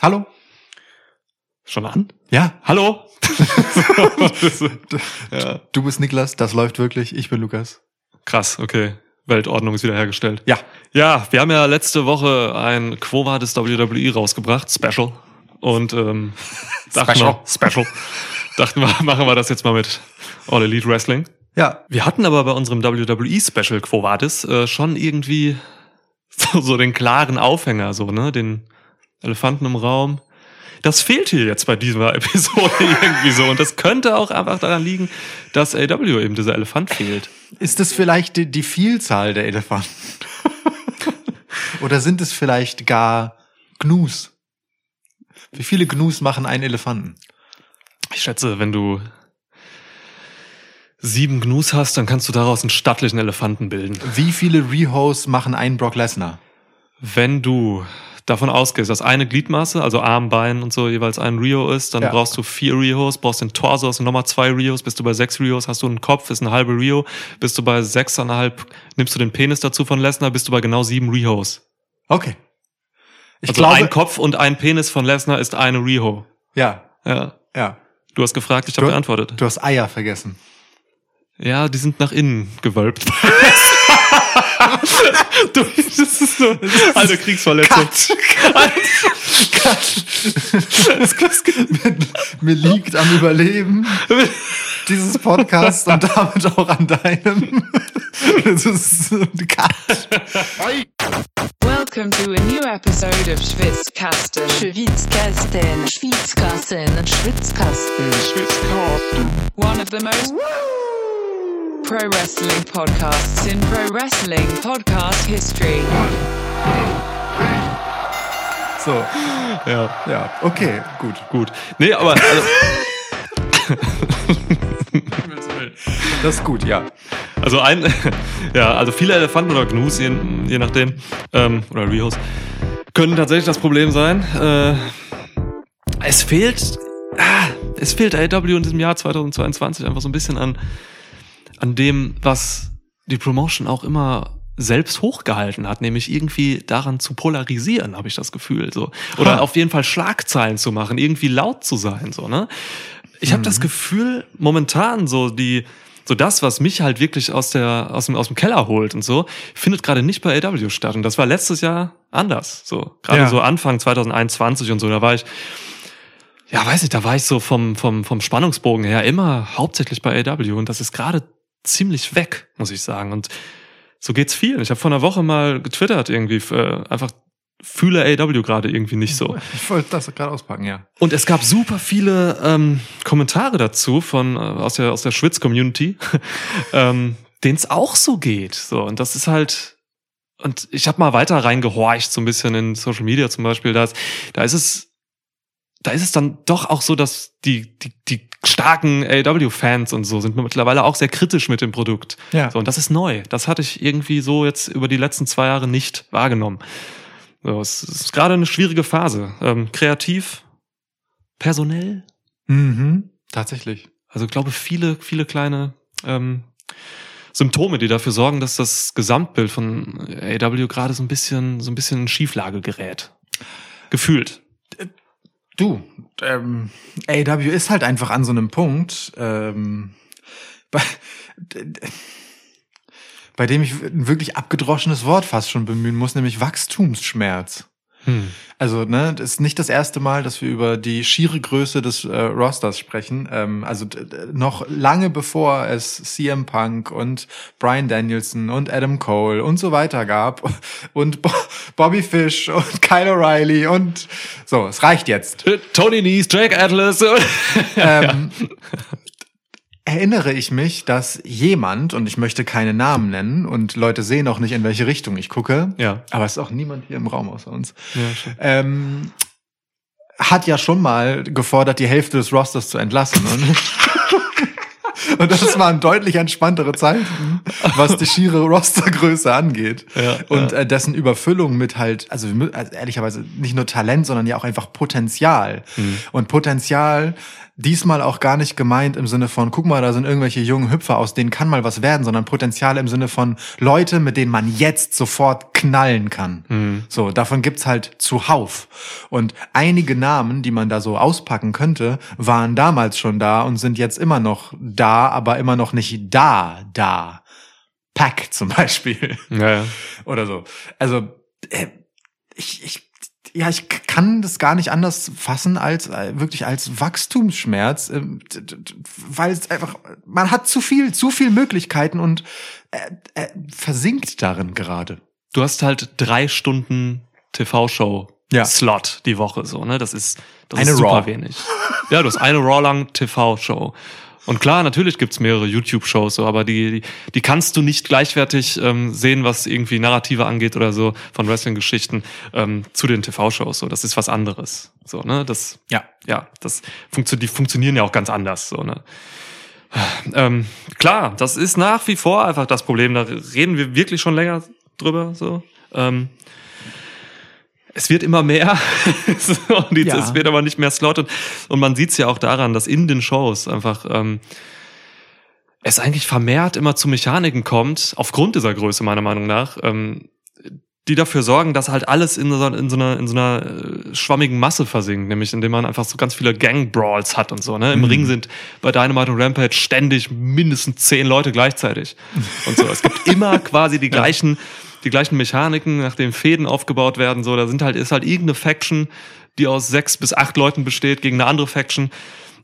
Hallo? Schon an? Ja. Hallo? ja. Du bist Niklas, das läuft wirklich. Ich bin Lukas. Krass, okay. Weltordnung ist wiederhergestellt. Ja. Ja, wir haben ja letzte Woche ein Quo Vadis WWE rausgebracht, Special. Und ähm, dachten Special. wir, Special. dachten wir, machen wir das jetzt mal mit All Elite Wrestling. Ja. Wir hatten aber bei unserem WWE Special Quo Vadis äh, schon irgendwie so, so den klaren Aufhänger, so, ne? Den Elefanten im Raum. Das fehlt hier jetzt bei dieser Episode irgendwie so. Und das könnte auch einfach daran liegen, dass AW eben dieser Elefant fehlt. Ist es vielleicht die, die Vielzahl der Elefanten? Oder sind es vielleicht gar Gnus? Wie viele Gnus machen einen Elefanten? Ich schätze, wenn du sieben Gnus hast, dann kannst du daraus einen stattlichen Elefanten bilden. Wie viele Rehos machen einen Brock Lesnar? Wenn du davon ausgehst, dass eine Gliedmaße, also Arm, Bein und so jeweils ein Rio ist, dann Ja. brauchst du vier Rios, brauchst den Torso, hast du nochmal zwei Rios, bist du bei sechs Rios, hast du einen Kopf, ist eine halbe Rio, bist du bei sechseinhalb, nimmst du den Penis dazu von Lesnar, bist du bei genau sieben Rios. Okay. Ich also glaube, ein Kopf und ein Penis von Lesnar ist eine Rio. ja, Ja. ja. Du hast gefragt, ich habe geantwortet. Du hast Eier vergessen. Ja, die sind nach innen gewölbt. du, das ist so alte Kriegsverletzung. mir, mir liegt am Überleben dieses Podcasts und damit auch an deinem. Das ist Cut. Welcome to a new episode of Schwitzkasten. Schwitzkasten, Schwitzkasten, Schwitzkasten, One of the most pro wrestling podcasts in pro wrestling podcast history. So, Ja, ja, okay, gut. gut. Nee, aber also, Das ist gut, ja. also ein, ja, also viele Elefanten oder Gnus, je, je nachdem, ähm, oder Rios, können tatsächlich das Problem sein. Äh, es fehlt, ah, es fehlt AEW in diesem Jahr 2022 einfach so ein bisschen an, an dem, was die Promotion auch immer selbst hochgehalten hat, nämlich irgendwie daran zu polarisieren, habe ich das Gefühl, so oder Ha. auf jeden Fall Schlagzeilen zu machen, irgendwie laut zu sein, so ne. Ich habe das Gefühl momentan so die so das, was mich halt wirklich aus der aus dem aus dem Keller holt und so, findet gerade nicht bei AW statt und das war letztes Jahr anders, so gerade Ja. so Anfang 2021 und so, da war ich ja, weiß ich, da war ich so vom, vom, vom Spannungsbogen her immer hauptsächlich bei AW und das ist gerade ziemlich weg, muss ich sagen. Und so geht's viel. Ich habe vor einer Woche mal getwittert irgendwie, äh, einfach fühle AW gerade irgendwie nicht so. Ich wollte das gerade auspacken, ja. Und es gab super viele ähm, Kommentare dazu von äh, aus der aus der Schwitz-Community, ähm, denen es auch so geht. So und das ist halt und ich habe mal weiter reingehorcht so ein bisschen in Social Media zum Beispiel. Da ist, da ist es da ist es dann doch auch so, dass die die die starken AW-Fans und so sind mittlerweile auch sehr kritisch mit dem Produkt. Ja. So und das ist neu. Das hatte ich irgendwie so jetzt über die letzten zwei Jahre nicht wahrgenommen. So, es ist gerade eine schwierige Phase. Ähm, kreativ, personell. Mhm. Tatsächlich. Also ich glaube, viele, viele kleine ähm, Symptome, die dafür sorgen, dass das Gesamtbild von AW gerade so ein bisschen, so ein bisschen in Schieflage gerät. Gefühlt. Du, ähm, AW ist halt einfach an so einem Punkt, ähm, bei, bei dem ich ein wirklich abgedroschenes Wort fast schon bemühen muss, nämlich Wachstumsschmerz. Hm. Also, ne, das ist nicht das erste Mal, dass wir über die schiere Größe des äh, Rosters sprechen. Ähm, also noch lange bevor es CM Punk und Brian Danielson und Adam Cole und so weiter gab und Bo Bobby Fish und Kyle O'Reilly und so, es reicht jetzt. Tony Nese, Jake Atlas. ähm, erinnere ich mich, dass jemand, und ich möchte keine Namen nennen, und Leute sehen auch nicht, in welche Richtung ich gucke, Ja. aber es ist auch niemand hier im Raum außer uns, ja ähm, hat ja schon mal gefordert, die Hälfte des Rosters zu entlassen. Und Und das waren deutlich entspanntere Zeiten, was die schiere Rostergröße angeht. Ja, und äh, dessen Überfüllung mit halt, also, also ehrlicherweise nicht nur Talent, sondern ja auch einfach Potenzial. Mhm. Und Potenzial diesmal auch gar nicht gemeint im Sinne von, guck mal, da sind irgendwelche jungen Hüpfer, aus denen kann mal was werden, sondern Potenzial im Sinne von Leute, mit denen man jetzt sofort knallen kann. Mhm. So, davon gibt's halt zuhauf. Und einige Namen, die man da so auspacken könnte, waren damals schon da und sind jetzt immer noch da, aber immer noch nicht da, da. Pack zum Beispiel Ja, ja. oder so. Also äh, ich, ich ja, ich kann das gar nicht anders fassen als äh, wirklich als Wachstumsschmerz, d- weil es einfach man hat zu viel, zu viel Möglichkeiten und äh, äh, versinkt darin gerade. Du hast halt drei Stunden TV-Show Ja. Slot die Woche, so, ne? Das ist, das Eine ist super Raw. wenig. Ja, du hast eine Raw lang TV-Show. Und klar, natürlich gibt's mehrere YouTube-Shows, so, aber die, die, die kannst du nicht gleichwertig ähm, sehen, was irgendwie Narrative angeht oder so von Wrestling-Geschichten ähm, zu den TV-Shows. So, das ist was anderes. So, ne? Das, Ja. ja, das funktio die funktionieren ja auch ganz anders. So, ne? Ähm, klar, das ist nach wie vor einfach das Problem. Da reden wir wirklich schon länger drüber. So. Ähm, es wird immer mehr und Ja. es wird aber nicht mehr Slot. Und, und man sieht es ja auch daran, dass in den Shows einfach ähm, es eigentlich vermehrt immer zu Mechaniken kommt, aufgrund dieser Größe meiner Meinung nach, ähm, die dafür sorgen, dass halt alles in so, in so einer, in so einer äh, schwammigen Masse versinkt, nämlich indem man einfach so ganz viele Gang-Brawls hat und so. Ne? Im Ring sind bei Dynamite und Rampage ständig mindestens zehn Leute gleichzeitig und so. Es gibt immer quasi die gleichen, die gleichen Mechaniken, nachdem Fäden aufgebaut werden. So, da sind halt ist halt irgendeine Faction, die aus sechs bis acht Leuten besteht gegen eine andere Faction.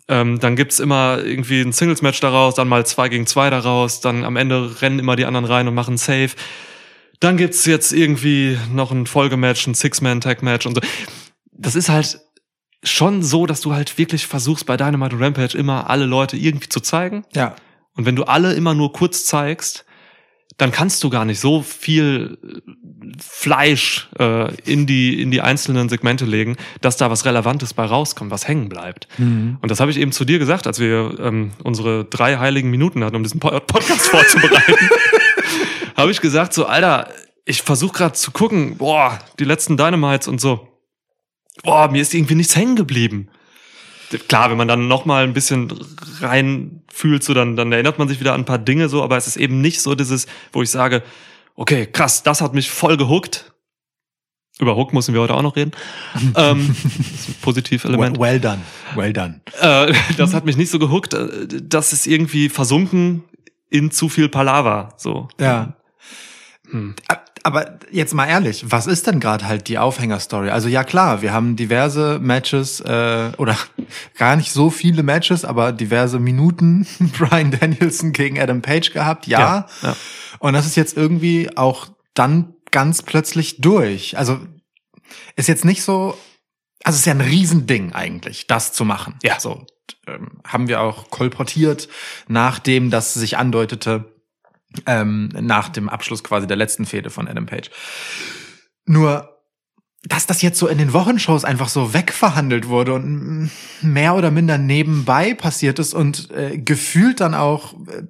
Ähm, dann gibt's immer irgendwie ein Singles-Match daraus, dann mal zwei gegen zwei daraus, dann am Ende rennen immer die anderen rein und machen Save. Dann gibt's jetzt irgendwie noch ein Folgematch, ein Six-Man-Tag-Match und so. Das ist halt schon so, dass du halt wirklich versuchst, bei Dynamite und Rampage immer alle Leute irgendwie zu zeigen. Ja. Und wenn du alle immer nur kurz zeigst, dann kannst du gar nicht so viel äh, Fleisch äh, in die in die einzelnen Segmente legen, dass da was Relevantes bei rauskommt, was hängen bleibt. Und das habe ich eben zu dir gesagt, als wir ähm, unsere drei heiligen Minuten hatten, um diesen Po- Podcast vorzubereiten. habe ich gesagt, so Alter, ich versuche gerade zu gucken, boah, die letzten Dynamites und so. Boah, mir ist irgendwie nichts hängen geblieben klar, wenn man dann noch mal ein bisschen reinfühlt, so dann, dann erinnert man sich wieder an ein paar Dinge so, aber es ist eben nicht so dieses, wo ich sage, okay, krass, das hat mich voll gehuckt. Über Hook müssen wir heute auch noch reden. ähm, das ist ein Positivelement. Well, well done. Well done. Äh, das hat mich nicht so gehuckt. äh, Das ist irgendwie versunken in zu viel Palaver. So. Ja. Hm. Aber jetzt mal ehrlich, was ist denn gerade halt die Aufhängerstory? Also ja klar, wir haben diverse Matches äh, oder gar nicht so viele Matches, aber diverse Minuten Brian Danielson gegen Adam Page gehabt, ja. Ja, ja. Und das ist jetzt irgendwie auch dann ganz plötzlich durch. Also ist jetzt nicht so, also es ist ja ein Riesending eigentlich, das zu machen. Ja. So ähm, haben wir auch kolportiert, nachdem das sich andeutete, ähm, nach dem Abschluss quasi der letzten Fehde von Adam Page. Nur, dass das jetzt so in den Wochenshows einfach so wegverhandelt wurde und mehr oder minder nebenbei passiert ist und äh, gefühlt dann auch äh,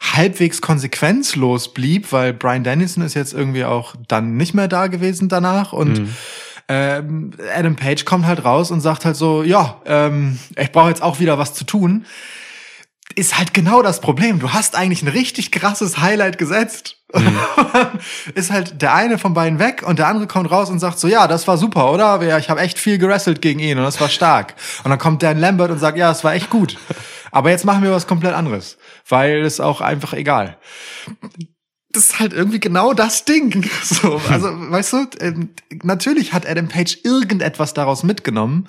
halbwegs konsequenzlos blieb, weil Brian Dennison ist jetzt irgendwie auch dann nicht mehr da gewesen danach und ähm, Adam Page kommt halt raus und sagt halt so, ja, ähm, ich brauche jetzt auch wieder was zu tun ist halt genau das Problem. Du hast eigentlich ein richtig krasses Highlight gesetzt. ist halt der eine von beiden weg und der andere kommt raus und sagt so, ja, das war super, oder? Ich habe echt viel gerasselt gegen ihn und das war stark. Und dann kommt Dan Lambert und sagt, ja, es war echt gut. Aber jetzt machen wir was komplett anderes, weil es auch einfach egal. Das ist halt irgendwie genau das Ding. So, also, weißt du, ähm, natürlich hat Adam Page irgendetwas daraus mitgenommen,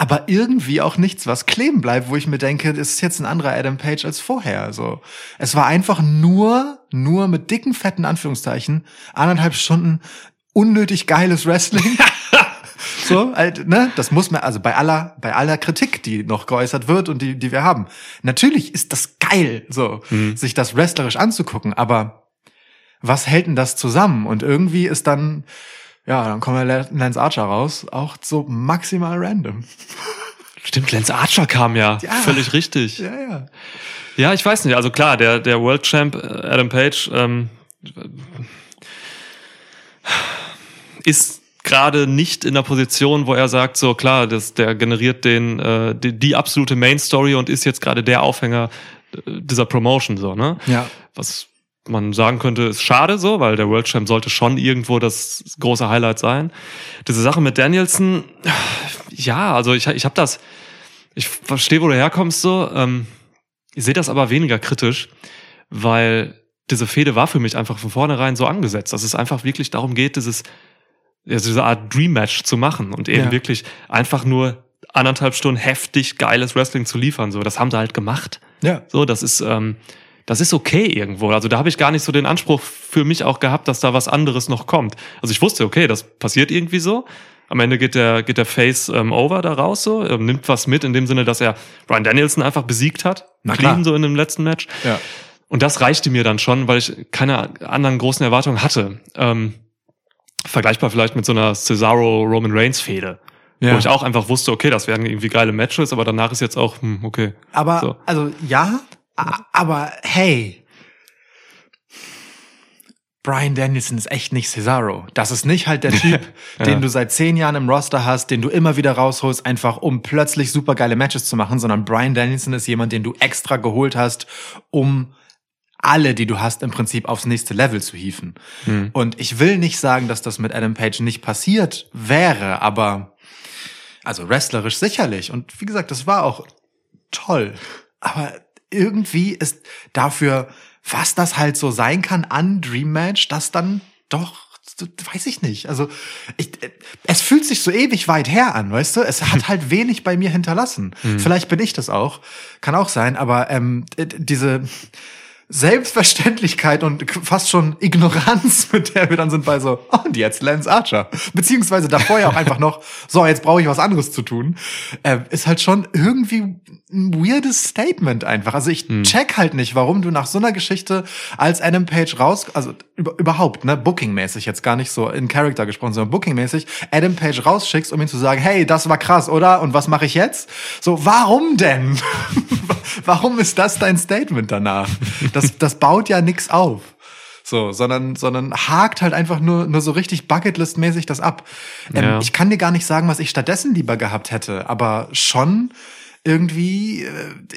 aber irgendwie auch nichts, was kleben bleibt, wo ich mir denke, das ist jetzt ein anderer Adam Page als vorher. Also es war einfach nur, nur mit dicken, fetten Anführungszeichen, anderthalb Stunden unnötig geiles Wrestling. so, halt, ne? Das muss man, also bei aller, bei aller Kritik, die noch geäußert wird und die, die wir haben. Natürlich ist das geil, so, sich das wrestlerisch anzugucken, aber was hält denn das zusammen? Und irgendwie ist dann, ja, dann kommt der Lance Archer raus, auch so maximal random. Stimmt, Lance Archer kam ja. Ja. Völlig richtig. Ja, ja. Ja, ich weiß nicht. Also klar, der, der World Champ äh, Adam Page ähm, ist gerade nicht in der Position, wo er sagt, so klar, das, der generiert den, äh, die, die absolute Main Story und ist jetzt gerade der Aufhänger äh, dieser Promotion, so, ne? Ja. Was man sagen könnte, ist schade so, weil der World Champ sollte schon irgendwo das große Highlight sein. Diese Sache mit Danielson, ja, also ich, ich habe das, ich verstehe, wo du herkommst so. Ähm, ich sehe das aber weniger kritisch, weil diese Fehde war für mich einfach von vornherein so angesetzt, dass es einfach wirklich darum geht, dieses, ja, diese Art Dream Match zu machen und eben Ja. wirklich einfach nur anderthalb Stunden heftig geiles Wrestling zu liefern. So, das haben sie halt gemacht. Ja. So, das ist, ähm, das ist okay irgendwo. Also da habe ich gar nicht so den Anspruch für mich auch gehabt, dass da was anderes noch kommt. Also ich wusste, okay, das passiert irgendwie so. Am Ende geht der, geht der Face ähm, over da raus so, ähm, nimmt was mit in dem Sinne, dass er Brian Danielson einfach besiegt hat. Na klar. Clean so in dem letzten Match. Ja. Und das reichte mir dann schon, weil ich keine anderen großen Erwartungen hatte. Ähm, vergleichbar vielleicht mit so einer Cesaro-Roman Reigns-Fehde. Ja. Wo ich auch einfach wusste, okay, das werden irgendwie geile Matches, aber danach ist jetzt auch, hm, okay. Aber, So. also ja, aber hey. Brian Danielson ist echt nicht Cesaro. Das ist nicht halt der Typ, den du seit zehn Jahren im Roster hast, den du immer wieder rausholst, einfach um plötzlich supergeile Matches zu machen, sondern Brian Danielson ist jemand, den du extra geholt hast, um alle, die du hast, im Prinzip aufs nächste Level zu hieven. Und ich will nicht sagen, dass das mit Adam Page nicht passiert wäre, aber also wrestlerisch sicherlich. Und wie gesagt, das war auch toll. Aber irgendwie ist dafür, was das halt so sein kann an Dream Match, das dann doch, weiß ich nicht. Also ich, es fühlt sich so ewig weit her an, weißt du? Es hat halt wenig bei mir hinterlassen. Vielleicht bin ich das auch, kann auch sein. Aber ähm, diese Selbstverständlichkeit und fast schon Ignoranz, mit der wir dann sind bei so, oh, und jetzt Lance Archer. Beziehungsweise davor ja auch einfach noch, so, jetzt brauche ich was anderes zu tun, äh, ist halt schon irgendwie ein weirdes Statement einfach. Also ich check halt nicht, warum du nach so einer Geschichte als Adam Page raus, also über, überhaupt, ne, bookingmäßig jetzt gar nicht so in Character gesprochen, sondern bookingmäßig Adam Page rausschickst, um ihm zu sagen, hey, das war krass, oder? Und was mache ich jetzt? So, warum denn? warum ist das dein Statement danach? Das, das baut ja nix auf. So, sondern, sondern hakt halt einfach nur, nur so richtig Bucketlist-mäßig das ab. Ähm, Ja. Ich kann dir gar nicht sagen, was ich stattdessen lieber gehabt hätte, aber schon irgendwie äh,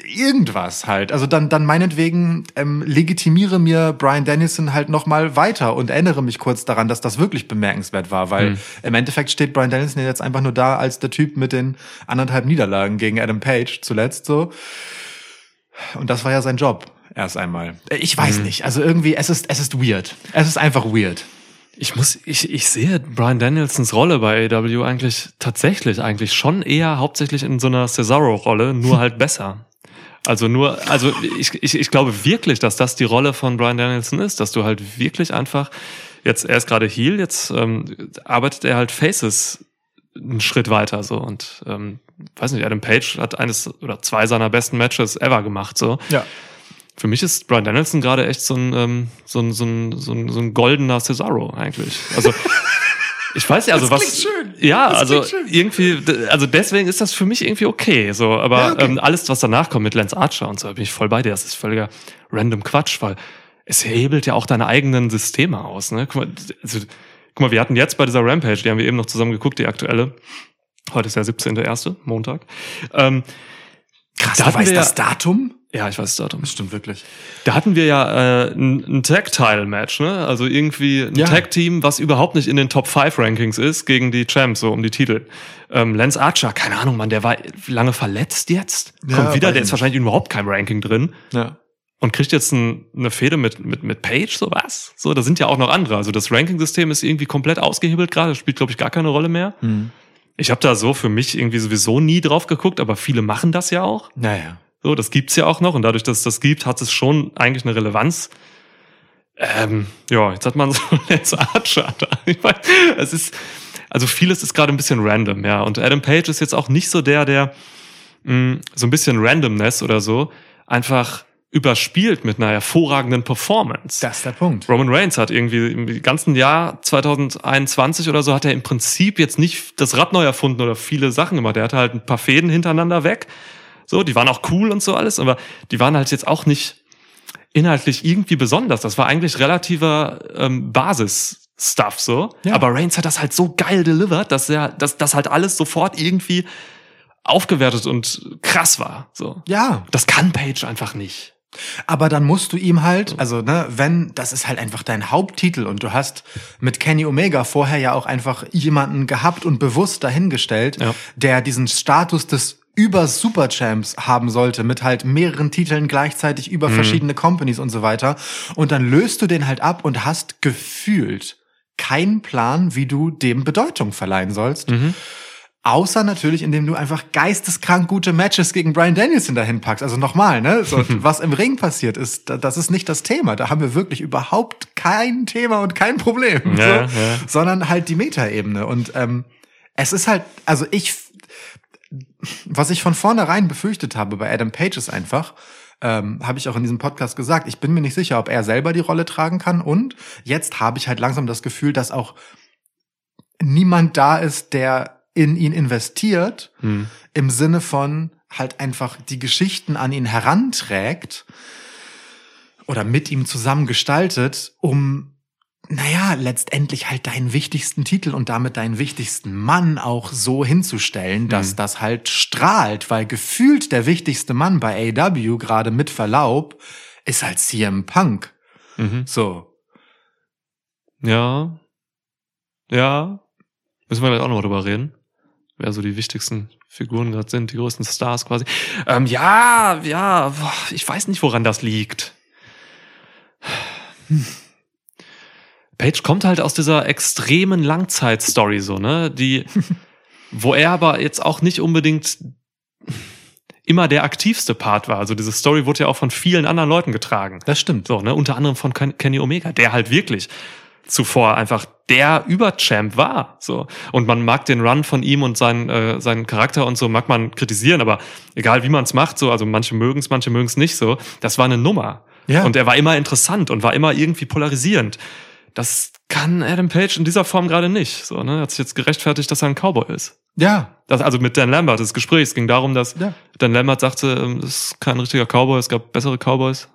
irgendwas halt. Also dann, dann meinetwegen ähm, legitimiere mir Brian Danielson halt noch mal weiter und erinnere mich kurz daran, dass das wirklich bemerkenswert war, weil im Endeffekt steht Brian ja jetzt einfach nur da als der Typ mit den anderthalb Niederlagen gegen Adam Page zuletzt so. Und das war ja sein Job erst einmal. Äh, Ich weiß nicht. Also irgendwie, es ist, es ist weird. Es ist einfach weird. Ich muss, ich, ich sehe Brian Danielsons Rolle bei AEW eigentlich tatsächlich eigentlich schon eher hauptsächlich in so einer Cesaro-Rolle, nur halt besser. Also nur, also ich, ich, ich glaube wirklich, dass das die Rolle von Brian Danielson ist, dass du halt wirklich einfach, jetzt, er ist gerade Heel, jetzt ähm, arbeitet er halt Faces einen Schritt weiter so und ähm, weiß nicht, Adam Page hat eines oder zwei seiner besten Matches ever gemacht so. Ja. Für mich ist Brian Danielson gerade echt so ein, ähm, so ein, so ein, so ein, so ein goldener Cesaro eigentlich. Also ich weiß ja, also Das was. schön. Ja, Das also schön. irgendwie, also deswegen ist das für mich irgendwie okay. So, aber Ja, okay. ähm, alles, was danach kommt mit Lance Archer und so, bin ich voll bei dir. Das ist völliger random Quatsch, weil es hebelt ja auch deine eigenen Systeme aus. Ne? Guck mal, also, guck mal, wir hatten jetzt bei dieser Rampage, die haben wir eben noch zusammen geguckt, die aktuelle. Heute ist der 17.1., Montag. Ähm, Krass, Da du weißt ja- das Datum? ja, ich weiß das Datum. Das stimmt wirklich. Da hatten wir ja äh, ein, ein Tag-Tile-Match, ne? Also irgendwie ein Ja. Tag-Team, was überhaupt nicht in den Top 5 Rankings ist, gegen die Champs, so um die Titel. Ähm, Lance Archer, keine Ahnung, Mann, der war lange verletzt jetzt. Ja, Kommt wieder, weiß der ist wahrscheinlich überhaupt kein Ranking drin. Ja. Und kriegt jetzt ein, eine Fehde mit, mit, mit Page, so was? So, da sind ja auch noch andere. Also das Ranking-System ist irgendwie komplett ausgehebelt gerade, spielt, glaube ich, gar keine Rolle mehr. Hm. Ich habe da so für mich irgendwie sowieso nie drauf geguckt, aber viele machen das ja auch. Naja. So, das gibt's ja auch noch und dadurch, dass es das gibt, hat es schon eigentlich eine Relevanz. Ähm, ja, jetzt hat man so Lance Archer da. Ich mein, es ist, also vieles ist gerade ein bisschen random, ja. Und Adam Page ist jetzt auch nicht so der, der mh, so ein bisschen Randomness oder so einfach überspielt mit einer hervorragenden Performance. Das ist der Punkt. Roman Reigns hat irgendwie im ganzen Jahr 2021 oder so hat er im Prinzip jetzt nicht das Rad neu erfunden oder viele Sachen gemacht. Er hatte halt ein paar Fäden hintereinander weg. So, die waren auch cool und so alles, aber die waren halt jetzt auch nicht inhaltlich irgendwie besonders. Das war eigentlich relativer ähm, Basis-Stuff so. Ja. Aber Reigns hat das halt so geil delivered, dass er, dass das halt alles sofort irgendwie aufgewertet und krass war. So. Ja, Das kann Page einfach nicht. Aber dann musst du ihm halt, also ne, wenn, das ist halt einfach dein Haupttitel und du hast mit Kenny Omega vorher ja auch einfach jemanden gehabt und bewusst dahingestellt, Ja. der diesen Status des über Superchamps haben sollte, mit halt mehreren Titeln gleichzeitig über verschiedene Companies und so weiter. Und dann löst du den halt ab und hast gefühlt keinen Plan, wie du dem Bedeutung verleihen sollst. Außer natürlich, indem du einfach geisteskrank gute Matches gegen Brian Danielson dahin packst. Also nochmal, ne? So, was im Ring passiert ist, da- das ist nicht das Thema. Da haben wir wirklich überhaupt kein Thema und kein Problem. Ja, so, ja. Sondern halt die Metaebene. Und ähm, es ist halt, also ich, was ich von vornherein befürchtet habe bei Adam Page ist einfach, ähm, habe ich auch in diesem Podcast gesagt, ich bin mir nicht sicher, ob er selber die Rolle tragen kann. Und jetzt habe ich halt langsam das Gefühl, dass auch niemand da ist, der in ihn investiert, Hm. im Sinne von halt einfach die Geschichten an ihn heranträgt oder mit ihm zusammen gestaltet, um naja, letztendlich halt deinen wichtigsten Titel und damit deinen wichtigsten Mann auch so hinzustellen, dass das halt strahlt, weil gefühlt der wichtigste Mann bei AW, gerade mit Verlaub, ist halt CM Punk. Mhm. So. Ja. Ja. Müssen wir gleich auch noch drüber reden. Wer so die wichtigsten Figuren gerade sind, die größten Stars quasi. Ähm, ja, ja, ich weiß nicht, woran das liegt. Page kommt halt aus dieser extremen Langzeitstory so, ne, die, wo er aber jetzt auch nicht unbedingt immer der aktivste Part war. Also diese Story wurde ja auch von vielen anderen Leuten getragen. Das stimmt. So, ne, unter anderem von Ken- Kenny Omega, der halt wirklich zuvor einfach der Überchamp war. So. Und man mag den Run von ihm und seinen, äh, seinen Charakter und so mag man kritisieren, aber egal wie man es macht, so, also manche mögen es, manche mögen es nicht so, das war eine Nummer. Ja. Und er war immer interessant und war immer irgendwie polarisierend. Das kann Adam Page in dieser Form gerade nicht. So, ne? Er hat sich jetzt gerechtfertigt, dass er ein Cowboy ist. Ja. Das, also mit Dan Lambert, das Gespräch, es ging darum, dass Ja. Dan Lambert sagte, ähm, das ist kein richtiger Cowboy, es gab bessere Cowboys.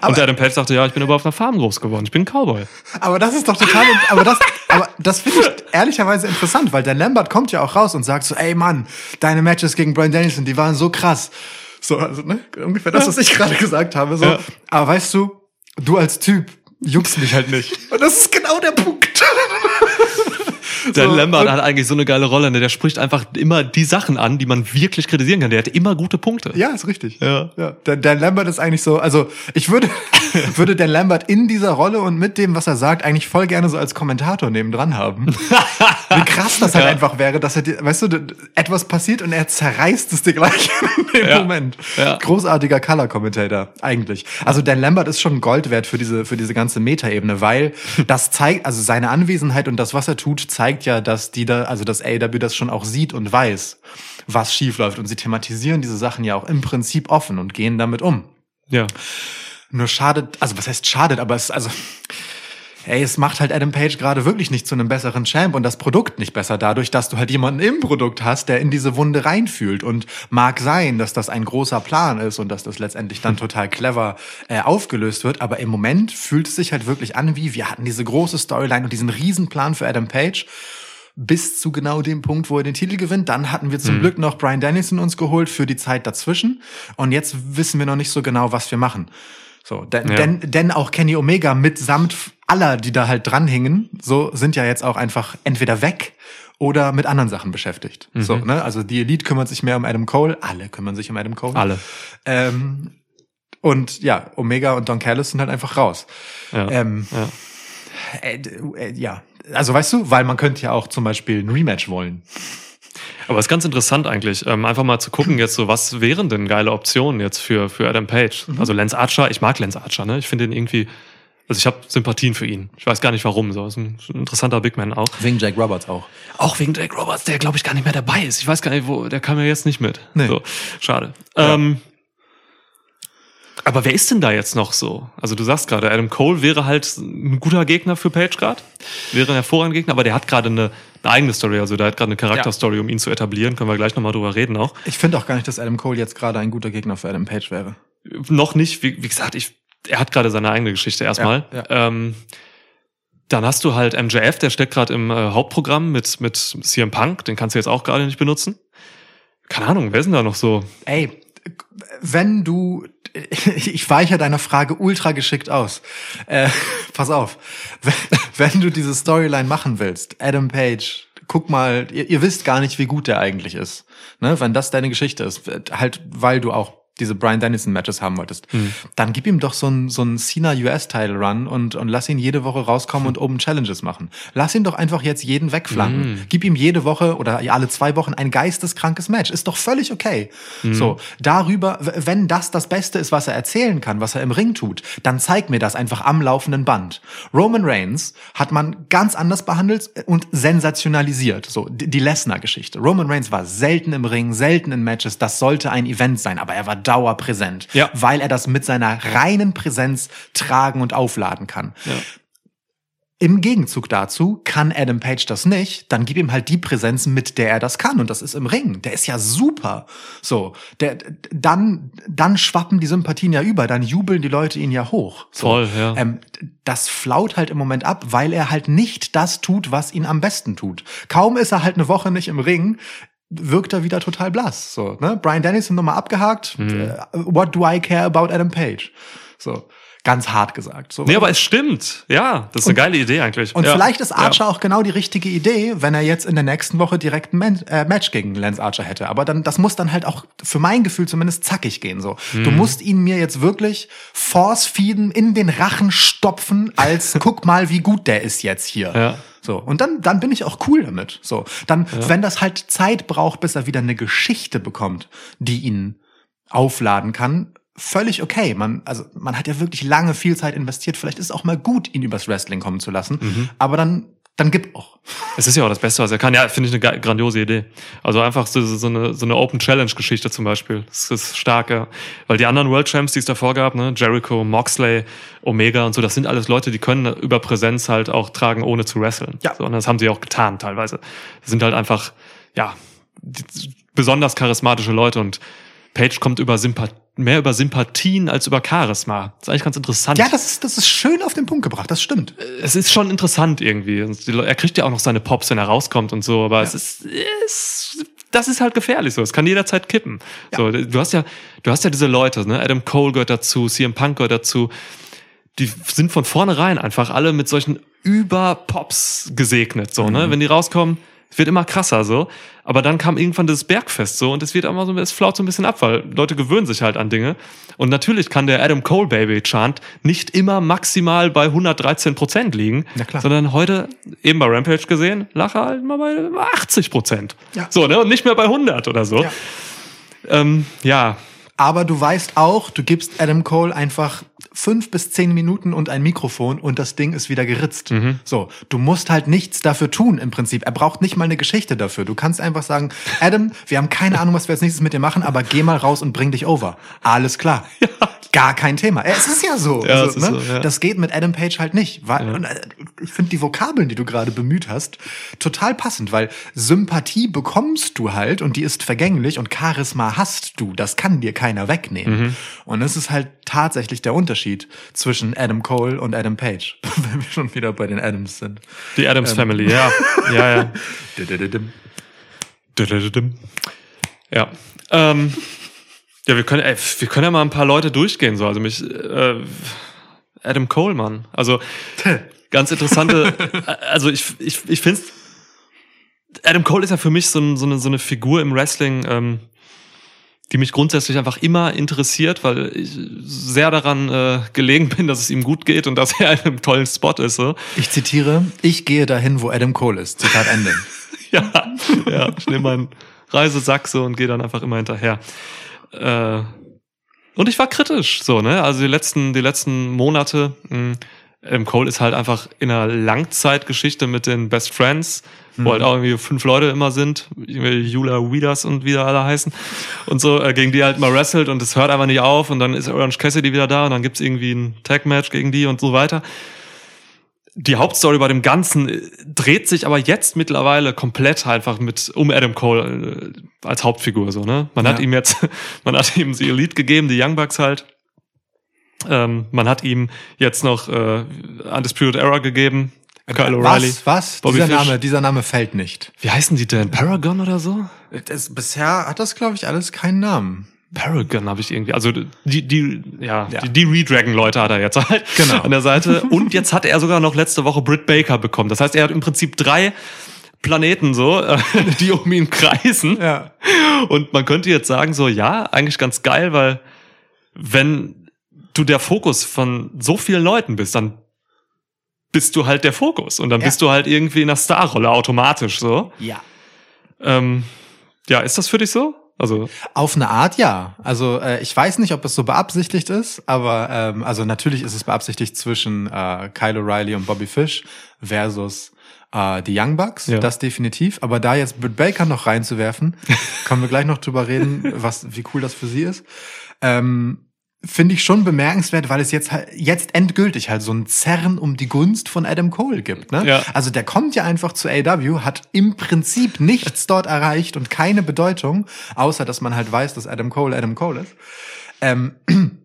Aber- und Adam Page sagte, ja, ich bin aber auf einer Farm groß geworden, ich bin ein Cowboy. Aber das ist doch total, aber das, aber das finde ich ehrlicherweise interessant, weil der Lambert kommt ja auch raus und sagt so, ey Mann, deine Matches gegen Brian Danielson, die waren so krass. So, also, ne, ungefähr das, was ich gerade gesagt habe, so. Ja. Aber weißt du, du als Typ juckst mich halt nicht. Und das ist genau der Punkt. Dan So, Lambert hat eigentlich so eine geile Rolle, ne? der spricht einfach immer die Sachen an, die man wirklich kritisieren kann. Der hat immer gute Punkte. Ja, ist richtig. Ja. ja. Der, der Lambert ist eigentlich so, also ich würde, würde den Lambert in dieser Rolle und mit dem, was er sagt, eigentlich voll gerne so als Kommentator nebendran haben. Wie krass das halt Ja. einfach wäre, dass er, dir- weißt du, etwas passiert und er zerreißt es dir gleich in dem Ja. Moment. Ja. Großartiger Color Commentator, eigentlich. Also Dan Lambert ist schon Gold wert für diese, für diese ganze Metaebene, weil das zeigt, also seine Anwesenheit und das, was er tut, zeigt ja, dass die da, also dass AW das schon auch sieht und weiß, was schief läuft. Und sie thematisieren diese Sachen ja auch im Prinzip offen und gehen damit um. Ja. Nur schadet, also was heißt schadet, aber es, also, ey, es macht halt Adam Page gerade wirklich nicht zu einem besseren Champ und das Produkt nicht besser dadurch, dass du halt jemanden im Produkt hast, der in diese Wunde reinfühlt. Und mag sein, dass das ein großer Plan ist und dass das letztendlich dann total clever äh, aufgelöst wird, aber im Moment fühlt es sich halt wirklich an wie, wir hatten diese große Storyline und diesen Riesenplan für Adam Page bis zu genau dem Punkt, wo er den Titel gewinnt. Dann hatten wir zum Glück noch Brian Dennison uns geholt für die Zeit dazwischen. Und jetzt wissen wir noch nicht so genau, was wir machen. So, denn, Ja. denn, denn auch Kenny Omega mitsamt aller, die da halt dranhingen, so sind ja jetzt auch einfach entweder weg oder mit anderen Sachen beschäftigt. So, ne? Also die Elite kümmert sich mehr um Adam Cole, alle kümmern sich um Adam Cole. Alle. Ähm, und ja, Omega und Don Callis sind halt einfach raus. Ja. Ähm, ja. äh, äh, ja, also weißt du, weil man könnte ja auch zum Beispiel ein Rematch wollen. Aber es ist ganz interessant eigentlich, ähm, einfach mal zu gucken jetzt so, was wären denn geile Optionen jetzt für, für Adam Page? Mhm. Also Lance Archer, ich mag Lance Archer, ne? Ich finde ihn irgendwie, also ich habe Sympathien für ihn. Ich weiß gar nicht warum, so. Ist ein, ist ein interessanter Big Man auch. Wegen Jack Roberts auch. Auch wegen Jake Roberts, der glaube ich gar nicht mehr dabei ist. Ich weiß gar nicht, wo, der kam ja jetzt nicht mit. Nee. So, schade. Ja. Ähm, Aber wer ist denn da jetzt noch so? Also du sagst gerade, Adam Cole wäre halt ein guter Gegner für Page gerade, wäre ein hervorragender Gegner, aber der hat gerade eine, eine eigene Story, also der hat gerade eine Charakterstory, um ihn zu etablieren. Können wir gleich nochmal drüber reden auch. Ich finde auch gar nicht, dass Adam Cole jetzt gerade ein guter Gegner für Adam Page wäre. Noch nicht, wie, wie gesagt, ich, er hat gerade seine eigene Geschichte erstmal. Ja, Ähm, dann hast du halt MJF, der steckt gerade im äh, Hauptprogramm mit, mit CM Punk, den kannst du jetzt auch gerade nicht benutzen. Keine Ahnung, wer ist denn da noch so? Ey, wenn du, ich weiche deiner Frage ultra geschickt aus. Äh, pass auf, wenn, wenn du diese Storyline machen willst, Adam Page, guck mal, ihr, ihr wisst gar nicht, wie gut der eigentlich ist. Ne? Wenn das deine Geschichte ist, halt, weil du auch diese Brian Dennison Matches haben wolltest, dann gib ihm doch so ein so Cena US Title Run und und lass ihn jede Woche rauskommen und oben Challenges machen. Lass ihn doch einfach jetzt jeden wegflanken. Gib ihm jede Woche oder alle zwei Wochen ein geisteskrankes Match. Ist doch völlig okay. So darüber, wenn das das Beste ist, was er erzählen kann, was er im Ring tut, dann zeig mir das einfach am laufenden Band. Roman Reigns hat man ganz anders behandelt und sensationalisiert. So die die Lesnar-Geschichte. Roman Reigns war selten im Ring, selten in Matches. Das sollte ein Event sein, aber er war dauerpräsent, Ja. weil er das mit seiner reinen Präsenz tragen und aufladen kann. Ja. Im Gegenzug dazu kann Adam Page das nicht, dann gib ihm halt die Präsenz, mit der er das kann. Und das ist im Ring. Der ist ja super. So, der, dann, dann schwappen die Sympathien ja über, dann jubeln die Leute ihn ja hoch. So. Voll, ja. Ähm, das flaut halt im Moment ab, weil er halt nicht das tut, was ihn am besten tut. Kaum ist er halt eine Woche nicht im Ring, wirkt er wieder total blass. So, ne? Brian Dennison nochmal abgehakt. Mhm. Äh, What do I care about Adam Page? So, ganz hart gesagt. So. Nee, aber es stimmt. Ja, das ist eine geile Idee eigentlich. Und ja. vielleicht ist Archer Ja. auch genau die richtige Idee, wenn er jetzt in der nächsten Woche direkt ein Man äh, Match gegen Lance Archer hätte. Aber dann, das muss dann halt auch für mein Gefühl zumindest zackig gehen. So, Mhm. du musst ihn mir jetzt wirklich force feeden, in den Rachen stopfen, als guck mal, wie gut der ist jetzt hier. Ja. So und dann, dann bin ich auch cool damit. So, dann, wenn das halt Zeit braucht, bis er wieder eine Geschichte bekommt, die ihn aufladen kann. Völlig okay. Man, also man hat ja wirklich lange viel Zeit investiert. Vielleicht ist es auch mal gut, ihn übers Wrestling kommen zu lassen. Mhm. Aber dann, dann gib auch. Es ist ja auch das Beste, was er kann. Ja, finde ich eine grandiose Idee. Also einfach so, so eine, so eine Open Challenge Geschichte zum Beispiel. Das ist stark, ja. Weil die anderen World Champs, die es davor gab, ne, Jericho, Moxley, Omega und so, das sind alles Leute, die können über Präsenz halt auch tragen, ohne zu wresteln. Ja. So, und das haben sie auch getan teilweise. Das sind halt einfach, ja, besonders charismatische Leute und Page kommt über Sympath mehr über Sympathien als über Charisma. Das ist eigentlich ganz interessant. Ja, das ist, das ist schön auf den Punkt gebracht. Das stimmt. es ist schon interessant irgendwie. Er kriegt ja auch noch seine Pops, wenn er rauskommt und so, aber es ist, es, das ist halt gefährlich so. Es kann jederzeit kippen. So, du hast ja, du hast ja diese Leute, ne? Adam Cole gehört dazu, CM Punk gehört dazu. Die sind von vornherein einfach alle mit solchen Über-Pops gesegnet, so, ne? Wenn die rauskommen, es wird immer krasser so. Aber dann kam irgendwann das Bergfest so und es wird immer so, es flaut so ein bisschen ab, weil Leute gewöhnen sich halt an Dinge. Und natürlich kann der Adam Cole Baby Chant nicht immer maximal bei 113 Prozent liegen, sondern heute, eben bei Rampage gesehen, lag er halt mal bei 80 Prozent. Ja. So, ne? Und nicht mehr bei 100 oder so. Ja. Ähm, ja. Aber du weißt auch, du gibst Adam Cole einfach fünf bis zehn Minuten und ein Mikrofon und das Ding ist wieder geritzt. Mhm. So, du musst halt nichts dafür tun im Prinzip. Er braucht nicht mal eine Geschichte dafür. Du kannst einfach sagen, Adam, wir haben keine Ahnung, was wir als nächstes mit dir machen, aber geh mal raus und bring dich over. Alles klar. Gar kein Thema. Es ist ja so. Ja, Also, ne? so, ja. Das geht mit Adam Page halt nicht. Weil, äh, ich finde die Vokabeln, die du gerade bemüht hast, total passend, weil Sympathie bekommst du halt und die ist vergänglich und Charisma hast du. Das kann dir keiner wegnehmen. Mhm. Und das ist halt tatsächlich der Unterschied zwischen Adam Cole und Adam Page, wenn wir schon wieder bei den Adams sind. Die Ähm. Adams Family, ja. Ja, ja. Ja. Ähm, ja, wir können, ey, wir können ja mal ein paar Leute durchgehen, so. Also mich, äh, Adam Cole, Mann. Also, ganz interessante, also ich, ich, ich finde Adam Cole ist ja für mich so, ein, so, eine, so eine Figur im Wrestling, ähm, die mich grundsätzlich einfach immer interessiert, weil ich sehr daran äh, gelegen bin, dass es ihm gut geht und dass er in einem tollen Spot ist. So. Ich zitiere, ich gehe dahin, wo Adam Cole ist. Zitat Ende. Ja, ja, ich nehme meinen Reisesack so und gehe dann einfach immer hinterher. Äh, und ich war kritisch, so, ne? Also die letzten, die letzten Monate mh, Adam Cole ist halt einfach in einer Langzeitgeschichte mit den Best Friends, Mhm. wo halt auch irgendwie fünf Leute immer sind, Jula Weeders und wie da alle heißen und so, äh, gegen die halt mal wrestelt und es hört einfach nicht auf und dann ist Orange Cassidy wieder da und dann gibt's irgendwie ein Tag-Match gegen die und so weiter. Die Hauptstory bei dem Ganzen äh, dreht sich aber jetzt mittlerweile komplett einfach mit um Adam Cole äh, als Hauptfigur so, ne? Man hat Ja. ihm jetzt, man hat ihm die Elite gegeben, die Young Bucks halt. Ähm, man hat ihm jetzt noch äh, Undisputed Era gegeben, Kyle O'Reilly. Was? Was? Bobby dieser Fish. Name, dieser Name fällt nicht. Wie heißen die denn? Paragon oder so? Das, bisher hat das, glaube ich, alles keinen Namen. Paragon habe ich irgendwie, also die, die, ja, Ja. die, die Redragon-Leute hat er jetzt halt Genau. an der Seite. Und jetzt hat er sogar noch letzte Woche Britt Baker bekommen. Das heißt, er hat im Prinzip drei Planeten so, äh, die um ihn kreisen. Ja. Und man könnte jetzt sagen, so, ja, eigentlich ganz geil, weil wenn du der Fokus von so vielen Leuten bist, dann bist du halt der Fokus. Und dann Ja. bist du halt irgendwie in der Starrolle automatisch so. Ja. Ähm, ja, ist das für dich so? Also, Auf eine Art ja. Also äh, ich weiß nicht, ob es so beabsichtigt ist, aber ähm, also natürlich ist es beabsichtigt zwischen äh, Kyle O'Reilly und Bobby Fish versus äh, die Young Bucks, Ja. das definitiv. Aber da jetzt Britt Baker noch reinzuwerfen, können wir gleich noch drüber reden, was wie cool das für sie ist. Ähm, Finde ich schon bemerkenswert, weil es jetzt halt, jetzt endgültig halt so ein Zerren um die Gunst von Adam Cole gibt. Ne? Ja. Also der kommt ja einfach zu AW, hat im Prinzip nichts dort erreicht und keine Bedeutung, außer dass man halt weiß, dass Adam Cole Adam Cole ist. Ähm,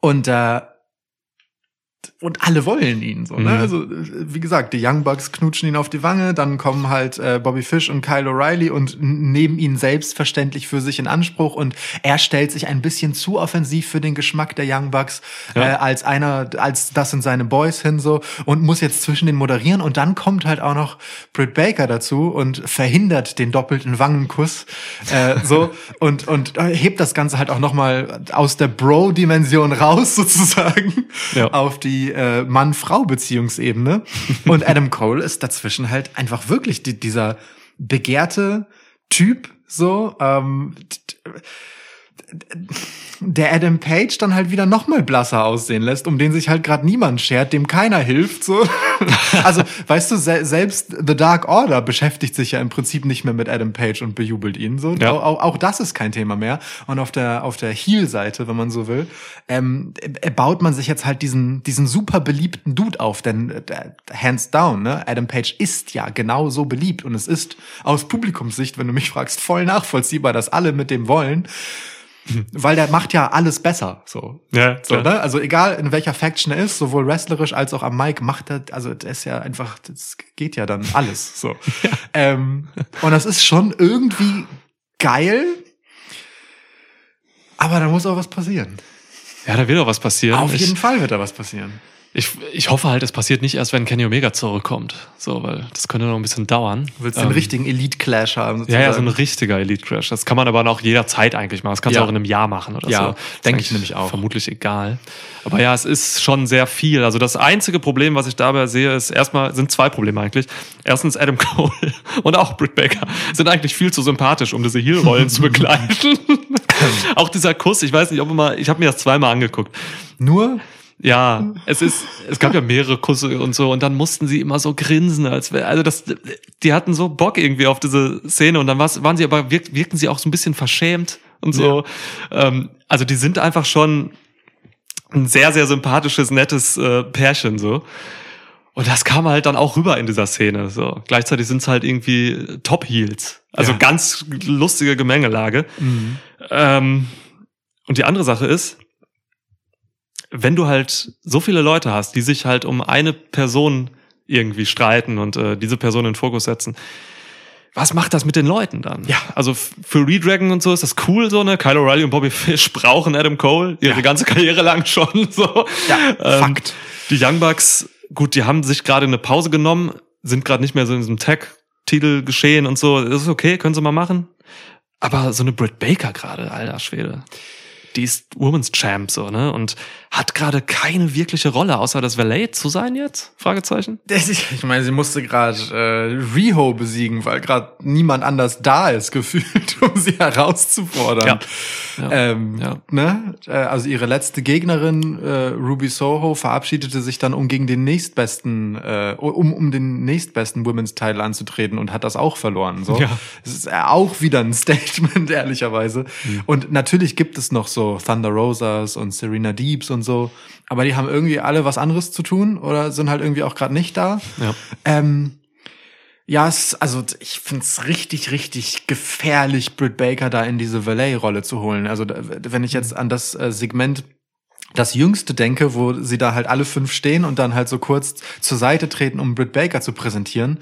und äh, und alle wollen ihn so, ne? Mhm. Also wie gesagt, die Young Bucks knutschen ihn auf die Wange, dann kommen halt äh, Bobby Fish und Kyle O'Reilly und nehmen ihn selbstverständlich für sich in Anspruch und er stellt sich ein bisschen zu offensiv für den Geschmack der Young Bucks Ja. äh, als einer, als das sind seine Boys hin so und muss jetzt zwischen den moderieren und dann kommt halt auch noch Britt Baker dazu und verhindert den doppelten Wangenkuss äh, so und und äh, hebt das Ganze halt auch noch mal aus der Bro-Dimension raus sozusagen Ja. auf die äh, Mann-Frau-Beziehungsebene. Und Adam Cole ist dazwischen halt einfach wirklich die, dieser begehrte Typ so ähm, der Adam Page dann halt wieder noch mal blasser aussehen lässt, um den sich halt gerade niemand schert, dem keiner hilft. So, also weißt du, se selbst The Dark Order beschäftigt sich ja im Prinzip nicht mehr mit Adam Page und bejubelt ihn. So, Ja. auch, auch, das ist kein Thema mehr. Und auf der auf der Heel-Seite, wenn man so will, ähm, äh, baut man sich jetzt halt diesen diesen super beliebten Dude auf, denn äh, hands down, ne, Adam Page ist ja genau so beliebt und es ist aus Publikumssicht, wenn du mich fragst, voll nachvollziehbar, dass alle mit dem wollen weil der macht ja alles besser. So. ja, So, klar. ne? Also egal in welcher Faction er ist, sowohl wrestlerisch als auch am Mic macht er, also der ist ja einfach, das geht ja dann alles. So. Ähm, und das ist schon irgendwie geil, aber da muss auch was passieren. ja, da wird auch was passieren. Auf ich, jeden Fall wird da was passieren. Ich, ich hoffe halt, es passiert nicht erst, wenn Kenny Omega zurückkommt. So, weil das könnte noch ein bisschen dauern. Du willst Ähm, den richtigen Elite-Clash haben. Ja, ja, so ein sozusagen. richtiger Elite Crash. Das kann man aber auch jederzeit eigentlich machen. Das kannst Ja. du auch in einem Jahr machen oder Ja, so. Ist denke ich nämlich auch. Vermutlich egal. Aber ja, es ist schon sehr viel. Also das einzige Problem, was ich dabei sehe, ist erstmal, sind zwei Probleme eigentlich. Erstens Adam Cole und auch Britt Baker sind eigentlich viel zu sympathisch, um diese Heel-Rollen zu begleiten. auch dieser Kuss, ich weiß nicht, ob immer, ich habe mir das zweimal angeguckt. Nur Ja, es ist, es gab ja mehrere Kusse und so und dann mussten sie immer so grinsen, als wär, also das, die hatten so Bock irgendwie auf diese Szene und dann waren sie aber, wirk, wirkten sie auch so ein bisschen verschämt und so. Ähm, also die sind einfach schon ein sehr, sehr sympathisches, nettes äh, Pärchen so. Und das kam halt dann auch rüber in dieser Szene. So. Gleichzeitig sind es halt irgendwie Top-Heels. Also Ja. ganz lustige Gemengelage. Ähm, und die andere Sache ist, wenn du halt so viele Leute hast, die sich halt um eine Person irgendwie streiten und äh, diese Person in den Fokus setzen, was macht das mit den Leuten dann? Ja. Also für Redragon und so ist das cool, so, ne? Kyle O'Reilly und Bobby Fish brauchen Adam Cole ihre Ja. ganze Karriere lang schon, so. Ja, Ähm, Fakt. Die Young Bucks, gut, die haben sich gerade eine Pause genommen, sind gerade nicht mehr so in diesem Tag-Titel geschehen und so. Das ist okay, können sie mal machen. Aber so eine Britt Baker gerade, alter Schwede. die ist Women's Champ so, ne? Und hat gerade keine wirkliche Rolle, außer das Valet zu sein jetzt? Fragezeichen. Ich meine, sie musste gerade äh, Riho besiegen, weil gerade niemand anders da ist, gefühlt, um sie herauszufordern. Ja. Ja. Ähm, Ja. Ne? Äh, Also ihre letzte Gegnerin, äh, Ruby Soho, verabschiedete sich dann, um gegen den nächstbesten, äh, um, um den nächstbesten Women's Title anzutreten und hat das auch verloren. So. Ja. Es ist äh, auch wieder ein Statement, ehrlicherweise. Und natürlich gibt es noch so Thunder Rosas und Serena Deeps und so, aber die haben irgendwie alle was anderes zu tun oder sind halt irgendwie auch gerade nicht da. Ja. Ähm, ja, es, also ich find's richtig, richtig gefährlich, Britt Baker da in diese Valet-Rolle zu holen. Also wenn ich jetzt an das äh, Segment das Jüngste denke, wo sie da halt alle fünf stehen und dann halt so kurz zur Seite treten, um Britt Baker zu präsentieren.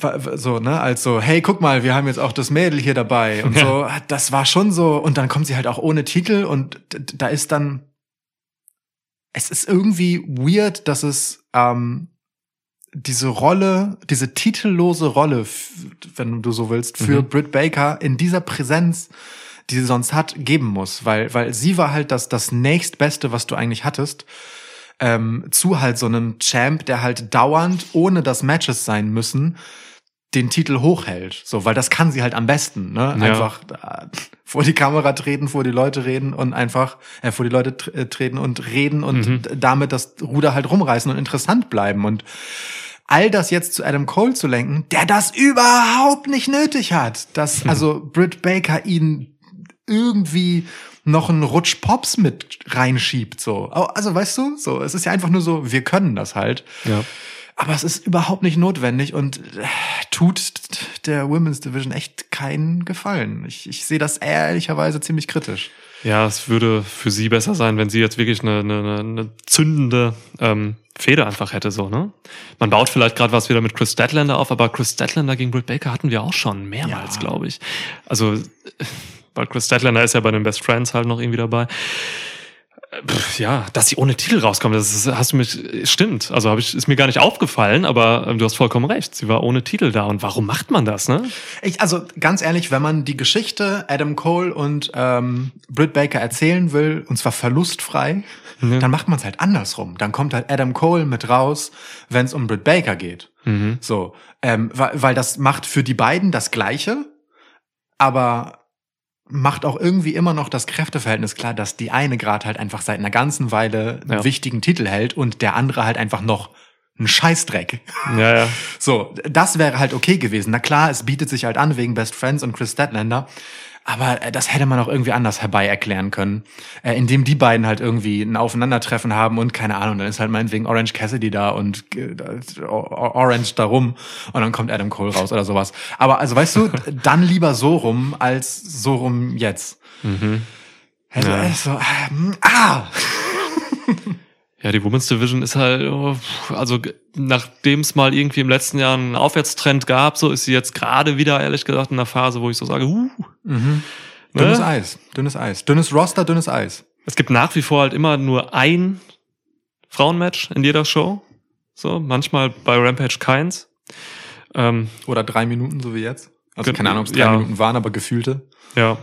Wa- So, ne, als so, hey, guck mal, wir haben jetzt auch das Mädel hier dabei und so, das war schon so, und dann kommt sie halt auch ohne Titel und da ist dann, es ist irgendwie weird, dass es, ähm, diese Rolle, diese titellose Rolle, wenn du so willst, für Mhm. Britt Baker in dieser Präsenz, die sie sonst hat, geben muss, weil, weil sie war halt das, das nächstbeste, was du eigentlich hattest, ähm, zu halt so einem Champ, der halt dauernd, ohne dass Matches sein müssen, den Titel hochhält. So, weil das kann sie halt am besten, ne? Ja. Einfach äh, vor die Kamera treten, vor die Leute reden und einfach äh, vor die Leute tr äh, treten und reden und Mhm. damit das Ruder halt rumreißen und interessant bleiben und all das jetzt zu Adam Cole zu lenken, der das überhaupt nicht nötig hat, dass also Britt Baker ihn irgendwie noch einen Rutsch Pops mit reinschiebt, so. Also, weißt du, so, es ist ja einfach nur so, wir können das halt. Ja. Aber es ist überhaupt nicht notwendig und äh, tut der Women's Division echt keinen Gefallen. Ich, ich sehe das ehrlicherweise ziemlich kritisch. Ja, es würde für sie besser sein, wenn sie jetzt wirklich eine, eine, eine zündende ähm, Feder einfach hätte, so, ne? Man baut vielleicht gerade was wieder mit Chris Statlander auf, aber Chris Statlander gegen Britt Baker hatten wir auch schon mehrmals, Ja. glaube ich. Also, äh, weil Chris Statlander ist ja bei den Best Friends halt noch irgendwie dabei. Äh, pf, Ja, dass sie ohne Titel rauskommt, das ist, hast du mich, stimmt. Also habe ich, ist mir gar nicht aufgefallen, aber ähm, du hast vollkommen recht. Sie war ohne Titel da. Und warum macht man das, ne? Ich, also ganz ehrlich, wenn man die Geschichte Adam Cole und ähm, Britt Baker erzählen will, und zwar verlustfrei, dann macht man es halt andersrum. Dann kommt halt Adam Cole mit raus, wenn es um Britt Baker geht. So, ähm, weil, weil das macht für die beiden das Gleiche, aber macht auch irgendwie immer noch das Kräfteverhältnis klar, dass die eine gerade halt einfach seit einer ganzen Weile einen Ja. wichtigen Titel hält und der andere halt einfach noch ein Scheißdreck. Ja, ja. So, das wäre halt okay gewesen. Na klar, es bietet sich halt an wegen Best Friends und Chris Statlander. Aber äh, das hätte man auch irgendwie anders herbei erklären können, äh, indem die beiden halt irgendwie ein Aufeinandertreffen haben und keine Ahnung, dann ist halt meinetwegen Orange Cassidy da und äh, Orange da rum und dann kommt Adam Cole raus oder sowas. Aber also weißt du, dann lieber so rum als so rum jetzt. Also, Ja. äh, so, ähm, ah, Ja, die Women's Division ist halt, oh, also nachdem es mal irgendwie im letzten Jahr einen Aufwärtstrend gab, so ist sie jetzt gerade wieder, ehrlich gesagt, in einer Phase, wo ich so sage, uh, dünnes Ne? Eis, dünnes Eis, dünnes Roster, dünnes Eis. es gibt nach wie vor halt immer nur ein Frauenmatch in jeder Show. So, manchmal bei Rampage keins. Ähm, Oder drei Minuten, so wie jetzt. Also keine Ahnung, ob es drei ja. Minuten waren, aber gefühlte. Ja.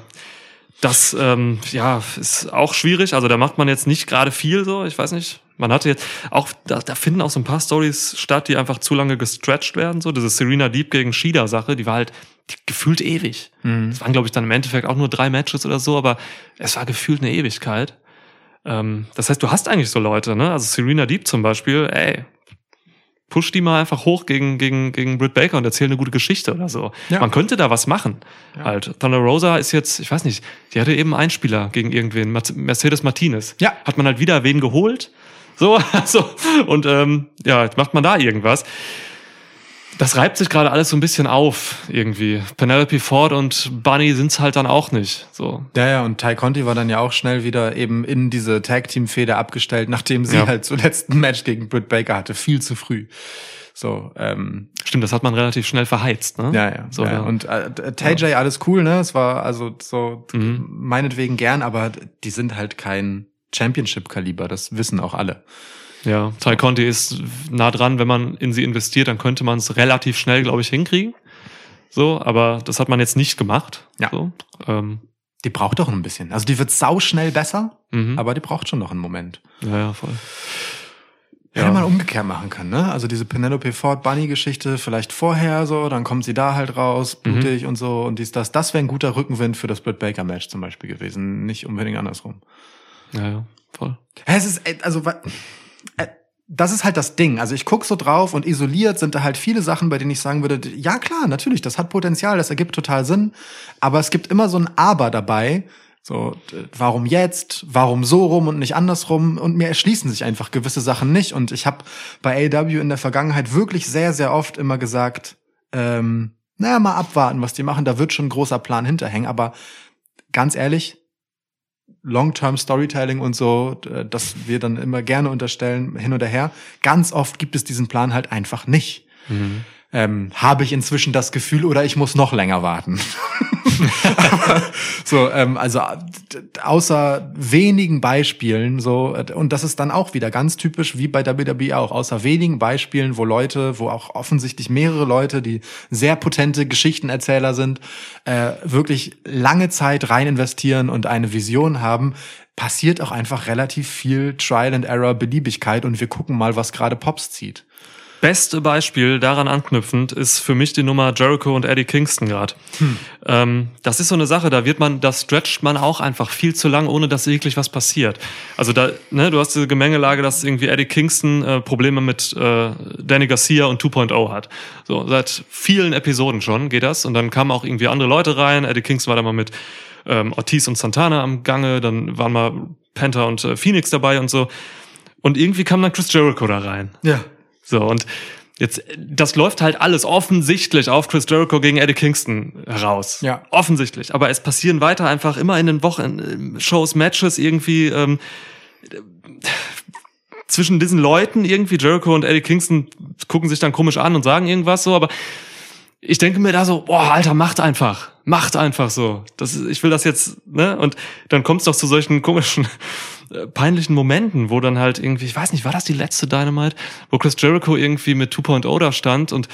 Das ähm, ja, ist auch schwierig. Also da macht man jetzt nicht gerade viel so. Ich weiß nicht. Man hatte jetzt auch, da, da finden auch so ein paar Stories statt, die einfach zu lange gestretched werden. So diese Serena Deep gegen Shida Sache, die war halt die, gefühlt ewig. Es waren glaube ich dann im Endeffekt auch nur drei Matches oder so, aber es war gefühlt eine Ewigkeit. Ähm, das heißt, du hast eigentlich so Leute, ne? Also Serena Deep zum Beispiel, ey, push die mal einfach hoch gegen, gegen, gegen Britt Baker und erzähl eine gute Geschichte oder so. Ja. Man könnte da was machen. Halt. Thunder Rosa ist jetzt, ich weiß nicht, die hatte eben einen Spieler gegen irgendwen, Mercedes Martinez. Ja. Hat man halt wieder wen geholt. So, also, und ähm, ja, jetzt macht man da irgendwas. Das reibt sich gerade alles so ein bisschen auf, irgendwie. Penelope Ford und Bunny sind's halt dann auch nicht. So. Ja, ja, und Ty Conti war dann ja auch schnell wieder eben in diese Tag-Team-Feder abgestellt, nachdem sie Ja. halt zuletzt ein Match gegen Britt Baker hatte. Viel zu früh. So, ähm, Stimmt, das hat man relativ schnell verheizt, ne? ja, ja. So, ja. ja. Und äh, TJ, alles cool, ne? Es war also so Mhm. meinetwegen gern, aber die sind halt kein Championship-Kaliber, das wissen auch alle. Ja, Ty Conti ist nah dran, wenn man in sie investiert, dann könnte man es relativ schnell, glaube ich, hinkriegen. So, aber das hat man jetzt nicht gemacht. Ja. So, ähm, Die braucht doch ein bisschen. Also die wird sauschnell besser, Mhm. aber die braucht schon noch einen Moment. Ja, ja, voll. Hätte man umgekehrt machen können, ne? Also diese Penelope Ford Bunny Geschichte vielleicht vorher so, dann kommt sie da halt raus, Mhm. blutig und so und dies, das. Das wäre ein guter Rückenwind für das Britt Baker Match zum Beispiel gewesen, nicht unbedingt andersrum. Ja, ja, voll. Es ist, also, das ist halt das Ding. Also ich guck so drauf und isoliert sind da halt viele Sachen, bei denen ich sagen würde, ja klar, natürlich, das hat Potenzial, das ergibt total Sinn. Aber es gibt immer so ein Aber dabei. So, warum jetzt? Warum so rum und nicht andersrum? Und mir erschließen sich einfach gewisse Sachen nicht. Und ich habe bei AW in der Vergangenheit wirklich sehr, sehr oft immer gesagt, ähm, naja, mal abwarten, was die machen. Da wird schon ein großer Plan hinterhängen. Aber ganz ehrlich, Long-Term Storytelling und so, äh, das wir dann immer gerne unterstellen, hin oder her. Ganz oft gibt es diesen Plan halt einfach nicht. Ähm, Habe ich inzwischen das Gefühl oder ich muss noch länger warten. So, ähm, also außer wenigen Beispielen so und das ist dann auch wieder ganz typisch wie bei WWE auch. Außer wenigen Beispielen, wo Leute, wo auch offensichtlich mehrere Leute, die sehr potente Geschichtenerzähler sind, äh, wirklich lange Zeit rein investieren und eine Vision haben, passiert auch einfach relativ viel Trial and Error Beliebigkeit und wir gucken mal, was gerade Pops zieht. Beste Beispiel daran anknüpfend ist für mich die Nummer Jericho und Eddie Kingston gerade. Ähm, das ist so eine Sache, da wird man, da stretcht man auch einfach viel zu lang, ohne dass wirklich was passiert. Also da, ne, du hast diese Gemengelage, dass irgendwie Eddie Kingston äh, Probleme mit äh, Danny Garcia und 2.0 hat. So, seit vielen Episoden schon geht das. Und dann kamen auch irgendwie andere Leute rein. Eddie Kingston war da mal mit ähm, Ortiz und Santana am Gange, dann waren mal Penta und äh, Phoenix dabei und so. Und irgendwie kam dann Chris Jericho da rein. Ja. So, und jetzt, das läuft halt alles offensichtlich auf Chris Jericho gegen Eddie Kingston heraus. Ja. Offensichtlich. Aber es passieren weiter einfach immer in den Wochen, äh, Shows, Matches irgendwie, ähm, zwischen diesen Leuten irgendwie, Jericho und Eddie Kingston gucken sich dann komisch an und sagen irgendwas so, aber ich denke mir da so, boah, Alter, macht einfach. Macht einfach so. Das ich will das jetzt, ne? Und dann kommt es doch zu solchen komischen, äh, peinlichen Momenten, wo dann halt irgendwie, ich weiß nicht, war das die letzte Dynamite, wo Chris Jericho irgendwie mit 2.0 da stand und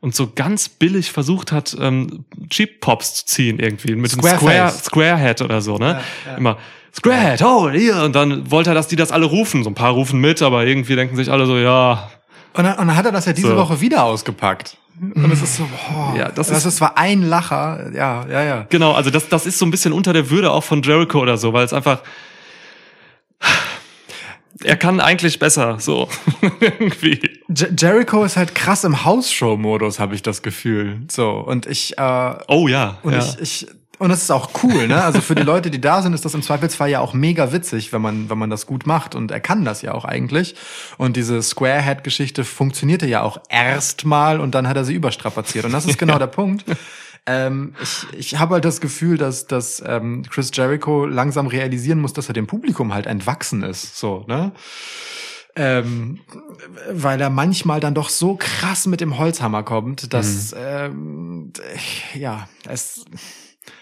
und so ganz billig versucht hat, ähm, Cheap Pops zu ziehen irgendwie mit dem Square, Squareface. Squarehead oder so, ne? Ja, ja. Immer Squarehead, oh, hier. Und dann wollte er, dass die das alle rufen. So ein paar rufen mit, aber irgendwie denken sich alle so, ja, Und dann, und dann hat er das ja diese So. Woche wieder ausgepackt. Und es ist so, boah, Ja, das das, ist- ist zwar ein Lacher, ja, ja, ja. Genau, also das, das ist so ein bisschen unter der Würde auch von Jericho oder so, weil es einfach. Er kann eigentlich besser, so. Irgendwie. Jer Jericho ist halt krass im House-Show-Modus, habe ich das Gefühl. So, und ich, äh, Oh ja. und ja. ich, ich, und das ist auch cool, ne? Also für die Leute, die da sind, ist das im Zweifelsfall ja auch mega witzig, wenn man, wenn man das gut macht. Und er kann das ja auch eigentlich. Und diese Squarehead-Geschichte funktionierte ja auch erstmal und dann hat er sie überstrapaziert. Und das ist genau der Punkt. Ähm, ich ich habe halt das Gefühl, dass, dass ähm, Chris Jericho langsam realisieren muss, dass er dem Publikum halt entwachsen ist. So, ne? ähm, weil er manchmal dann doch so krass mit dem Holzhammer kommt, dass ähm, ja es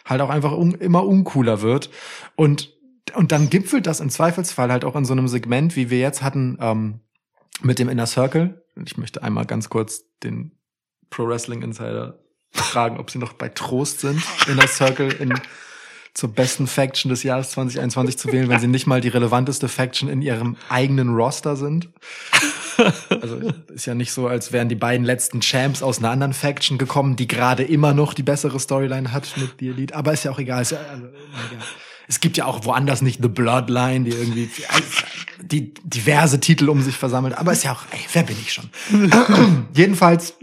halt auch einfach un immer uncooler wird und und dann gipfelt das im Zweifelsfall halt auch in so einem Segment, wie wir jetzt hatten ähm, mit dem Inner Circle. Ich möchte einmal ganz kurz den Pro Wrestling Insider fragen, ob sie noch bei Trost sind, Inner Circle in zur besten Faction des Jahres 2021 zu wählen, wenn sie nicht mal die relevanteste Faction in ihrem eigenen Roster sind. Also ist ja nicht so, als wären die beiden letzten Champs aus einer anderen Faction gekommen, die gerade immer noch die bessere Storyline hat mit The Elite. Aber ist ja auch egal. Ist ja, also, egal. Es gibt ja auch woanders nicht The Bloodline, die irgendwie die diverse Titel um sich versammelt. Aber ist ja auch, ey, wer bin ich schon? Jedenfalls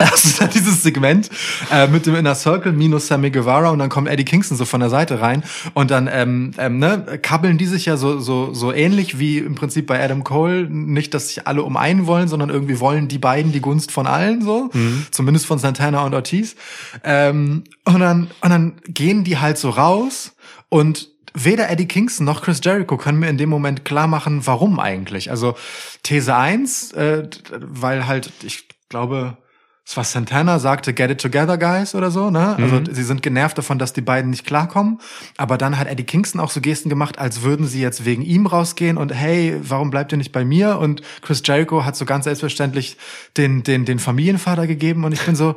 hast du dann dieses Segment äh, mit dem Inner Circle minus Sammy Guevara und dann kommt Eddie Kingston so von der Seite rein und dann ähm, ähm, ne, kabbeln die sich ja so so so ähnlich wie im Prinzip bei Adam Cole. Nicht, dass sich alle um einen wollen, sondern irgendwie wollen die beiden die Gunst von allen so, zumindest von Santana und Ortiz. Ähm, und dann und dann gehen die halt so raus und weder Eddie Kingston noch Chris Jericho können mir in dem Moment klar machen, warum eigentlich. Also These 1, äh, weil halt, ich glaube, es war Santana, sagte Get it together, guys, oder so, ne? Also sie sind genervt davon, dass die beiden nicht klarkommen. Aber dann hat Eddie Kingston auch so Gesten gemacht, als würden sie jetzt wegen ihm rausgehen und hey, warum bleibt ihr nicht bei mir? Und Chris Jericho hat so ganz selbstverständlich den, den, den Familienvater gegeben und ich bin so,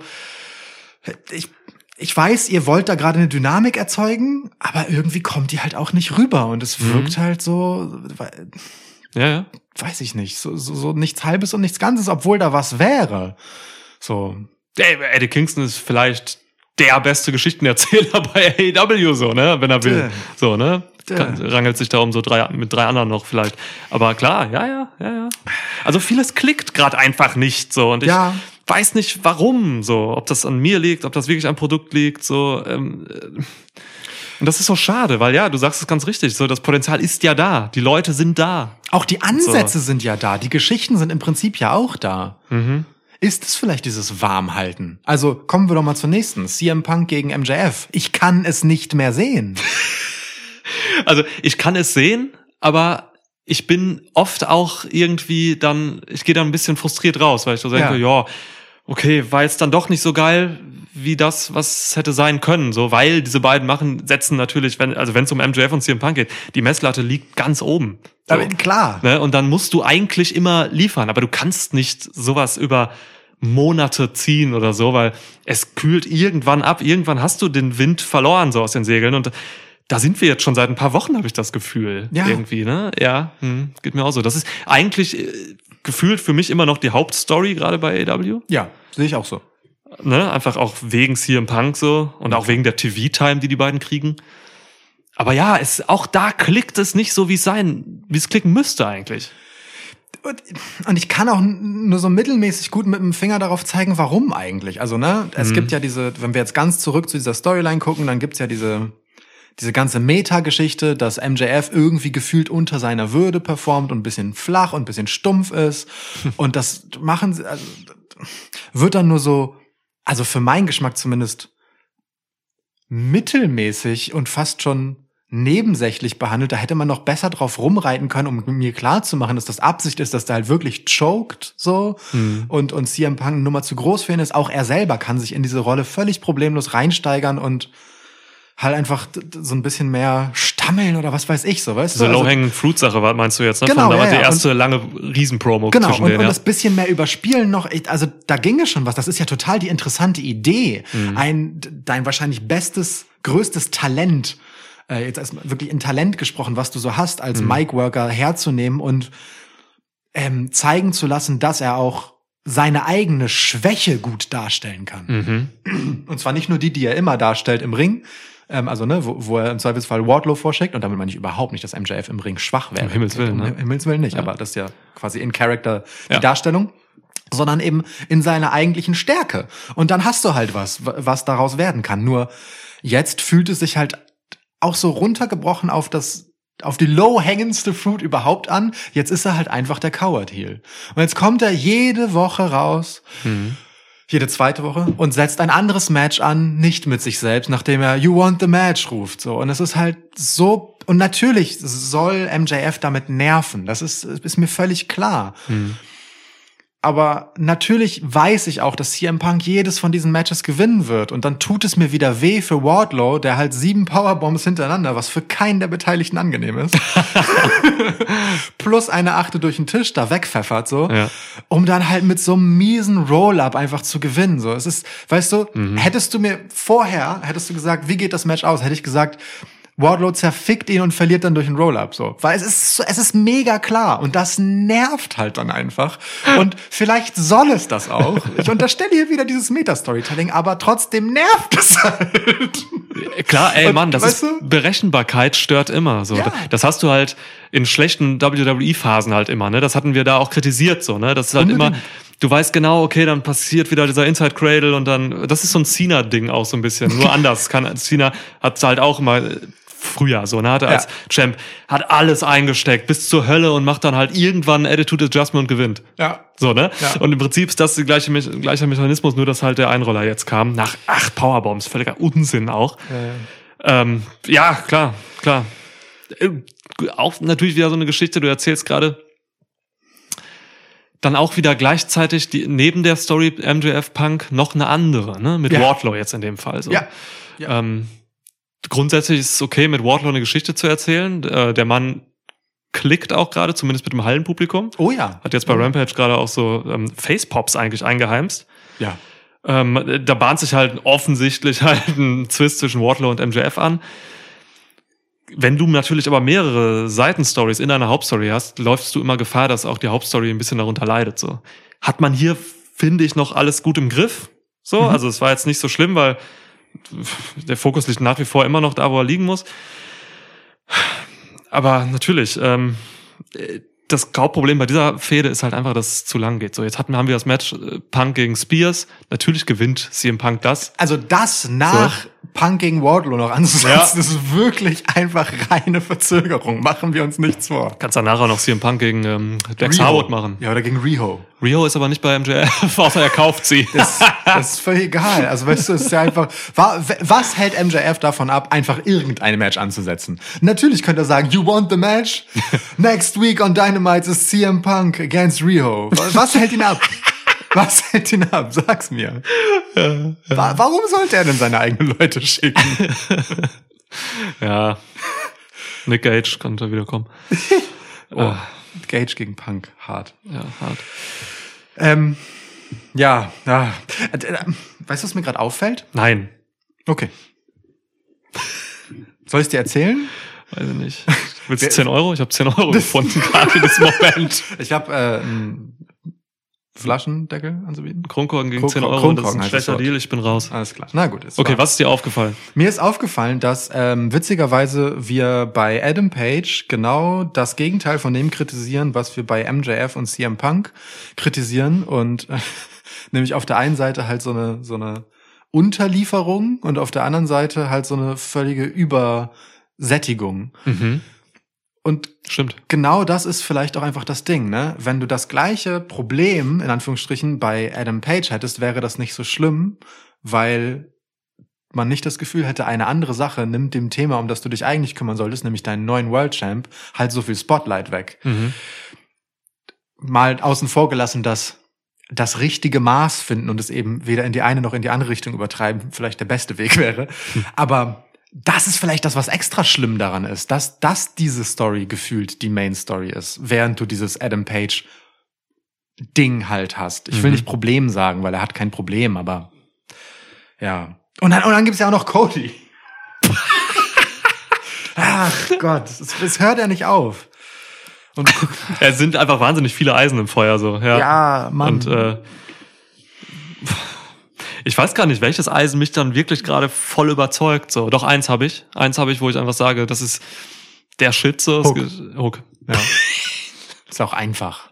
ich, ich weiß, ihr wollt da gerade eine Dynamik erzeugen, aber irgendwie kommt die halt auch nicht rüber und es wirkt halt so, Ja, ja. weiß ich nicht, so, so, so nichts Halbes und nichts Ganzes, obwohl da was wäre. So, Ey, Eddie Kingston ist vielleicht der beste Geschichtenerzähler bei AEW, so, ne, wenn er will. So, ne? Kann, rangelt sich da um so drei, mit drei anderen noch vielleicht. Aber klar, ja, ja, ja, ja. Also vieles klickt gerade einfach nicht, so. Und ich Ja. weiß nicht, warum, so. Ob das an mir liegt, ob das wirklich am Produkt liegt, so. Ähm, äh, und das ist so schade, weil ja, du sagst es ganz richtig, so, das Potenzial ist ja da. Die Leute sind da. Auch die Ansätze sind ja da, die Geschichten sind im Prinzip ja auch da. Ist es vielleicht dieses Warmhalten? Also kommen wir doch mal zur nächsten. CM Punk gegen MJF. Ich kann es nicht mehr sehen. Also ich kann es sehen, aber ich bin oft auch irgendwie dann, ich gehe da ein bisschen frustriert raus, weil ich so denke, ja, okay, war jetzt dann doch nicht so geil wie das, was hätte sein können, so, weil diese beiden machen, setzen natürlich, wenn, also wenn es um MJF und CM Punk geht, die Messlatte liegt ganz oben. So. Aber klar. Ne? Und dann musst du eigentlich immer liefern, aber du kannst nicht sowas über Monate ziehen oder so, weil es kühlt irgendwann ab. Irgendwann hast du den Wind verloren so aus den Segeln und da sind wir jetzt schon seit ein paar Wochen, habe ich das Gefühl. Ja. Irgendwie, ne? Ja, hm, geht mir auch so. Das ist eigentlich äh, gefühlt für mich immer noch die Hauptstory, gerade bei AW. Ja, sehe ich auch so. Ne? Einfach auch wegen CM Punk so und auch wegen der TV-Time, die die beiden kriegen. Aber ja, es, auch da klickt es nicht so, wie es sein, wie es klicken müsste eigentlich. Und, und ich kann auch nur so mittelmäßig gut mit dem Finger darauf zeigen, warum eigentlich. Also, ne, es gibt ja diese, wenn wir jetzt ganz zurück zu dieser Storyline gucken, dann gibt's ja diese, diese ganze Meta-Geschichte, dass MJF irgendwie gefühlt unter seiner Würde performt und ein bisschen flach und ein bisschen stumpf ist. und das machen sie, also, wird dann nur so, also für meinen Geschmack zumindest, mittelmäßig und fast schon nebensächlich behandelt. Da hätte man noch besser drauf rumreiten können, um mir klar zu machen, dass das Absicht ist, dass der halt wirklich choked so und und CM Punk eine Nummer zu groß für ihn ist. Auch er selber kann sich in diese Rolle völlig problemlos reinsteigern und halt einfach so ein bisschen mehr stammeln oder was weiß ich so, weißt Diese du? Also- Low-Hanging Fruit-Sache war- meinst du jetzt, ne? Genau, Von, da war ja, die erste lange Riesenpromo Genau, zwischen und, denen, und ja. das bisschen mehr überspielen noch, also da ginge schon was. Das ist ja total die interessante Idee. Mhm. Ein, dein wahrscheinlich bestes, größtes Talent, äh, jetzt erstmal wirklich in Talent gesprochen, was du so hast, als Mhm. Mic-Worker herzunehmen und ähm, zeigen zu lassen, dass er auch seine eigene Schwäche gut darstellen kann. Mhm. Und zwar nicht nur die, die er immer darstellt im Ring, ähm, also ne, wo, wo er im Zweifelsfall Wardlow vorschickt, und damit meine ich überhaupt nicht, dass MJF im Ring schwach wäre. Um Himmels Willen, ne? Um Himmels Willen nicht, aber das ist ja quasi in Character die Ja. Darstellung sondern eben in seiner eigentlichen Stärke. Und dann hast du halt was, was daraus werden kann. Nur jetzt fühlt es sich halt auch so runtergebrochen auf das auf die low-hängendste Fruit überhaupt an. Jetzt ist er halt einfach der Coward Heel. Und jetzt kommt er jede Woche raus, jede zweite Woche und setzt ein anderes Match an, nicht mit sich selbst, nachdem er You want the match ruft. So und es ist halt so und natürlich soll MJF damit nerven. Das ist ist mir völlig klar. Aber natürlich weiß ich auch, dass CM Punk jedes von diesen Matches gewinnen wird. Und dann tut es mir wieder weh für Wardlow, der halt sieben Powerbombs hintereinander, was für keinen der Beteiligten angenehm ist. Plus eine Achte durch den Tisch da wegpfeffert, so. Ja. Um dann halt mit so einem miesen Roll-Up einfach zu gewinnen, so. Es ist, weißt du, hättest du mir vorher, hättest du gesagt, wie geht das Match aus? Hätte ich gesagt, Wardlow zerfickt ihn und verliert dann durch einen Roll-Up, so. Weil es ist, es ist mega klar und das nervt halt dann einfach. Und vielleicht soll es das auch. Ich unterstelle hier wieder dieses Meta-Storytelling, aber trotzdem nervt es halt. Klar, ey Mann, das weißt ist du? Berechenbarkeit stört immer. So, Ja. das hast du halt in schlechten WWE-Phasen halt immer. Ne, das hatten wir da auch kritisiert. So, ne, das ist halt Unbedingt. immer. Du weißt genau, okay, dann passiert wieder dieser Inside Cradle und dann, das ist so ein Cena-Ding auch so ein bisschen. Nur anders. Kann, Cena hat halt auch immer früher so, ne, hatte als Ja. Champ, hat alles eingesteckt bis zur Hölle und macht dann halt irgendwann Attitude Adjustment und gewinnt. Ja. So, ne? Ja. Und im Prinzip ist das der gleiche, gleicher Mechanismus, nur dass halt der Einroller jetzt kam. Nach acht Powerbombs. Völliger Unsinn auch. Ähm, ja, klar, klar. Äh, Auch natürlich wieder so eine Geschichte, du erzählst gerade. Dann auch wieder gleichzeitig die, neben der Story MJF Punk noch eine andere, ne? Mit Ja. Wardlow jetzt in dem Fall. So. Ja. Ja. Ähm, grundsätzlich ist es okay, mit Wardlow eine Geschichte zu erzählen. Äh, der Mann klickt auch gerade, zumindest mit dem Hallenpublikum. Oh ja. Hat jetzt bei Rampage gerade auch so ähm, Facepops eigentlich eingeheimst. Ja. Ähm, da bahnt sich halt offensichtlich halt ein Zwist zwischen Wardlow und MJF an. Wenn du natürlich aber mehrere Seitenstories in einer Hauptstory hast, läufst du immer Gefahr, dass auch die Hauptstory ein bisschen darunter leidet. So hat man hier, finde ich, noch alles gut im Griff. So, Mhm. also es war jetzt nicht so schlimm, weil der Fokus liegt nach wie vor immer noch da, wo er liegen muss. Aber natürlich, ähm, das Hauptproblem bei dieser Fehde ist halt einfach, dass es zu lang geht. So, jetzt hatten, haben wir das Match äh, Punk gegen Spears. Natürlich gewinnt CM Punk das. Also das nach Punk gegen Wardlow noch anzusetzen, Ja. das ist wirklich einfach reine Verzögerung. Machen wir uns nichts vor. Kannst dann nachher noch CM Punk gegen ähm, Dex Riho. Harwood machen. Ja, oder gegen Riho. Rio ist aber nicht bei MJF, außer er kauft sie. Das, das ist völlig egal. Also weißt du, es ist ja einfach, wa- was hält MJF davon ab, einfach irgendein Match anzusetzen? Natürlich könnte er sagen, you want the match? Next week on Dynamite is CM Punk against Riho. Was hält ihn ab? Was hält ihn ab? Sag's mir. Wa- Warum sollte er denn seine eigenen Leute schicken? ja. Nick Gage konnte wieder kommen. Oh, Gage gegen Punk, hart. Ja, hart. Ähm, ja, ja. Äh, äh, Weißt du, was mir gerade auffällt? Nein, Okay. Soll ich dir erzählen? weiß ich nicht. Willst du 10 Euro? Ich habe 10 Euro gefunden gerade in diesem Moment. Ich habe äh, Flaschendeckel anzubieten. Kronkorken gegen Kron- 10 Euro, das ist Kronkorken ein schlechter. Deal, ich bin raus. Alles klar. Na gut. es Okay, war- was ist dir aufgefallen? Mir ist aufgefallen, dass ähm, witzigerweise wir bei Adam Page genau das Gegenteil von dem kritisieren, was wir bei MJF und CM Punk kritisieren und äh, nämlich auf der einen Seite halt so eine so eine Unterlieferung und auf der anderen Seite halt so eine völlige Übersättigung. Mhm. Und Stimmt. genau das ist vielleicht auch einfach das Ding, ne? Wenn du das gleiche Problem, in Anführungsstrichen, bei Adam Page hättest, wäre das nicht so schlimm, weil man nicht das Gefühl hätte, eine andere Sache nimmt dem Thema, um das du dich eigentlich kümmern solltest, nämlich deinen neuen World Champ, halt so viel Spotlight weg. Mhm. Mal außen vor gelassen, dass das richtige Maß finden und es eben weder in die eine noch in die andere Richtung übertreiben vielleicht der beste Weg wäre. Aber das ist vielleicht das, was extra schlimm daran ist, dass, dass diese Story gefühlt die Main Story ist, während du dieses Adam Page Ding halt hast. Ich will Mhm. nicht Problem sagen, weil er hat kein Problem, aber ja. Und dann, und dann gibt's ja auch noch Cody. Ach Gott, es, es hört ja nicht auf. Und Es sind einfach wahnsinnig viele Eisen im Feuer, so, ja. ja, Mann. Und äh, ich weiß gar nicht, welches Eisen mich dann wirklich gerade voll überzeugt. So, doch eins habe ich. Eins habe ich, wo ich einfach sage, das ist der Shit. So. Hook. Hook. ja. ist auch einfach.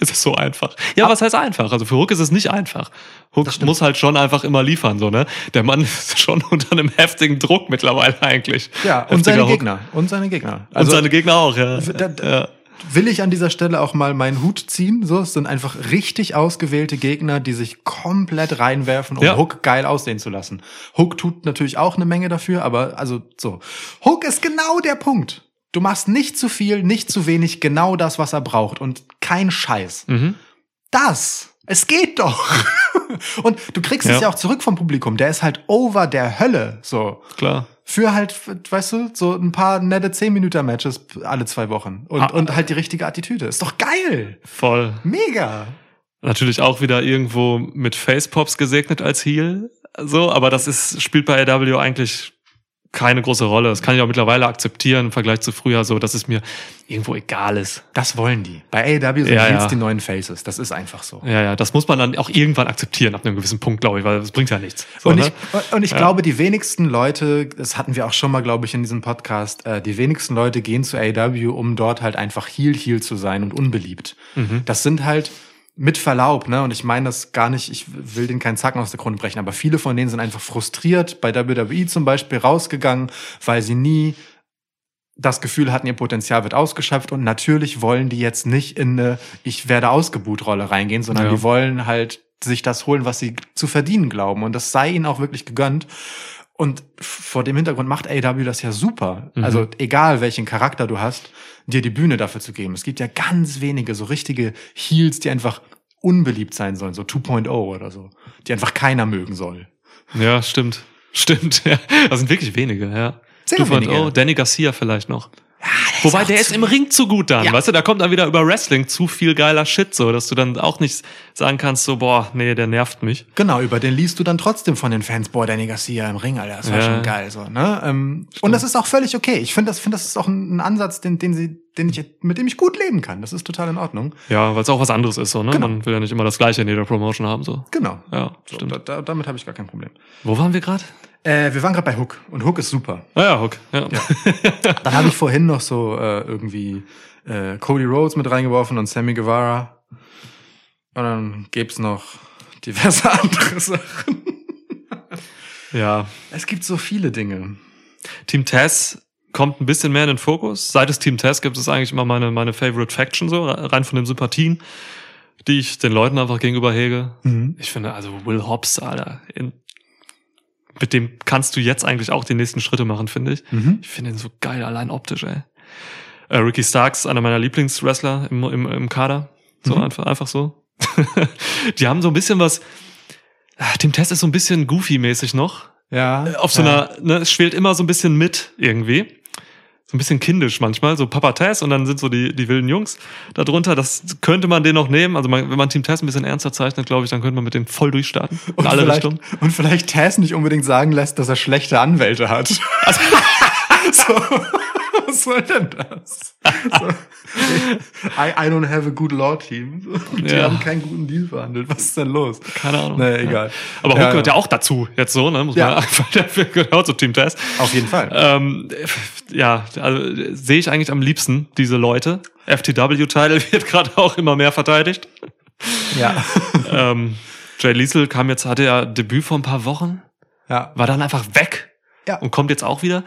Es ist so einfach. Ja, was heißt einfach? Also für Hook ist es nicht einfach. Hook muss halt schon einfach immer liefern, so, ne? Der Mann ist schon unter einem heftigen Druck mittlerweile eigentlich. Ja, und Heftiger seine Hook. Gegner. Und seine Gegner. und seine Gegner auch, ja. da- da- ja. Will ich an dieser Stelle auch mal meinen Hut ziehen. So, es sind einfach richtig ausgewählte Gegner, die sich komplett reinwerfen, um Ja. Hook geil aussehen zu lassen. Hook tut natürlich auch eine Menge dafür, aber also so. Hook ist genau der Punkt. Du machst nicht zu viel, nicht zu wenig, genau das, was er braucht und kein Scheiß. Mhm. Das. Es geht doch. Und du kriegst es Ja. ja auch zurück vom Publikum. Der ist halt over der Hölle. So. Klar. Für halt, weißt du, so ein paar nette 10-Minuten-Matches alle zwei Wochen. Und, Ah. und halt die richtige Attitüde. Ist doch geil. Voll. Mega. Natürlich auch wieder irgendwo mit Facepops gesegnet als Heel. So, aber das ist, spielt bei AW eigentlich keine große Rolle. Das kann ich auch mittlerweile akzeptieren im Vergleich zu früher so, dass es mir irgendwo egal ist. Das wollen die. Bei AEW sind Ja, ja. die neuen Faces. Das ist einfach so. Ja, ja, das muss man dann auch irgendwann akzeptieren ab einem gewissen Punkt, glaube ich, weil das bringt ja nichts. So, und ne? ich, und ich Ja. glaube, die wenigsten Leute, das hatten wir auch schon mal, glaube ich, in diesem Podcast, äh, die wenigsten Leute gehen zu AEW, um dort halt einfach Heel Heel zu sein und unbeliebt. Mhm. Das sind halt mit Verlaub, ne? Und ich meine das gar nicht, ich will den keinen Zacken aus der Krone brechen, aber viele von denen sind einfach frustriert, bei WWE zum Beispiel rausgegangen, weil sie nie das Gefühl hatten, ihr Potenzial wird ausgeschöpft und natürlich wollen die jetzt nicht in eine Ich werde ausgebuht Rolle reingehen, sondern Ja. die wollen halt sich das holen, was sie zu verdienen glauben und das sei ihnen auch wirklich gegönnt. Und vor dem Hintergrund macht AEW das ja super. Mhm. Also egal welchen Charakter du hast, dir die Bühne dafür zu geben. Es gibt ja ganz wenige so richtige Heels, die einfach unbeliebt sein sollen, so 2.0 oder so, die einfach keiner mögen soll. Ja, stimmt. Stimmt, ja. Das sind wirklich wenige, ja. Sehr 2.0, wenige. Danny Garcia vielleicht noch. Wobei auch der ist im Ring zu gut dann, Ja. weißt du, da kommt dann wieder über Wrestling zu viel geiler Shit, so, dass du dann auch nicht sagen kannst, so, boah, nee, der nervt mich. Genau, über den liest du dann trotzdem von den Fans, boah, Danny Garcia im Ring, Alter, das war Ja. schon geil, so, ne? Ähm, und das ist auch völlig okay. Ich finde, das, finde, das ist auch ein, ein Ansatz, den, den sie, den ich, mit dem ich gut leben kann. Das ist total in Ordnung. Ja, weil es auch was anderes ist, so, ne? Genau. Man will ja nicht immer das Gleiche in jeder Promotion haben, so. Genau. Ja, So, stimmt. da, damit habe ich gar kein Problem. Wo waren wir gerade? Äh, wir waren gerade bei Hook und Hook ist super. Ah ja, Hook. Ja. Dann habe ich vorhin noch so äh, irgendwie äh, Cody Rhodes mit reingeworfen und Sammy Guevara. Und dann gibt's noch diverse andere Sachen. ja. Es gibt so viele Dinge. Team Tess kommt ein bisschen mehr in den Fokus. Seit es Team Tess gibt, ist eigentlich immer meine, meine Favorite Faction so, rein von den Sympathien, die ich den Leuten einfach gegenüber hege. Mhm. Ich finde, also Will Hobbs, Alter, in, mit dem kannst du jetzt eigentlich auch die nächsten Schritte machen, finde ich. Mhm. Ich finde ihn so geil, allein optisch, ey. Äh, Ricky Starks, einer meiner Lieblingswrestler im, im, im Kader. So Mhm. einfach, einfach so. die haben so ein bisschen was. Ah, Team Test ist so ein bisschen goofy-mäßig noch. Ja. Auf so ja. einer, ne, es schwelt immer so ein bisschen mit irgendwie. So ein bisschen kindisch manchmal, so Papa Tess und dann sind so die, die wilden Jungs darunter. Das könnte man den noch nehmen. Also man, wenn man Team Tess ein bisschen ernster zeichnet, glaube ich, dann könnte man mit dem voll durchstarten. In Und alle vielleicht, Richtungen. und vielleicht Taz nicht unbedingt sagen lässt, dass er schlechte Anwälte hat. Also so, was soll denn das? So, I, I don't have a good law team. So, Die Ja. haben keinen guten Deal verhandelt. Was ist denn los? Keine Ahnung. Naja, egal. Aber Hook Ja, gehört ja auch dazu, jetzt so, ne? Muss Ja. man einfach, der gehört auch zu Team Test. Auf jeden Fall. Ähm, ja, also sehe ich eigentlich am liebsten diese Leute. FTW-Title wird gerade auch immer mehr verteidigt. ja. ähm, Jay Liesel kam jetzt, hatte ja Debüt vor ein paar Wochen, ja. war dann einfach weg Ja. und kommt jetzt auch wieder.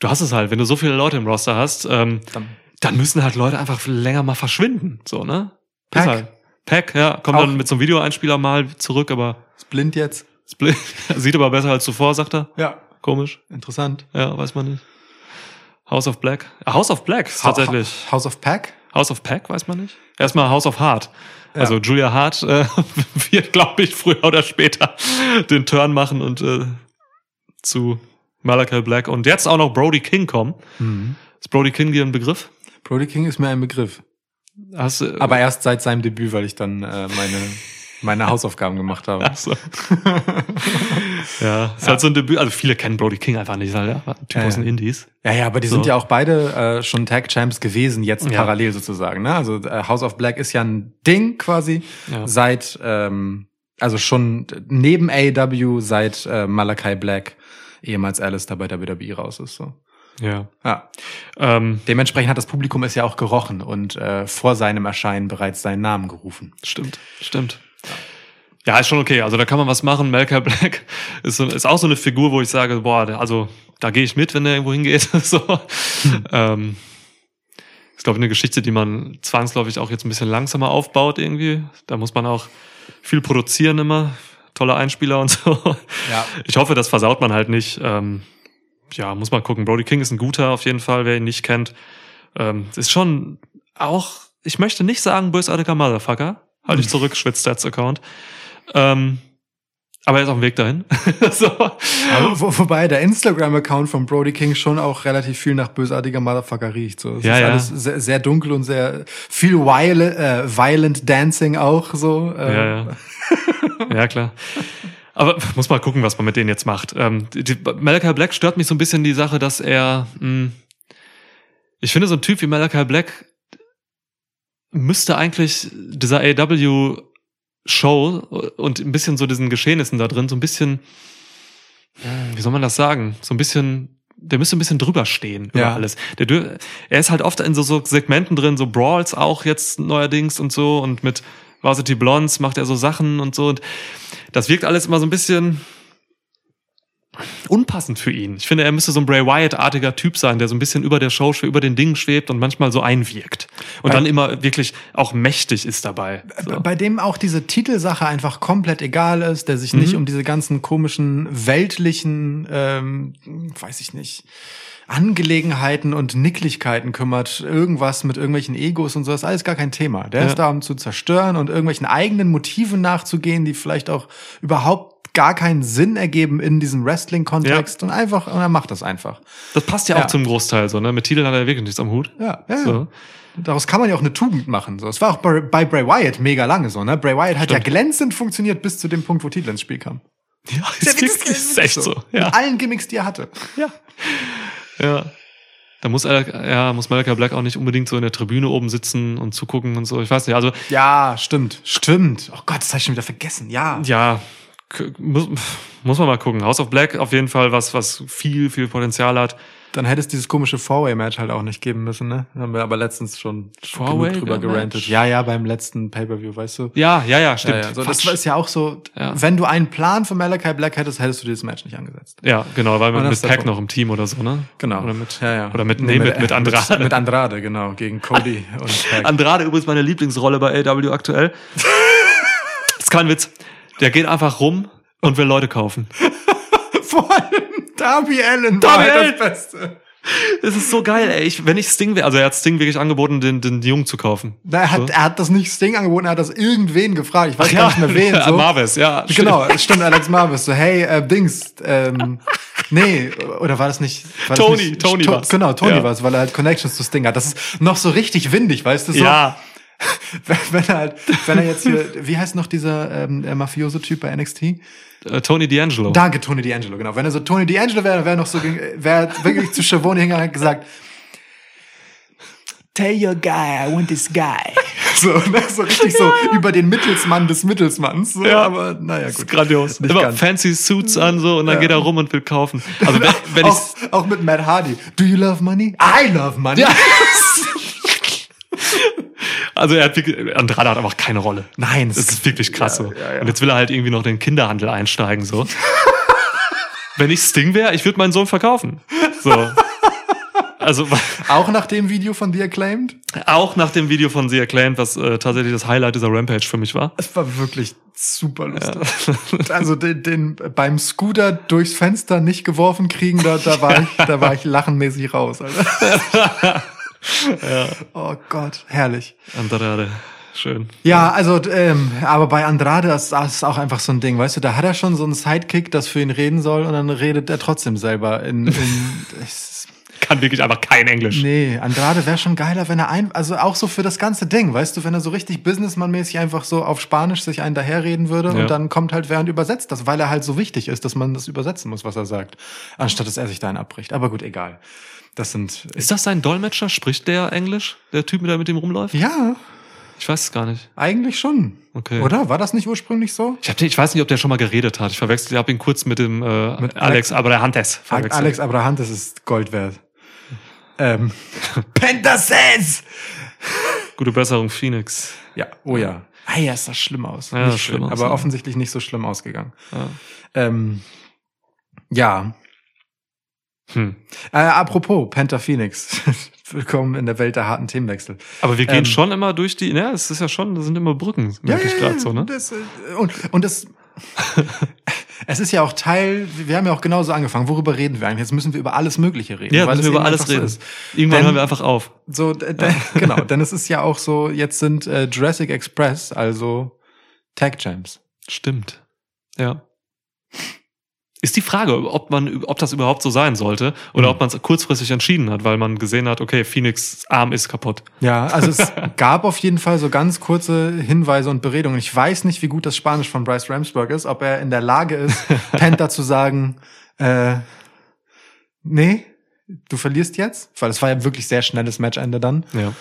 Du hast es halt, wenn du so viele Leute im Roster hast, ähm, Dann- dann müssen halt Leute einfach länger mal verschwinden, so, ne? Pack. Halt. Pack, ja, kommt Auch- dann mit so einem Videoeinspieler mal zurück, aber Ist blind jetzt. Split, sieht aber besser als zuvor, sagt er. Ja. Komisch. Interessant. Ja, weiß man nicht. House of Black. Ah, House of Black tatsächlich. Ha- House of Pack? House of Pack, weiß man nicht. Erstmal House of Hart. Ja. Also Julia Hart äh, wird, glaube ich, früher oder später den Turn machen und äh, zu Malachi Black und jetzt auch noch Brody King kommen. Mhm. Ist Brody King dir ein Begriff? Brody King ist mir ein Begriff. Hast du, Aber erst seit seinem Debüt, weil ich dann äh, meine, meine Hausaufgaben gemacht habe. Ach so. ja, ist halt so ein Debüt. Also viele kennen Brody King einfach nicht, halt, ja. Typ Ja, aus den ja. Indies. Ja, ja, aber die So. sind ja auch beide äh, schon Tag Champs gewesen, jetzt Ja. parallel sozusagen. Ne? Also äh, House of Black ist ja ein Ding quasi Ja. seit, ähm, also schon neben AEW seit äh, Malachi Black, ehemals Alistair bei WWE raus ist. So. Ja. Ja. Ähm, Dementsprechend hat das Publikum es ja auch gerochen und äh, vor seinem Erscheinen bereits seinen Namen gerufen. Stimmt, stimmt. Ja, ist schon okay. Also da kann man was machen. Malcolm Black ist, so, ist auch so eine Figur, wo ich sage, boah, also da gehe ich mit, wenn der irgendwo hingeht. so. Ähm, ist, glaube ich, eine Geschichte, die man zwangsläufig auch jetzt ein bisschen langsamer aufbaut irgendwie. Da muss man auch viel produzieren immer. Tolle Einspieler und so. Ja. Ich hoffe, das versaut man halt nicht. Ähm, ja, muss man gucken. Brody King ist ein guter auf jeden Fall, wer ihn nicht kennt. Ähm, ist schon auch, ich möchte nicht sagen bösartiger Motherfucker. Halte ich zurück, Schwitzstats-Account. Ähm, aber er ist auf dem Weg dahin. so. Wo, wobei der Instagram-Account von Brody King schon auch relativ viel nach bösartiger Motherfucker riecht. So. Es Ja, ist ja. alles sehr, sehr dunkel und sehr viel violent, äh, violent Dancing auch so. Äh, Ja, ja. ja, klar. Aber muss mal gucken, was man mit denen jetzt macht. Ähm, die, Malachi Black stört mich so ein bisschen die Sache, dass er, mh, ich finde, so ein Typ wie Malachi Black müsste eigentlich dieser AW Show und ein bisschen so diesen Geschehnissen da drin, so ein bisschen, äh, wie soll man das sagen, so ein bisschen, der müsste ein bisschen drüber stehen über Ja. alles. Der, er ist halt oft in so, so Segmenten drin, so Brawls auch jetzt neuerdings und so und mit Varsity Blondes macht er so Sachen und so und das wirkt alles immer so ein bisschen unpassend für ihn. Ich finde, er müsste so ein Bray Wyatt-artiger Typ sein, der so ein bisschen über der Show, über den Dingen schwebt und manchmal so einwirkt. Und Bei- dann immer wirklich auch mächtig ist dabei. So. Bei dem auch diese Titelsache einfach komplett egal ist, der sich nicht Mhm. um diese ganzen komischen weltlichen, ähm, weiß ich nicht, Angelegenheiten und Nicklichkeiten kümmert, irgendwas mit irgendwelchen Egos und so, das ist alles gar kein Thema. Der Ja. ist da, um zu zerstören und irgendwelchen eigenen Motiven nachzugehen, die vielleicht auch überhaupt gar keinen Sinn ergeben in diesem Wrestling-Kontext und einfach, und er macht das einfach. Das passt ja, Ja. auch zum Großteil so, ne? Mit Titeln hat er wirklich nichts am Hut. Ja, ja. So. Daraus kann man ja auch eine Tugend machen. So, es war auch bei, bei Bray Wyatt mega lange so, ne? Bray Wyatt hat ja glänzend funktioniert bis zu dem Punkt, wo Titel ins Spiel kam. Ja, ist, ist echt so. Ja. Mit allen Gimmicks, die er hatte. Ja. Ja. Da muss, ja, muss Malachi Black auch nicht unbedingt so in der Tribüne oben sitzen und zugucken und so. Ich weiß nicht. Also, Ja, stimmt, stimmt. Oh Gott, das habe ich schon wieder vergessen. Ja. ja, muss, muss man mal gucken. House of Black auf jeden Fall was, was viel, viel Potenzial hat. Dann hätte es dieses komische Four-Way-Match halt auch nicht geben müssen, ne? Haben wir aber letztens schon genug drüber gerantet. Ja, ja, beim letzten Pay-Per-View, weißt du? Ja, ja, ja, stimmt. Ja, ja. So, das ist ja auch so, Ja. wenn du einen Plan für Malachi Black hättest, hättest du dieses Match nicht angesetzt. ja, genau, weil man das mit Pack noch im Team oder so, ne? Genau. Oder mit, ja, ja. Oder mit, nee, mit, mit Andrade. Mit, mit Andrade, genau, gegen Cody und Pac. Andrade übrigens meine Lieblingsrolle bei AW aktuell. ist kein Witz. Der geht einfach rum und will Leute kaufen. Vor allem Darby Allen Darby war halt Allin! das Beste. Das ist so geil, ey. Ich, wenn ich Sting wäre, also er hat Sting wirklich angeboten, den, den Jungen zu kaufen. Na, Er hat, So. er hat das nicht Sting angeboten, er hat das irgendwen gefragt. Ich weiß gar nicht mehr wen. So. Marvis, ja. Genau, stimmt, Alex Marvis. So, hey, äh, Dings, ähm, nee, oder war das nicht? War das Tony, nicht, Tony To- war's. Genau, Tony Ja. war's, weil er halt Connections zu Sting hat. Das ist noch so richtig windig, weißt du? So, Ja, Wenn, er halt, wenn er jetzt hier, wie heißt noch dieser ähm, der Mafioso-Typ bei NXT? Äh, Tony D'Angelo. Danke, Tony D'Angelo, genau. Wenn er so Tony D'Angelo wäre, wäre noch so, wäre wirklich zu Schiavone hingegangen und gesagt, Tell your guy, I want this guy. So, ne, so richtig so über den Mittelsmann des Mittelsmanns. So, Ja. aber naja, Das gut. ist grandios. Nicht Immer ganz. fancy Suits an so und dann Ja. geht er rum und will kaufen. Also wenn, wenn auch, auch mit Matt Hardy. Do you love money? I love money. also er hat wirklich, Andrade hat einfach keine Rolle. Nein, Das ist wirklich krass Ja, so. ja, ja. Und jetzt will er halt irgendwie noch den Kinderhandel einsteigen so. wenn ich Sting wäre, ich würde meinen Sohn verkaufen. So. Also Auch nach dem Video von The Acclaimed? auch nach dem Video von The Acclaimed, was äh, tatsächlich das Highlight dieser Rampage für mich war. Es war wirklich super lustig. Also den, den beim Scooter durchs Fenster nicht geworfen kriegen, da, da war ich, da war ich lachenmäßig raus, Alter. Oh Gott, herrlich. Andrade. Schön. Ja, also, ähm, aber bei Andrade ist das ist auch einfach so ein Ding, weißt du, da hat er schon so einen Sidekick, das für ihn reden soll, und dann redet er trotzdem selber in, in Kann wirklich einfach kein Englisch. Nee, Andrade wäre schon geiler, wenn er ein, also auch so für das ganze Ding, weißt du, wenn er so richtig Businessman-mäßig einfach so auf Spanisch sich einen daherreden würde Ja. und dann kommt halt wer und übersetzt das, weil er halt so wichtig ist, dass man das übersetzen muss, was er sagt, anstatt dass er sich da einen abbricht. Aber gut, egal. Das sind, Ist das sein Dolmetscher? Spricht der Englisch? Der Typ, der mit dem rumläuft? ja, Ich weiß es gar nicht. eigentlich schon. Okay. Oder? War das nicht ursprünglich so? Ich, hab, den- ich weiß nicht, ob der schon mal geredet hat. Ich verwechsel, ich habe ihn kurz mit dem äh, Mit Alex Abrahantes verwechselt. Alex Abrahantes ist Gold wert. Ähm, Pentasens! Gute Besserung, Phoenix. Ja, oh ja. Ah ja, ist das schlimm aus. Ja, nicht das schlimm schön, aus, aber ja. offensichtlich nicht so schlimm ausgegangen. Ja. Ähm, ja. Hm. Äh, apropos, Penta Phoenix. Willkommen in der Welt der harten Themenwechsel. Aber wir gehen Ähm, schon immer durch die, ne, es ist ja schon, das sind immer Brücken, merke ich gerade so, ne? Das, äh, und, und das, es ist ja auch Teil, wir haben ja auch genauso angefangen. Worüber reden wir eigentlich? Jetzt müssen wir über alles Mögliche reden. Ja, weil müssen wir über alles so reden. ist. Irgendwann Denn- hören wir einfach auf. So, d- genau, denn es ist ja auch so, jetzt sind äh, Jurassic Express, also Tag Champs. Stimmt. Ja. Ist die Frage, ob man, ob das überhaupt so sein sollte oder Mhm. ob man es kurzfristig entschieden hat, weil man gesehen hat, okay, Phoenix Arm ist kaputt. Ja, also es gab auf jeden Fall so ganz kurze Hinweise und Beredungen. Ich weiß nicht, wie gut das Spanisch von Bryce Ramsburg ist, ob er in der Lage ist, Penta zu sagen, äh, nee, du verlierst jetzt, weil es war ja wirklich sehr schnelles Matchende dann. Ja.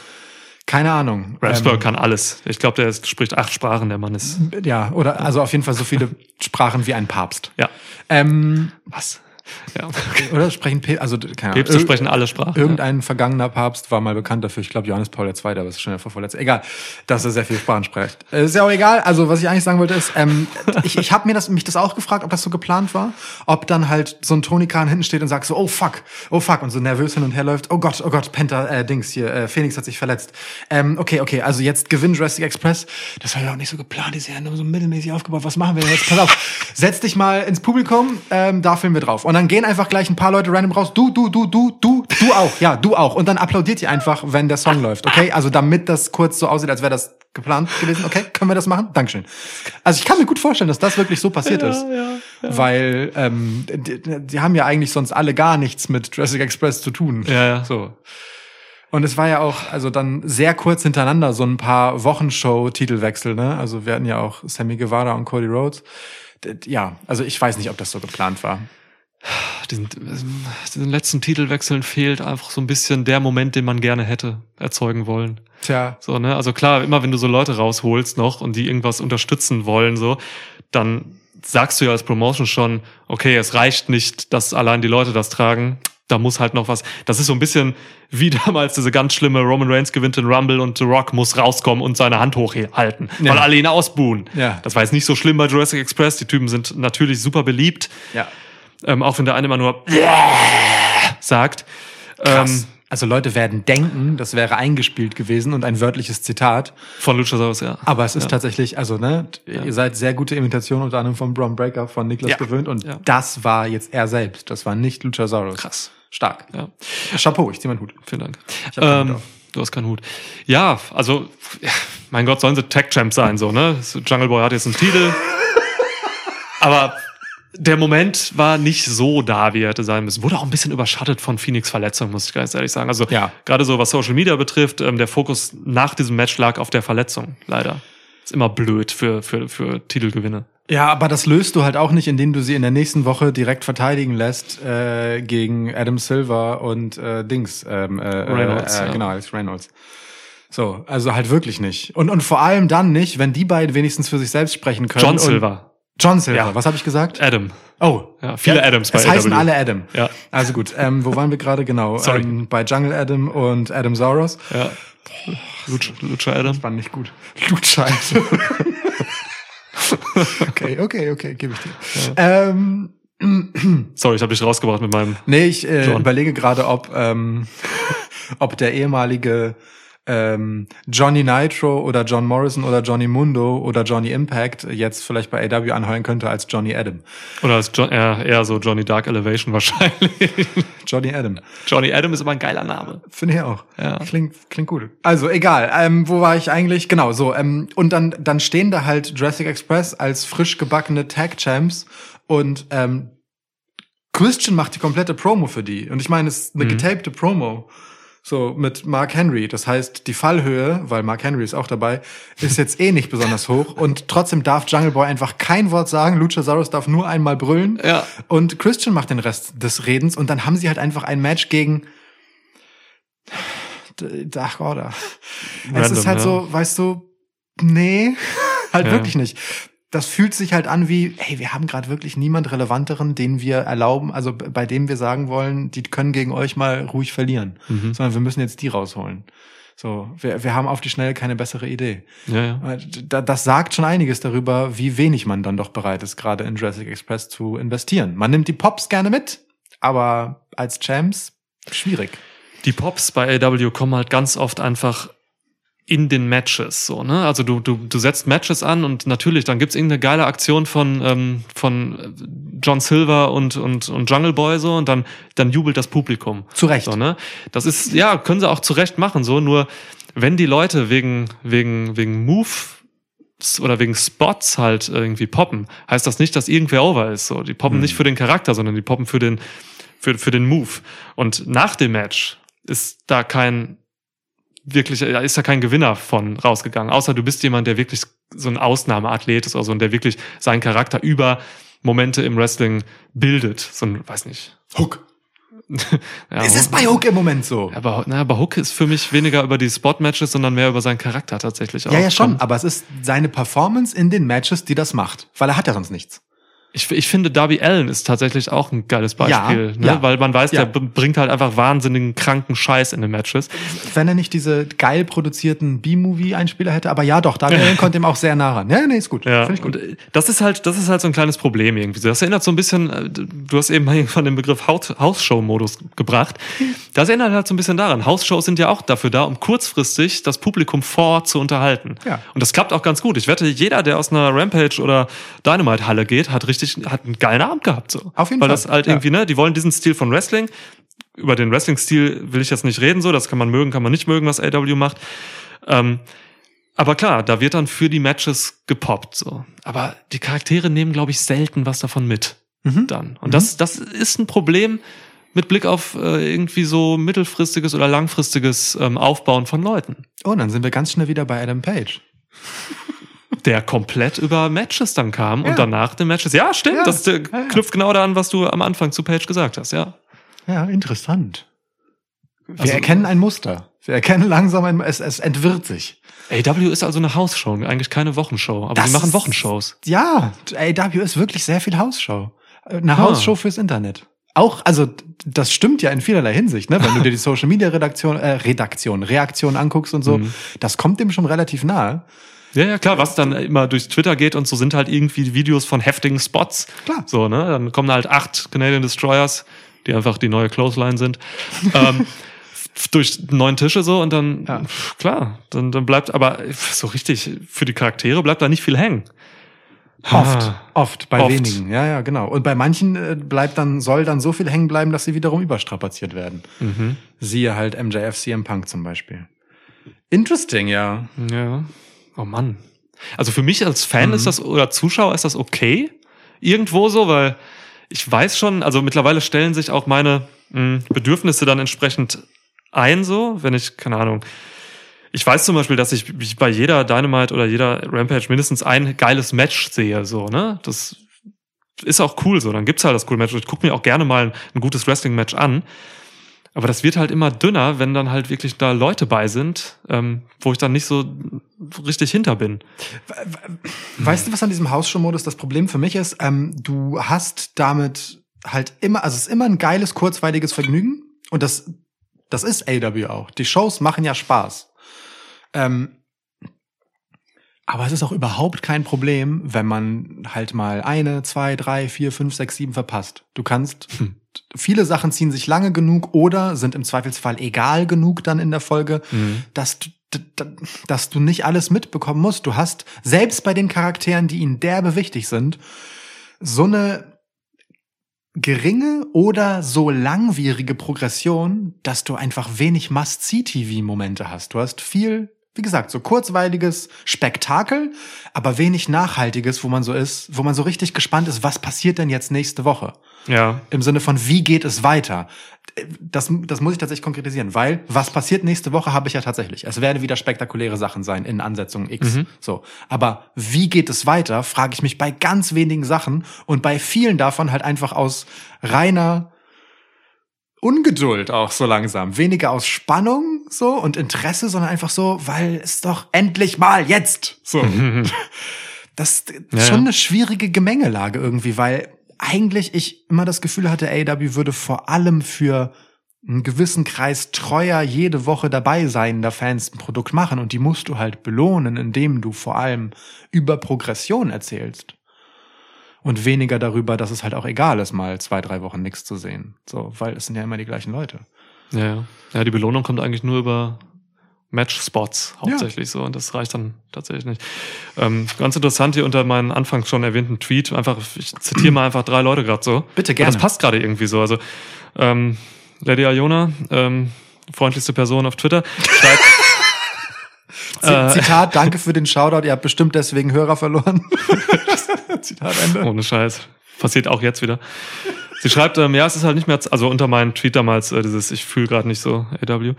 Keine Ahnung. Ramsburg Ähm, kann alles. Ich glaube, der ist, spricht acht Sprachen, der Mann ist. ja, oder also auf jeden Fall so viele Sprachen wie ein Papst. Ja. Ähm, Was? Ja. oder sprechen Pe also keine Ahnung. Päpste sprechen alle Sprachen. Irgendein vergangener Papst war mal bekannt dafür, ich glaube Johannes Paul II., aber das ist schon ja vorletzt. Egal, dass er sehr viel Sprachen spricht. Äh, Ist ja auch egal. Also was ich eigentlich sagen wollte ist, ähm, ich, ich habe mir das, mich das auch gefragt, ob das so geplant war, ob dann halt so ein Tony Khan hinten steht und sagt so, oh fuck, oh fuck, und so nervös hin und her läuft, oh Gott, oh Gott, Penta, äh, Dings hier, äh, Phoenix hat sich verletzt. Ähm, okay, okay, also jetzt gewinnt Jurassic Express. Das war ja auch nicht so geplant, die ist ja nur so mittelmäßig aufgebaut. Was machen wir denn jetzt? Pass auf, setz dich mal ins Publikum, ähm, da filmen wir drauf. Und dann gehen einfach gleich ein paar Leute random raus. Du, du, du, du, du, Du auch, ja, du auch. Und dann applaudiert ihr einfach, wenn der Song läuft, okay? Also damit das kurz so aussieht, als wäre das geplant gewesen. Okay, können wir das machen? Dankeschön. Also ich kann mir gut vorstellen, dass das wirklich so passiert ist. Weil ähm, die, die haben ja eigentlich sonst alle gar nichts mit Jurassic Express zu tun. Ja, ja. So. Und es war ja auch, also dann sehr kurz hintereinander so ein paar Wochenshow-Titelwechsel, ne? Also wir hatten ja auch Sammy Guevara und Cody Rhodes. Ja, also ich weiß nicht, ob das so geplant war. Diesen, diesen letzten Titelwechseln fehlt einfach so ein bisschen der Moment, den man gerne hätte erzeugen wollen. Tja, So, ne? Also klar, immer wenn du so Leute rausholst noch und die irgendwas unterstützen wollen, so, dann sagst du ja als Promotion schon, okay, es reicht nicht, dass allein die Leute das tragen. Da muss halt noch was. Das ist so ein bisschen wie damals diese ganz schlimme Roman Reigns gewinnt den Rumble und The Rock muss rauskommen und seine Hand hochhalten, Ja. weil alle ihn ausbuhen. Ja. Das war jetzt nicht so schlimm bei Jurassic Express. Die Typen sind natürlich super beliebt. ja. Ähm, auch wenn der eine immer nur sagt. Ähm, also Leute werden denken, das wäre eingespielt gewesen und ein wörtliches Zitat. von Luchasaurus, ja. Aber es ist Ja. tatsächlich, also ne, ihr seid sehr gute Imitationen unter anderem von Braun Breaker von Niklas Ja. gewöhnt und Ja. das war jetzt er selbst. Das war nicht Luchasaurus. Krass. Stark. Ja. Chapeau, ich zieh meinen Hut. Vielen Dank. Hut Ähm, du hast keinen Hut. Ja, also, ja, mein Gott, sollen sie Tech-Champs sein, so, ne? Jungle Boy hat jetzt einen Titel. aber der Moment war nicht so da, wie er hätte sein müssen. Wurde auch ein bisschen überschattet von Phoenix Verletzung, muss ich ganz ehrlich sagen. Also, Ja. gerade so was Social Media betrifft, ähm, der Fokus nach diesem Match lag auf der Verletzung, leider. Ist immer blöd für, für, für Titelgewinne. Ja, aber das löst du halt auch nicht, indem du sie in der nächsten Woche direkt verteidigen lässt äh, gegen Adam Silver und äh, Dings. Ähm, äh, Reynolds, äh, ja. Genau, Alex Reynolds. So, also halt wirklich nicht. Und, und vor allem dann nicht, wenn die beiden wenigstens für sich selbst sprechen können. John und- Silver. John Silver, Ja. was habe ich gesagt? Adam. Oh. Ja, viele Adams bei Es heißen alle Adam. Ja. Also gut, ähm, wo waren wir gerade genau? Sorry. Ähm, bei Jungle Adam und Adam Soros. Ja. Lucha, Lucha Adam. War nicht gut. Lutscher. okay, okay, okay, gebe ich dir. Ähm, Sorry, ich habe dich rausgebracht mit meinem Nee, ich äh, John. überlege gerade, ob, ähm, ob der ehemalige ähm, Johnny Nitro oder John Morrison oder Johnny Mundo oder Johnny Impact jetzt vielleicht bei AW anheuern könnte als Johnny Adam. Oder als John, eher, eher so Johnny Dark Elevation wahrscheinlich. Johnny Adam. Johnny Adam ist immer ein geiler Name. Finde ich auch. Ja. Klingt, klingt gut. Also egal. Ähm, wo war ich eigentlich? Genau, so. Ähm, und dann, dann stehen da halt Jurassic Express als frisch gebackene Tag Champs und ähm, Christian macht die komplette Promo für die. Und ich meine, es ist eine getapte Promo. So, mit Mark Henry. Das heißt, die Fallhöhe, weil Mark Henry ist auch dabei, ist jetzt eh nicht besonders hoch. Und trotzdem darf Jungle Boy einfach kein Wort sagen. Luchasaurus darf nur einmal brüllen. Ja. Und Christian macht den Rest des Redens. Und dann haben sie halt einfach ein Match gegen Dark Order. es Random, ist halt ja. so, weißt du, nee, halt Ja. wirklich nicht. Das fühlt sich halt an wie, hey, wir haben gerade wirklich niemand Relevanteren, den wir erlauben, also bei dem wir sagen wollen, die können gegen euch mal ruhig verlieren, Mhm. sondern wir müssen jetzt die rausholen. So, wir, wir haben auf die Schnelle keine bessere Idee. Ja, ja. Äh, da- Das sagt schon einiges darüber, wie wenig man dann doch bereit ist, gerade in Jurassic Express zu investieren. Man nimmt die Pops gerne mit, aber als Champs schwierig. Die Pops bei AW kommen halt ganz oft einfach in den Matches so, ne? Also du, du, du setzt Matches an und natürlich, dann gibt's irgendeine geile Aktion von, ähm, von John Silver und, und, und Jungle Boy so und dann, dann jubelt das Publikum. Zu Recht. So, ne? Das ist, ja, können sie auch zu Recht machen, so, nur wenn die Leute wegen, wegen, wegen Move oder wegen Spots halt irgendwie poppen, heißt das nicht, dass irgendwer over ist. So, die poppen nicht für den Charakter, sondern die poppen für den, für, für den Move. Und nach dem Match ist da kein wirklich, da ist da kein Gewinner von rausgegangen. Außer du bist jemand, der wirklich so ein Ausnahmeathlet ist oder so und der wirklich seinen Charakter über Momente im Wrestling bildet. So ein, weiß nicht. Hook. Ja, Es ist bei Hook im Moment so. aber, na, aber Hook ist für mich weniger über die Spot-Matches, sondern mehr über seinen Charakter tatsächlich auch. Ja, ja, schon. Aber es ist seine Performance in den Matches, die das macht. Weil er hat ja sonst nichts. Ich, ich finde, Darby Allen ist tatsächlich auch ein geiles Beispiel, Ja, ne? ja. weil man weiß, Ja. der bringt halt einfach wahnsinnigen, kranken Scheiß in den Matches. Wenn er nicht diese geil produzierten B-Movie-Einspieler hätte. Aber ja, doch, Daniel Allen kommt ihm auch sehr nah ran. Ja, nee, ist gut. Ja, Finde ich gut. und äh, das ist halt, das ist halt so ein kleines Problem irgendwie. Das erinnert so ein bisschen, äh, du hast eben mal von dem Begriff Hausshow-Modus gebracht. Das erinnert halt so ein bisschen daran. Hausshows sind ja auch dafür da, um kurzfristig das Publikum vor Ort zu unterhalten. Ja. Und das klappt auch ganz gut. Ich wette, jeder, der aus einer Rampage oder Dynamite-Halle geht, hat richtig, hat einen geilen Abend gehabt, so. Auf jeden Weil Fall. das halt Ja. irgendwie, ne, die wollen diesen Stil von Wrestling über den Wrestling-Stil will ich jetzt nicht reden, so, das kann man mögen, kann man nicht mögen, was AW macht. Ähm, aber klar, da wird dann für die Matches gepoppt, so. Aber die Charaktere nehmen, glaube ich, selten was davon mit. Mhm. Dann. Und das, das ist ein Problem mit Blick auf äh, irgendwie so mittelfristiges oder langfristiges ähm, Aufbauen von Leuten. Oh, dann sind wir ganz schnell wieder bei Adam Page. Der komplett über Matches dann kam Ja. und danach den Matches. Ja, stimmt, Ja, das äh, knüpft genau daran, was du am Anfang zu Page gesagt hast, ja. Ja, interessant. Wir Also- erkennen ein Muster. Wir erkennen langsam ein, es, es entwirrt sich. AW ist also eine Hausshow, eigentlich keine Wochenshow, aber Das sie machen ist- Wochenshows. Ja, AW ist wirklich sehr viel Hausshow. Eine Ah. Hausshow fürs Internet. Auch, also das stimmt ja in vielerlei Hinsicht, ne? Wenn du dir die Social Media Redaktion, äh, Redaktion, Reaktion anguckst und so, Mhm. das kommt dem schon relativ nahe. Ja, ja, klar, was dann immer durch Twitter geht und so sind halt irgendwie Videos von heftigen Spots. Klar. So, ne? Dann kommen halt acht Canadian Destroyers, die einfach die neue Clothesline sind. ähm, durch neun Tische so und dann, Ja. pf, klar, dann, dann bleibt, aber so richtig, für die Charaktere bleibt da nicht viel hängen. Oft, Ah. oft, bei Oft. wenigen. Ja, ja, genau. Und bei manchen äh, bleibt dann, soll dann so viel hängen bleiben, dass sie wiederum überstrapaziert werden. Mhm. Siehe halt MJF, CM Punk zum Beispiel. Interesting, ja. Ja. Oh Mann. Also für mich als Fan Mhm. ist das, oder Zuschauer ist das okay. Irgendwo so, weil ich weiß schon, also mittlerweile stellen sich auch meine mh, Bedürfnisse dann entsprechend ein, so, wenn ich, keine Ahnung. Ich weiß zum Beispiel, dass ich bei jeder Dynamite oder jeder Rampage mindestens ein geiles Match sehe, so, ne? Das ist auch cool so. Dann gibt's halt das coole Match. Ich gucke mir auch gerne mal ein, ein gutes Wrestling-Match an. Aber das wird halt immer dünner, wenn dann halt wirklich da Leute bei sind, ähm, wo ich dann nicht so richtig hinter bin. Weißt du, was an diesem Hausshow-Modus das Problem für mich ist? Ähm, du hast damit halt immer, also es ist immer ein geiles, kurzweiliges Vergnügen. Und das, das ist AW auch. Die Shows machen ja Spaß. Ähm, aber es ist auch überhaupt kein Problem, wenn man halt mal eine, zwei, drei, vier, fünf, sechs, sieben verpasst. Du kannst, Hm. Viele Sachen ziehen sich lange genug oder sind im Zweifelsfall egal genug dann in der Folge, dass du, dass du nicht alles mitbekommen musst. Du hast selbst bei den Charakteren, die ihnen derbe wichtig sind, so eine geringe oder so langwierige Progression, dass du einfach wenig Must-See-TV-Momente hast. Du hast viel, wie gesagt, so kurzweiliges Spektakel, aber wenig Nachhaltiges, wo man so ist, wo man so richtig gespannt ist, was passiert denn jetzt nächste Woche? Ja. Im Sinne von, wie geht es weiter? Das, das muss ich tatsächlich konkretisieren, weil was passiert nächste Woche habe ich ja tatsächlich. Es werden wieder spektakuläre Sachen sein in Ansetzung X. Mhm. So. Aber wie geht es weiter, frage ich mich bei ganz wenigen Sachen und bei vielen davon halt einfach aus reiner Ungeduld auch so langsam. Weniger aus Spannung so und Interesse, sondern einfach so, weil es doch endlich mal jetzt so. Das ist Ja, schon eine schwierige Gemengelage irgendwie, weil eigentlich ich immer das Gefühl hatte, AW würde vor allem für einen gewissen Kreis treuer jede Woche dabei seiender Fans ein Produkt machen und die musst du halt belohnen, indem du vor allem über Progression erzählst. Und weniger darüber, dass es halt auch egal ist, mal zwei, drei Wochen nichts zu sehen. So, weil es sind ja immer die gleichen Leute. Ja, ja. Ja, die Belohnung kommt eigentlich nur über Match-Spots hauptsächlich so und das reicht dann tatsächlich nicht. Ähm, ganz interessant hier unter meinen anfangs schon erwähnten Tweet, einfach, ich zitiere mal einfach drei Leute gerade so. Bitte, gerne. Das passt gerade irgendwie so. Also ähm, Lady Iona, ähm, freundlichste Person auf Twitter, schreibt. Zitat, danke für den Shoutout, ihr habt bestimmt deswegen Hörer verloren. Zitat Ende. Ohne Scheiß. Passiert auch jetzt wieder. Sie schreibt, ähm, ja, es ist halt nicht mehr, also unter meinem Tweet damals, äh, dieses, ich fühle gerade nicht so AW.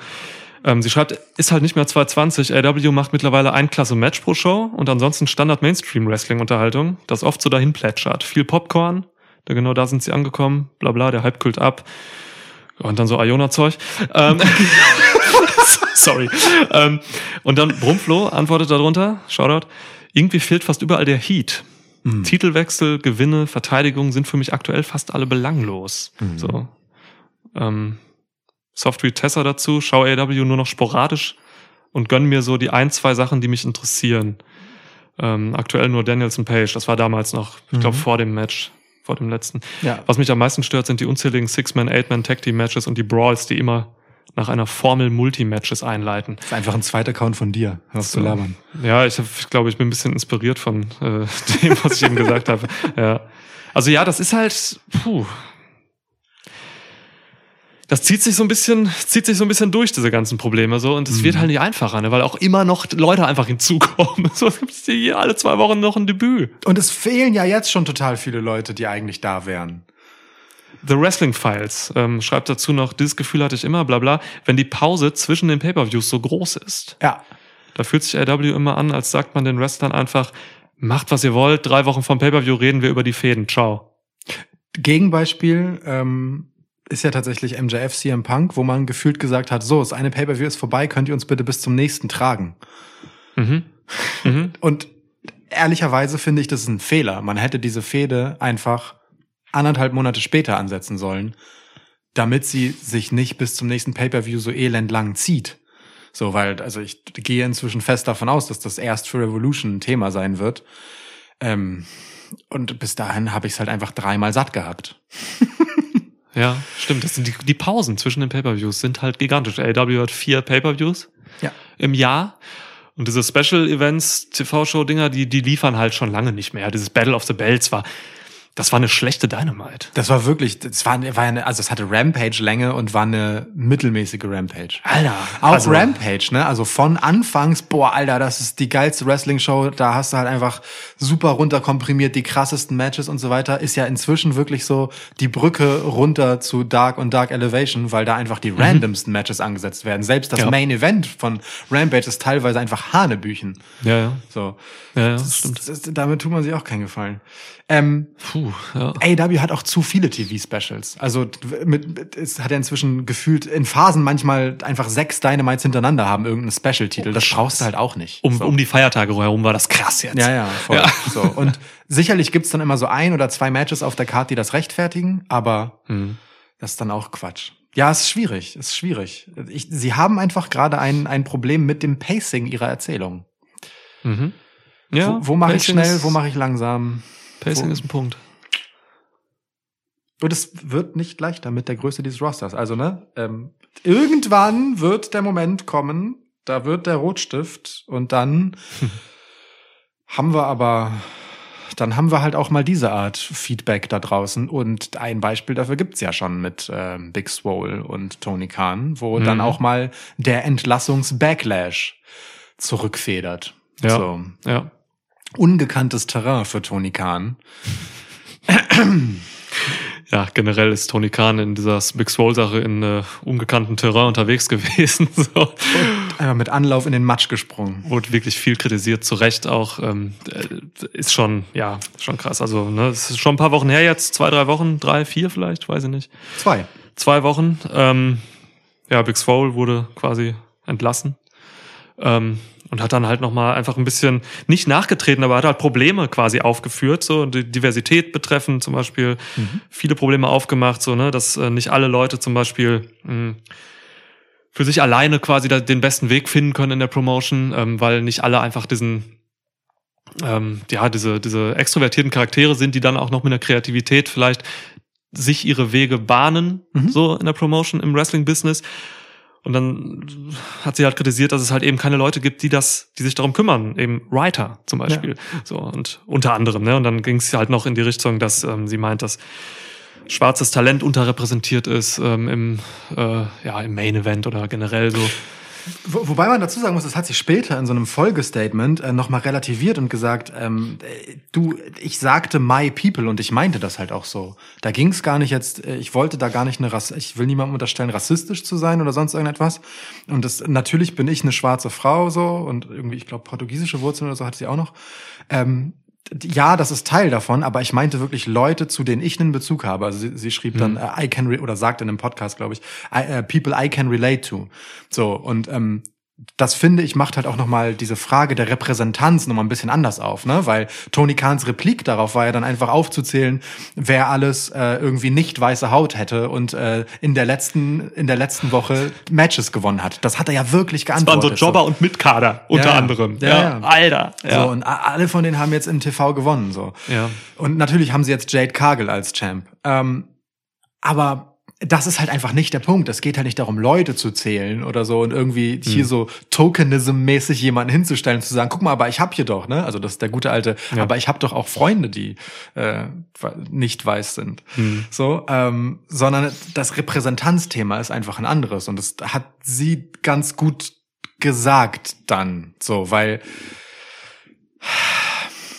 Ähm, sie schreibt, ist halt nicht mehr 220. AW macht mittlerweile ein Klasse Match pro Show und ansonsten Standard Mainstream Wrestling Unterhaltung, das oft so dahin plätschert. Viel Popcorn, da genau da sind sie angekommen, bla bla, der Hype kühlt ab. Und dann so Iona-Zeug. Ähm, sorry. Ähm, und dann Brumflo antwortet darunter, Shoutout, irgendwie fehlt fast überall der Heat. Titelwechsel, Gewinne, Verteidigung sind für mich aktuell fast alle belanglos. So. Ähm, Software Tessa dazu, schau AW nur noch sporadisch und gönn mir so die ein, zwei Sachen, die mich interessieren. Ähm, aktuell nur Danielson Page, das war damals noch, ich glaube, vor dem Match, vor dem letzten. Ja. Was mich am meisten stört, sind die unzähligen Six-Man, Eight-Man Tag Team Matches und die Brawls, die immer nach einer Formel Multi-Matches einleiten. Das ist einfach ein zweiter Account von dir. Hörst So. zu labern. Ja, ich, ich glaube, ich bin ein bisschen inspiriert von äh, dem, was ich eben gesagt habe. Ja. Also ja, das ist halt, puh. das zieht sich so ein bisschen, zieht sich so ein bisschen durch, diese ganzen Probleme so. Und es Mhm. wird halt nicht einfacher, ne? weil auch immer noch Leute einfach hinzukommen. So es gibt hier alle zwei Wochen noch ein Debüt. Und es fehlen ja jetzt schon total viele Leute, die eigentlich da wären. The Wrestling Files ähm, schreibt dazu noch, dieses Gefühl hatte ich immer, bla bla, wenn die Pause zwischen den Pay-Per-Views so groß ist. Ja. Da fühlt sich AW immer an, als sagt man den Wrestlern einfach, macht was ihr wollt, drei Wochen vom Pay-Per-View reden wir über die Fäden, ciao. Gegenbeispiel ähm, ist ja tatsächlich MJF CM Punk, wo man gefühlt gesagt hat, so, das eine Pay-Per-View ist vorbei, könnt ihr uns bitte bis zum nächsten tragen. Mhm. Mhm. Und ehrlicherweise finde ich, das ist ein Fehler. Man hätte diese Fehde einfach anderthalb Monate später ansetzen sollen, damit sie sich nicht bis zum nächsten Pay-Per-View so elendlang zieht. So, weil, also ich gehe inzwischen fest davon aus, dass das erst für Revolution ein Thema sein wird. Ähm, und bis dahin habe ich es halt einfach dreimal satt gehabt. Ja, stimmt. Das sind die, die Pausen zwischen den Pay-Per-Views sind halt gigantisch. AW hat vier Pay-Per-Views Ja. im Jahr. Und diese Special Events, TV-Show-Dinger, die, die liefern halt schon lange nicht mehr. Dieses Battle of the Bells war, das war eine schlechte Dynamite. Das war wirklich, das war, war eine, also es hatte Rampage-Länge und war eine mittelmäßige Rampage. Alter. Auch also, Rampage, ne? Also von anfangs, boah, Alter, das ist die geilste Wrestling-Show. Da hast du halt einfach super runterkomprimiert die krassesten Matches und so weiter. Ist ja inzwischen wirklich so die Brücke runter zu Dark und Dark Elevation, weil da einfach die randomsten Matches angesetzt werden. Selbst das Ja. Main Event von Rampage ist teilweise einfach Hanebüchen. Ja, ja. So. Ja, ja, stimmt. Das, das, damit tut man sich auch keinen Gefallen. Ähm, Puh, ja. AW hat auch zu viele TV-Specials. Also mit, mit, es hat ja inzwischen gefühlt in Phasen manchmal einfach sechs Dynamites hintereinander haben irgendeinen Special-Titel. Das brauchst du halt auch nicht. Um, so. um die Feiertage herum war das krass jetzt. ja, ja, voll. Ja. So. Und sicherlich gibt's dann immer so ein oder zwei Matches auf der Karte, die das rechtfertigen, aber Hm. das ist dann auch Quatsch. Ja, es ist schwierig, es ist schwierig. Ich, sie haben einfach gerade ein, ein Problem mit dem Pacing ihrer Erzählung. Mhm. Ja, wo wo mache ich schnell, wo mache ich langsam? Pacing ist ein Punkt. Und es wird nicht leichter mit der Größe dieses Rosters. Also, ne, ähm, irgendwann wird der Moment kommen, da wird der Rotstift und dann haben wir aber, dann haben wir halt auch mal diese Art Feedback da draußen. Und ein Beispiel dafür gibt's ja schon mit ähm, Big Swole und Tony Khan, wo dann Mhm. auch mal der Entlassungs-Backlash zurückfedert. Ja. So. Ja. Ungekanntes Terrain für Tony Khan. Ja, generell ist Tony Khan in dieser Big Swole-Sache in äh, ungekannten Terrain unterwegs gewesen. So. Einfach mit Anlauf in den Matsch gesprungen. Wurde wirklich viel kritisiert, zu Recht auch. Ähm, äh, ist schon, ja, schon krass. Also, ne, es ist schon ein paar Wochen her jetzt, zwei, drei Wochen, drei, vier vielleicht, weiß ich nicht. Zwei. Zwei Wochen. Ähm, ja, Big Swole wurde quasi entlassen. Ähm, und hat dann halt nochmal einfach ein bisschen nicht nachgetreten, aber hat halt Probleme quasi aufgeführt, so die Diversität betreffend zum Beispiel viele Probleme aufgemacht, so ne, dass äh, nicht alle Leute zum Beispiel mh, für sich alleine quasi da, den besten Weg finden können in der Promotion, ähm, weil nicht alle einfach diesen ähm, ja diese diese extrovertierten Charaktere sind, die dann auch noch mit einer Kreativität vielleicht sich ihre Wege bahnen, Mhm. so in der Promotion im Wrestling-Business. Und dann hat sie halt kritisiert, dass es halt eben keine Leute gibt, die das, die sich darum kümmern, eben Writer zum Beispiel. So und unter anderem, ne? Und dann ging es halt noch in die Richtung, dass ähm, sie meint, dass schwarzes Talent unterrepräsentiert ist ähm, im, äh, ja, im Main Event oder generell so. Wo, wobei man dazu sagen muss, das hat sich später in so einem Folgestatement äh, nochmal relativiert und gesagt, ähm, äh, du, ich sagte my people und ich meinte das halt auch so. Da ging es gar nicht jetzt, äh, ich wollte da gar nicht eine Rass, ich will niemandem unterstellen, rassistisch zu sein oder sonst irgendetwas. Und das natürlich bin ich eine schwarze Frau so und irgendwie, ich glaube, portugiesische Wurzeln oder so hat sie auch noch. Ähm, ja, das ist Teil davon, aber ich meinte wirklich Leute, zu denen ich einen Bezug habe. Also sie, sie schrieb dann, äh, I can, re oder sagte in einem Podcast, glaube ich, I, äh, people I can relate to. So, und ähm, das finde ich macht halt auch nochmal diese Frage der Repräsentanz nochmal ein bisschen anders auf, ne? Weil Tony Kahns Replik darauf war ja dann einfach aufzuzählen, wer alles äh, irgendwie nicht weiße Haut hätte und äh, in der letzten in der letzten Woche Matches gewonnen hat. Das hat er ja wirklich Das waren so geantwortet. Jobber und Mitkader unter Ja, ja. anderem. Ja, ja. Alter. Ja. So, und alle von denen haben jetzt im TV gewonnen. So. Ja. Und natürlich haben sie jetzt Jade Cargill als Champ. Ähm, aber das ist halt einfach nicht der Punkt. Es geht halt nicht darum, Leute zu zählen oder so und irgendwie hier so Tokenism-mäßig jemanden hinzustellen und zu sagen, guck mal, aber ich hab hier doch, ne? Also das ist der gute alte, Ja. aber ich hab doch auch Freunde, die äh, nicht weiß sind. So, ähm, sondern das Repräsentanzthema ist einfach ein anderes und das hat sie ganz gut gesagt dann, so, weil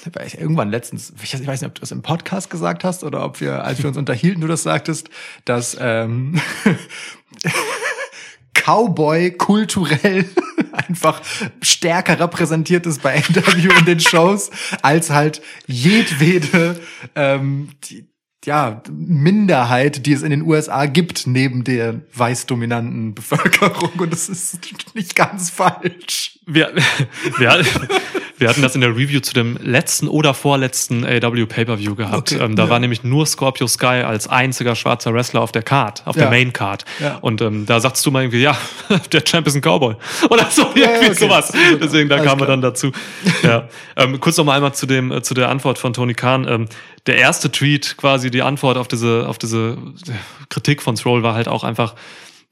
irgendwann letztens, ich weiß ich weiß nicht, ob du das im Podcast gesagt hast oder ob wir, als wir uns unterhielten, du das sagtest, dass ähm, Cowboy kulturell einfach stärker repräsentiert ist bei NW in den Shows als halt jedwede ähm, die, ja, Minderheit, die es in den USA gibt, neben der weiß-dominanten Bevölkerung. Und das ist nicht ganz falsch. Wir, wir, wir hatten das in der Review zu dem letzten oder vorletzten AW Pay-Per-View gehabt. Okay, ähm, da ja. war nämlich nur Scorpio Sky als einziger schwarzer Wrestler auf der Card, auf der Ja. Main Card. Ja. Und ähm, da sagst du mal irgendwie, ja, der Champ ist ein Cowboy. Oder so, irgendwie okay. sowas. Deswegen, da Alles kamen wir klar. dann dazu. Ja. Ähm, kurz noch mal einmal zu dem, äh, zu der Antwort von Tony Khan. Ähm, der erste Tweet, quasi die Antwort auf diese, auf diese Kritik von Stroll war halt auch einfach,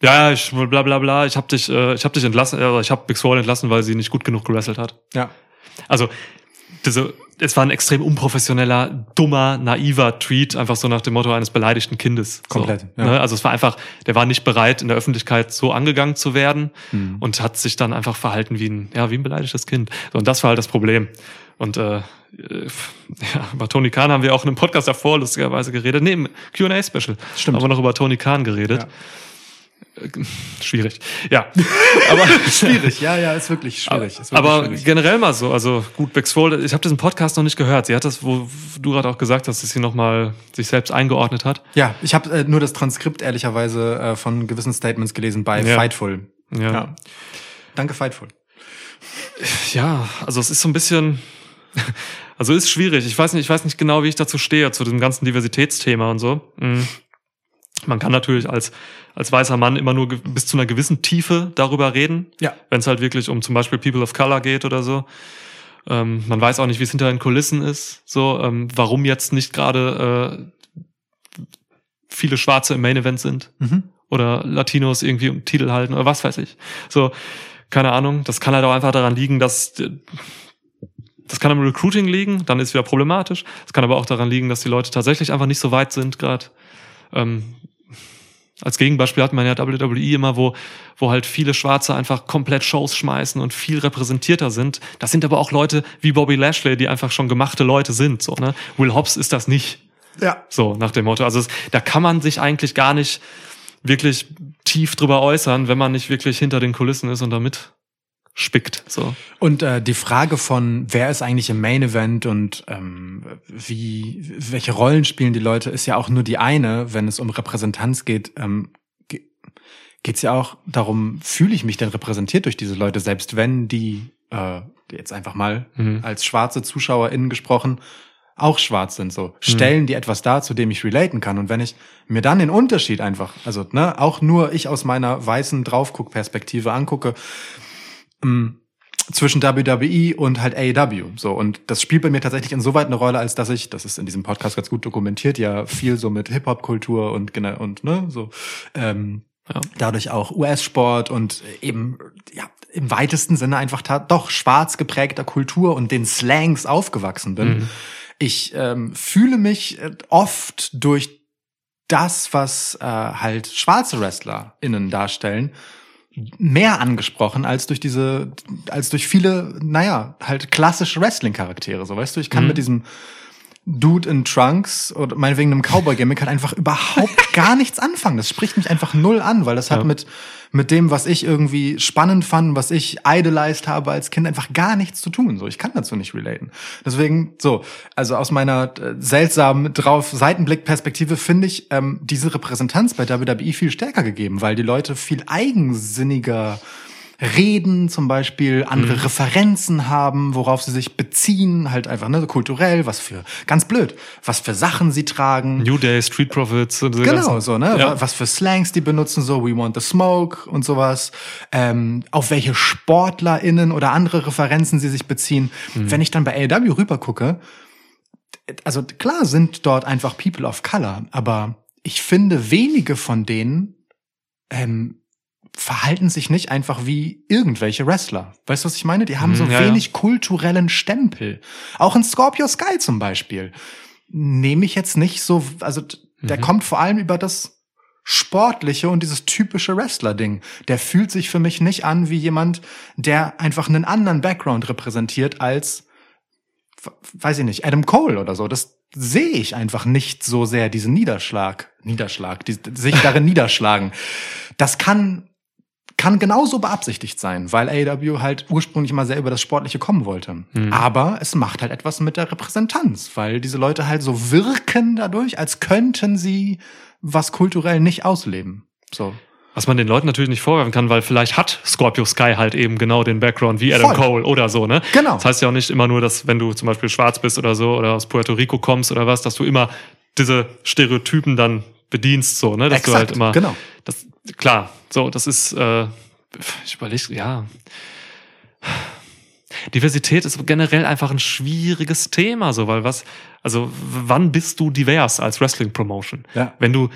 ja, ich bla bla bla, ich hab dich, äh, ich hab dich entlassen, äh, ich hab Big Swole entlassen, weil sie nicht gut genug gewrestelt hat. Ja. Also, diese, es war ein extrem unprofessioneller, dummer, naiver Tweet, einfach so nach dem Motto eines beleidigten Kindes. Komplett, So, ja. ne? Also es war einfach, der war nicht bereit, in der Öffentlichkeit so angegangen zu werden Hm. und hat sich dann einfach verhalten wie ein, ja, wie ein beleidigtes Kind. So, und das war halt das Problem. Und äh, äh, ja, über Tony Khan haben wir auch in einem Podcast davor lustigerweise geredet. Nee, im Q&A-Special Stimmt. haben wir noch über Tony Khan geredet. Ja. Äh, Schwierig. Ja, aber Schwierig, ja, ja, ist wirklich schwierig. Ist wirklich aber schwierig. generell mal so, also gut, Bex Swole, ich habe diesen Podcast noch nicht gehört. Sie hat das, wo du gerade auch gesagt hast, dass sie nochmal sich selbst eingeordnet hat. Ja, ich habe äh, nur das Transkript ehrlicherweise äh, von gewissen Statements gelesen bei Ja. Fightful. Ja. Danke, Fightful. Ja, also es ist so ein bisschen, also ist schwierig. Ich weiß nicht, ich weiß nicht genau, wie ich dazu stehe, zu diesem ganzen Diversitätsthema und so. Mhm. Man kann natürlich als, als weißer Mann immer nur bis zu einer gewissen Tiefe darüber reden. Ja. Wenn es halt wirklich um zum Beispiel People of Color geht oder so. Ähm, man weiß auch nicht, wie es hinter den Kulissen ist. So, ähm, warum jetzt nicht gerade äh, viele Schwarze im Main Event sind Mhm. oder Latinos irgendwie um Titel halten oder was weiß ich. So, keine Ahnung. Das kann halt auch einfach daran liegen, dass das kann am Recruiting liegen, dann ist wieder problematisch. Es kann aber auch daran liegen, dass die Leute tatsächlich einfach nicht so weit sind gerade. Ähm, als Gegenbeispiel hat man ja WWE immer, wo, wo halt viele Schwarze einfach komplett Shows schmeißen und viel repräsentierter sind. Das sind aber auch Leute wie Bobby Lashley, die einfach schon gemachte Leute sind. So, ne? Will Hobbs ist das nicht. Ja. So, nach dem Motto. Also es, da kann man sich eigentlich gar nicht wirklich tief drüber äußern, wenn man nicht wirklich hinter den Kulissen ist und damit spickt. So. Und äh, die Frage von, wer ist eigentlich im Main Event und ähm, wie, welche Rollen spielen die Leute, ist ja auch nur die eine, wenn es um Repräsentanz geht. Ähm, ge- geht's ja auch darum, fühle ich mich denn repräsentiert durch diese Leute, selbst wenn die äh, jetzt einfach mal Mhm. als schwarze ZuschauerInnen gesprochen auch schwarz sind so stellen die etwas dar zu dem ich relaten kann und wenn ich mir dann den Unterschied einfach also ne auch nur ich aus meiner weißen Draufguck-Perspektive angucke ähm, zwischen WWE und halt AEW. So, und das spielt bei mir tatsächlich insoweit eine Rolle, als dass ich, das ist in diesem Podcast ganz gut dokumentiert, ja viel so mit Hip-Hop-Kultur und genau und ne, so ähm, Ja. dadurch auch US-Sport und eben ja im weitesten Sinne einfach doch schwarz geprägter Kultur und den Slangs aufgewachsen bin. Ich ähm, fühle mich äh, oft durch das, was äh, halt schwarze WrestlerInnen darstellen, mehr angesprochen als durch diese, als durch viele, naja, halt klassische Wrestling-Charaktere. So, weißt du, ich kann Mhm. mit diesem Dude in Trunks oder meinetwegen einem Cowboy-Gimmick halt einfach überhaupt gar nichts anfangen. Das spricht mich einfach null an, weil das hat Ja. mit, mit dem, was ich irgendwie spannend fand, was ich idolized habe als Kind, einfach gar nichts zu tun. So, ich kann dazu nicht relaten. Deswegen, so, also aus meiner äh, seltsamen drauf Seitenblick-Perspektive finde ich ähm, diese Repräsentanz bei WWE viel stärker gegeben, weil die Leute viel eigensinniger reden, zum Beispiel andere Referenzen haben, worauf sie sich beziehen, halt einfach ne, so kulturell, was für ganz blöd, was für Sachen sie tragen. New Day, Street Profits und diese Genau, ganzen- so, ne? Ja. Was für Slangs die benutzen, so We want the smoke und sowas. Ähm, auf welche SportlerInnen oder andere Referenzen sie sich beziehen. Mhm. Wenn ich dann bei AEW rüber gucke, also klar sind dort einfach People of Color, aber ich finde, wenige von denen ähm, verhalten sich nicht einfach wie irgendwelche Wrestler. Weißt du, was ich meine? Die haben Mhm, so ja, ja. wenig kulturellen Stempel. Auch in Scorpio Sky zum Beispiel. Nehme ich jetzt nicht so, also d- der Mhm. kommt vor allem über das Sportliche und dieses typische Wrestler-Ding. Der fühlt sich für mich nicht an wie jemand, der einfach einen anderen Background repräsentiert als, weiß ich nicht, Adam Cole oder so. Das sehe ich einfach nicht so sehr, diesen Niederschlag, Niederschlag, die, sich darin niederschlagen. Das kann, kann genauso beabsichtigt sein, weil AEW halt ursprünglich mal sehr über das Sportliche kommen wollte. Mhm. Aber es macht halt etwas mit der Repräsentanz, weil diese Leute halt so wirken dadurch, als könnten sie was kulturell nicht ausleben. So. Was man den Leuten natürlich nicht vorwerfen kann, weil vielleicht hat Scorpio Sky halt eben genau den Background wie Adam Voll. Cole oder so, ne? Genau. Das heißt ja auch nicht immer nur, dass wenn du zum Beispiel schwarz bist oder so oder aus Puerto Rico kommst oder was, dass du immer diese Stereotypen dann bedienst, so, ne? Dass du halt Exakt, immer. genau. Das, klar, so, das ist, äh, ich überlege, ja. Diversität ist generell einfach ein schwieriges Thema, so, weil was, also wann bist du divers als Wrestling-Promotion? Ja. Wenn du,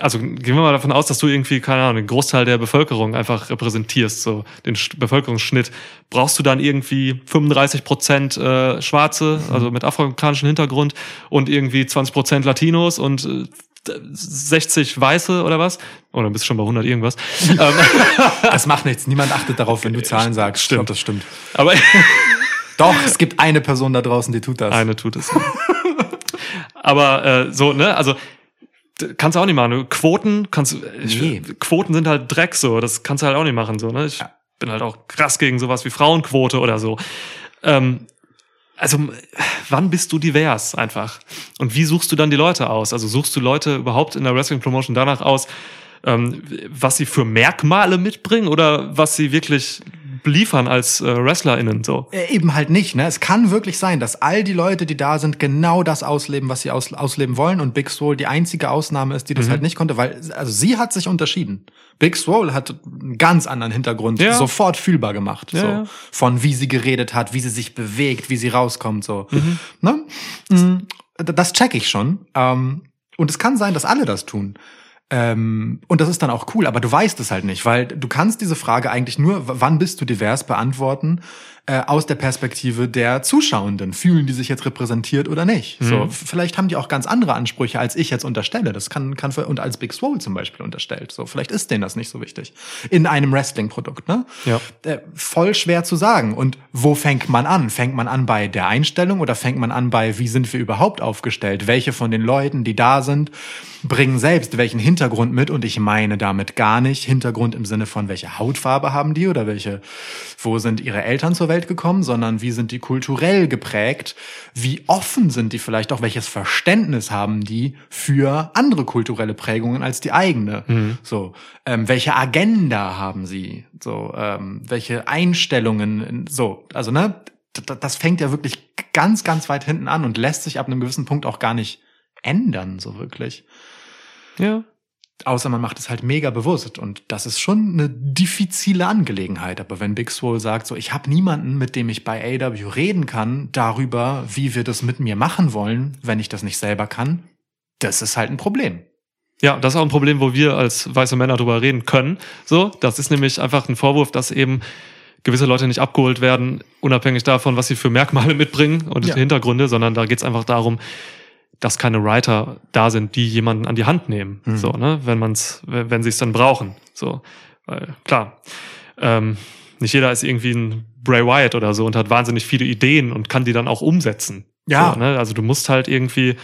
also gehen wir mal davon aus, dass du irgendwie, keine Ahnung, den Großteil der Bevölkerung einfach repräsentierst, so den Sch- Bevölkerungsschnitt, brauchst du dann irgendwie 35 Prozent äh, Schwarze, also mit afroamerikanischem Hintergrund und irgendwie 20 Prozent Latinos und äh, 60 Weiße oder was? Oh, dann bist du schon bei 100 irgendwas. ähm, Das macht nichts. Niemand achtet darauf, wenn du Zahlen sagst. Stimmt. Glaub, das stimmt. aber Doch, es gibt eine Person da draußen, die tut das. Eine tut es. Aber äh, so, ne, also kannst du auch nicht machen. Du- Quoten kannst ich, Nee. Quoten sind halt Dreck so, das kannst du halt auch nicht machen so, ne? Ich Ja. bin halt auch krass gegen sowas wie Frauenquote oder so. Ähm, also wann bist du divers einfach? Und wie suchst du dann die Leute aus? Also suchst du Leute überhaupt in der Wrestling Promotion danach aus, ähm, was sie für Merkmale mitbringen oder was sie wirklich liefern als äh, WrestlerInnen so? Äh, Eben halt nicht, ne? Es kann wirklich sein, dass all die Leute, die da sind, genau das ausleben, was sie aus, ausleben wollen und Big Swole die einzige Ausnahme ist, die Mhm. das halt nicht konnte, weil, also sie hat sich unterschieden. Big Swole hat einen ganz anderen Hintergrund Ja. sofort fühlbar gemacht, Ja, so. ja. Von wie sie geredet hat, wie sie sich bewegt, wie sie rauskommt, so. Mhm. Ne? Mm, Das check ich schon. Ähm, und es kann sein, dass alle das tun. Ähm, und das ist dann auch cool, aber du weißt es halt nicht, weil du kannst diese Frage eigentlich nur, wann bist du divers, beantworten äh, aus der Perspektive der Zuschauenden. Fühlen die sich jetzt repräsentiert oder nicht? So, f- vielleicht haben die auch ganz andere Ansprüche, als ich jetzt unterstelle. Das kann, kann für, und als Big Swole zum Beispiel unterstellt. So, vielleicht ist denen das nicht so wichtig. In einem Wrestling-Produkt, ne? Ja. äh, voll schwer zu sagen. Und wo fängt man an? Fängt man an bei der Einstellung oder fängt man an bei, wie sind wir überhaupt aufgestellt? Welche von den Leuten, die da sind, bringen selbst welchen Hintergrund mit? Und ich meine damit gar nicht Hintergrund im Sinne von, welche Hautfarbe haben die oder welche, wo sind ihre Eltern zur Welt gekommen, sondern wie sind die kulturell geprägt? Wie offen sind die vielleicht auch? Welches Verständnis haben die für andere kulturelle Prägungen als die eigene? So, ähm, welche Agenda haben sie? So, ähm, welche Einstellungen? So, also ne, das fängt ja wirklich ganz, ganz weit hinten an und lässt sich ab einem gewissen Punkt auch gar nicht ändern, so wirklich. Ja. Außer man macht es halt mega bewusst und das ist schon eine diffizile Angelegenheit. Aber wenn Big Swole sagt, so ich habe niemanden, mit dem ich bei AW reden kann, darüber, wie wir das mit mir machen wollen, wenn ich das nicht selber kann, das ist halt ein Problem. Ja, das ist auch ein Problem, wo wir als weiße Männer drüber reden können. So, das ist nämlich einfach ein Vorwurf, dass eben gewisse Leute nicht abgeholt werden, unabhängig davon, was sie für Merkmale mitbringen und Ja. Hintergründe, sondern da geht's einfach darum, dass keine Writer da sind, die jemanden an die Hand nehmen. Mhm. So, ne, wenn man's, wenn sie es dann brauchen. So, weil klar, ähm, nicht jeder ist irgendwie ein Bray Wyatt oder so und hat wahnsinnig viele Ideen und kann die dann auch umsetzen. Ja. So, ne? Also du musst halt irgendwie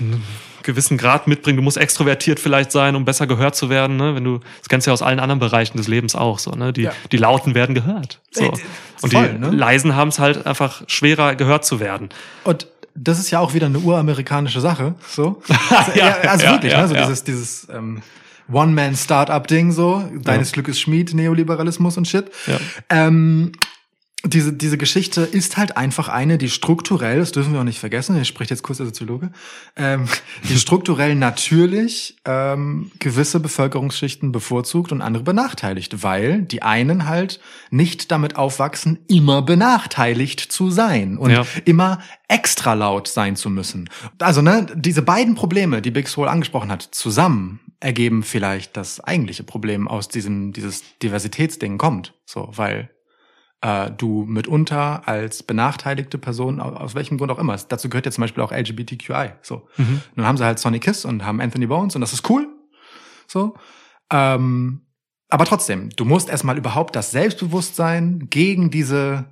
einen gewissen Grad mitbringen. Du musst extrovertiert vielleicht sein, um besser gehört zu werden. Ne? Wenn du, das kennst du ja aus allen anderen Bereichen des Lebens auch so. Ne? Die, Ja. die Lauten werden gehört. So. Äh, Und voll, die ne? Leisen haben es halt einfach schwerer gehört zu werden. Und das ist ja auch wieder eine uramerikanische Sache. So. Ja, also ja, wirklich, ja, ne? so dieses, dieses ähm, One-Man-Startup-Ding so, deines. Glückes Schmied, Neoliberalismus und Shit. Ja. Ähm, diese, diese Geschichte ist halt einfach eine, die strukturell, das dürfen wir auch nicht vergessen, ich spricht jetzt kurz der Soziologe, ähm, die strukturell natürlich ähm, gewisse Bevölkerungsschichten bevorzugt und andere benachteiligt, weil die einen halt nicht damit aufwachsen, immer benachteiligt zu sein und Ja. immer extra laut sein zu müssen. Also ne, diese beiden Probleme, die Big Soul angesprochen hat, zusammen ergeben vielleicht das eigentliche Problem aus diesem dieses Diversitätsding kommt, so weil äh, du mitunter als benachteiligte Person, au- aus welchem Grund auch immer, dazu gehört ja zum Beispiel auch LGBTQI. So. Nun haben sie halt Sonny Kiss und haben Anthony Bones und das ist cool. So. Ähm, aber trotzdem, du musst erstmal überhaupt das Selbstbewusstsein gegen diese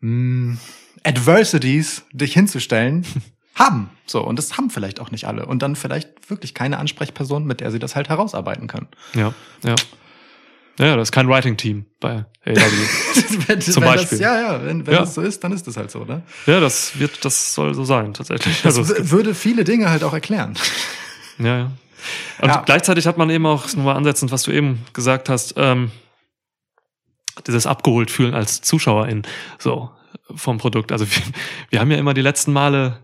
mh, Adversities dich hinzustellen haben. So. Und das haben vielleicht auch nicht alle. Und dann vielleicht wirklich keine Ansprechperson, mit der sie das halt herausarbeiten können. Ja, ja. Ja, das ist kein Writing-Team bei AW. wenn, Zum wenn Beispiel. Das, ja, ja, wenn, wenn Ja. das so ist, dann ist das halt so, ne? ja, das wird, das soll so sein, tatsächlich. Das Also, würde viele Dinge halt auch erklären. Ja, ja. Und Ja. gleichzeitig hat man eben auch nochmal ansetzend, was du eben gesagt hast, ähm, dieses abgeholt fühlen als Zuschauerin so vom Produkt. Also wir, wir haben ja immer die letzten Male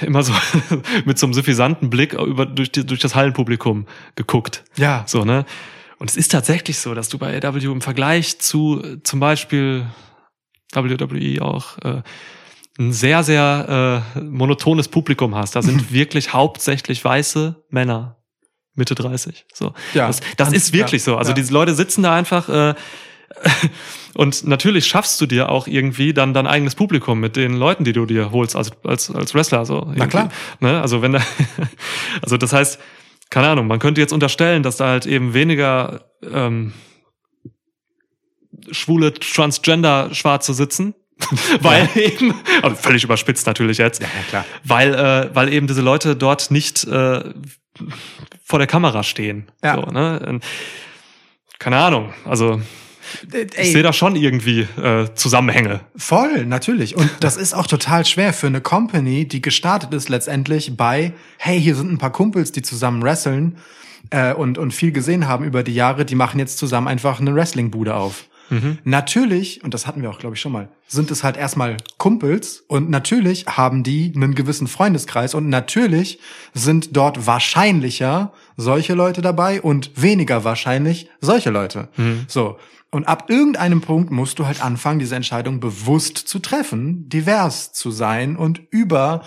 immer so mit so einem suffisanten Blick über durch, die, durch das Hallenpublikum geguckt. Ja. So, ne? Und es ist tatsächlich so, dass du bei AW im Vergleich zu zum Beispiel WWE auch äh, ein sehr, sehr äh, monotones Publikum hast. Da sind wirklich hauptsächlich weiße Männer. Mitte 30. So. Ja. Das, das Ganz- ist wirklich ja, so. Also ja. diese Leute sitzen da einfach äh, und natürlich schaffst du dir auch irgendwie dann dein eigenes Publikum mit den Leuten, die du dir holst als, als, als Wrestler. So irgendwie. klar. Ne? Also wenn da, also das heißt, keine Ahnung, man könnte jetzt unterstellen, dass da halt eben weniger ähm, schwule Transgender Schwarze sitzen, weil eben, also völlig überspitzt natürlich jetzt, Ja, klar. weil äh, weil eben diese Leute dort nicht äh, vor der Kamera stehen. Ja. So, ne? Keine Ahnung, also ich Ey, sehe da schon irgendwie äh, Zusammenhänge. voll, natürlich. Und das ist auch total schwer für eine Company, die gestartet ist letztendlich bei, hey, hier sind ein paar Kumpels, die zusammen wresteln äh, und, und viel gesehen haben über die Jahre, die machen jetzt zusammen einfach eine Wrestling-Bude auf. Natürlich, und das hatten wir auch, glaube ich, schon mal, sind es halt erstmal Kumpels und natürlich haben die einen gewissen Freundeskreis und natürlich sind dort wahrscheinlicher solche Leute dabei und weniger wahrscheinlich solche Leute. So. Und ab irgendeinem Punkt musst du halt anfangen, diese Entscheidung bewusst zu treffen, divers zu sein und über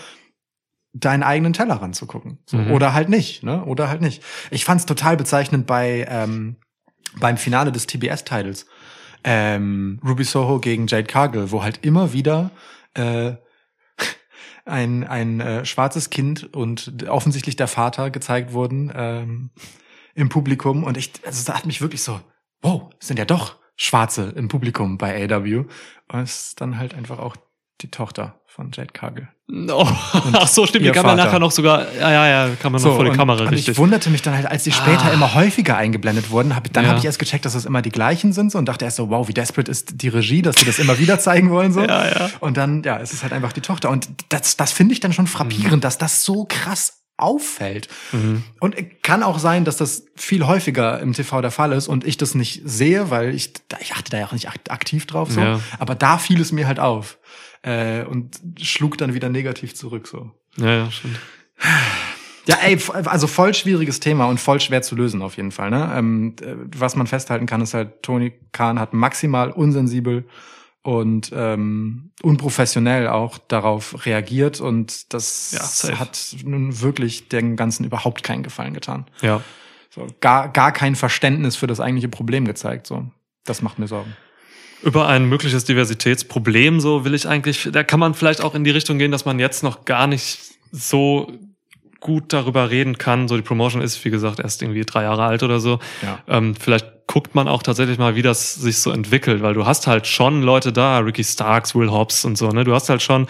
deinen eigenen Tellerrand zu gucken. So, Mhm. Oder halt nicht, ne? Oder halt nicht. Ich fand's total bezeichnend bei ähm, beim Finale des TBS-Titles. Ähm, Ruby Soho gegen Jade Cargill, wo halt immer wieder äh, ein, ein äh, schwarzes Kind und offensichtlich der Vater gezeigt wurden ähm, im Publikum. Und ich, also da hat mich wirklich so, wow, es sind ja doch Schwarze im Publikum bei AW. Und es ist dann halt einfach auch die Tochter von Jade Cargill. Oh, ach so, stimmt, die kann man nachher noch sogar, ja, ja, ja, kann man noch vor die Kamera, und richtig. ich wunderte mich dann halt, als die später Ah. immer häufiger eingeblendet wurden, hab, dann Ja. habe ich erst gecheckt, dass das immer die gleichen sind so, und dachte erst so, wow, wie desperate ist die Regie, dass die das immer wieder zeigen wollen. So. Ja, ja. Und dann, ja, es ist halt einfach die Tochter. Und das, das finde ich dann schon frappierend, Mhm. dass das so krass auffällt. Und kann auch sein, dass das viel häufiger im TV der Fall ist und ich das nicht sehe, weil ich, ich achte da ja auch nicht ak- aktiv drauf. So. Ja. Aber da fiel es mir halt auf. Äh, und schlug dann wieder negativ zurück. so. ja, ja, stimmt. Ja, ey, also voll schwieriges Thema und voll schwer zu lösen auf jeden Fall. Ne? Ähm, äh, was man festhalten kann, ist halt, Tony Khan hat maximal unsensibel und ähm, unprofessionell auch darauf reagiert und das Ja, hat nun wirklich dem Ganzen überhaupt keinen Gefallen getan. Ja. So, gar, gar kein Verständnis für das eigentliche Problem gezeigt. So, das macht mir Sorgen. Über ein mögliches Diversitätsproblem, so will ich eigentlich, da kann man vielleicht auch in die Richtung gehen, dass man jetzt noch gar nicht so gut darüber reden kann. So die Promotion ist, wie gesagt, erst irgendwie drei Jahre alt oder so. Ja. Ähm, vielleicht guckt man auch tatsächlich mal, wie das sich so entwickelt, weil du hast halt schon Leute da, Ricky Starks, Will Hobbs und so, ne? Du hast halt schon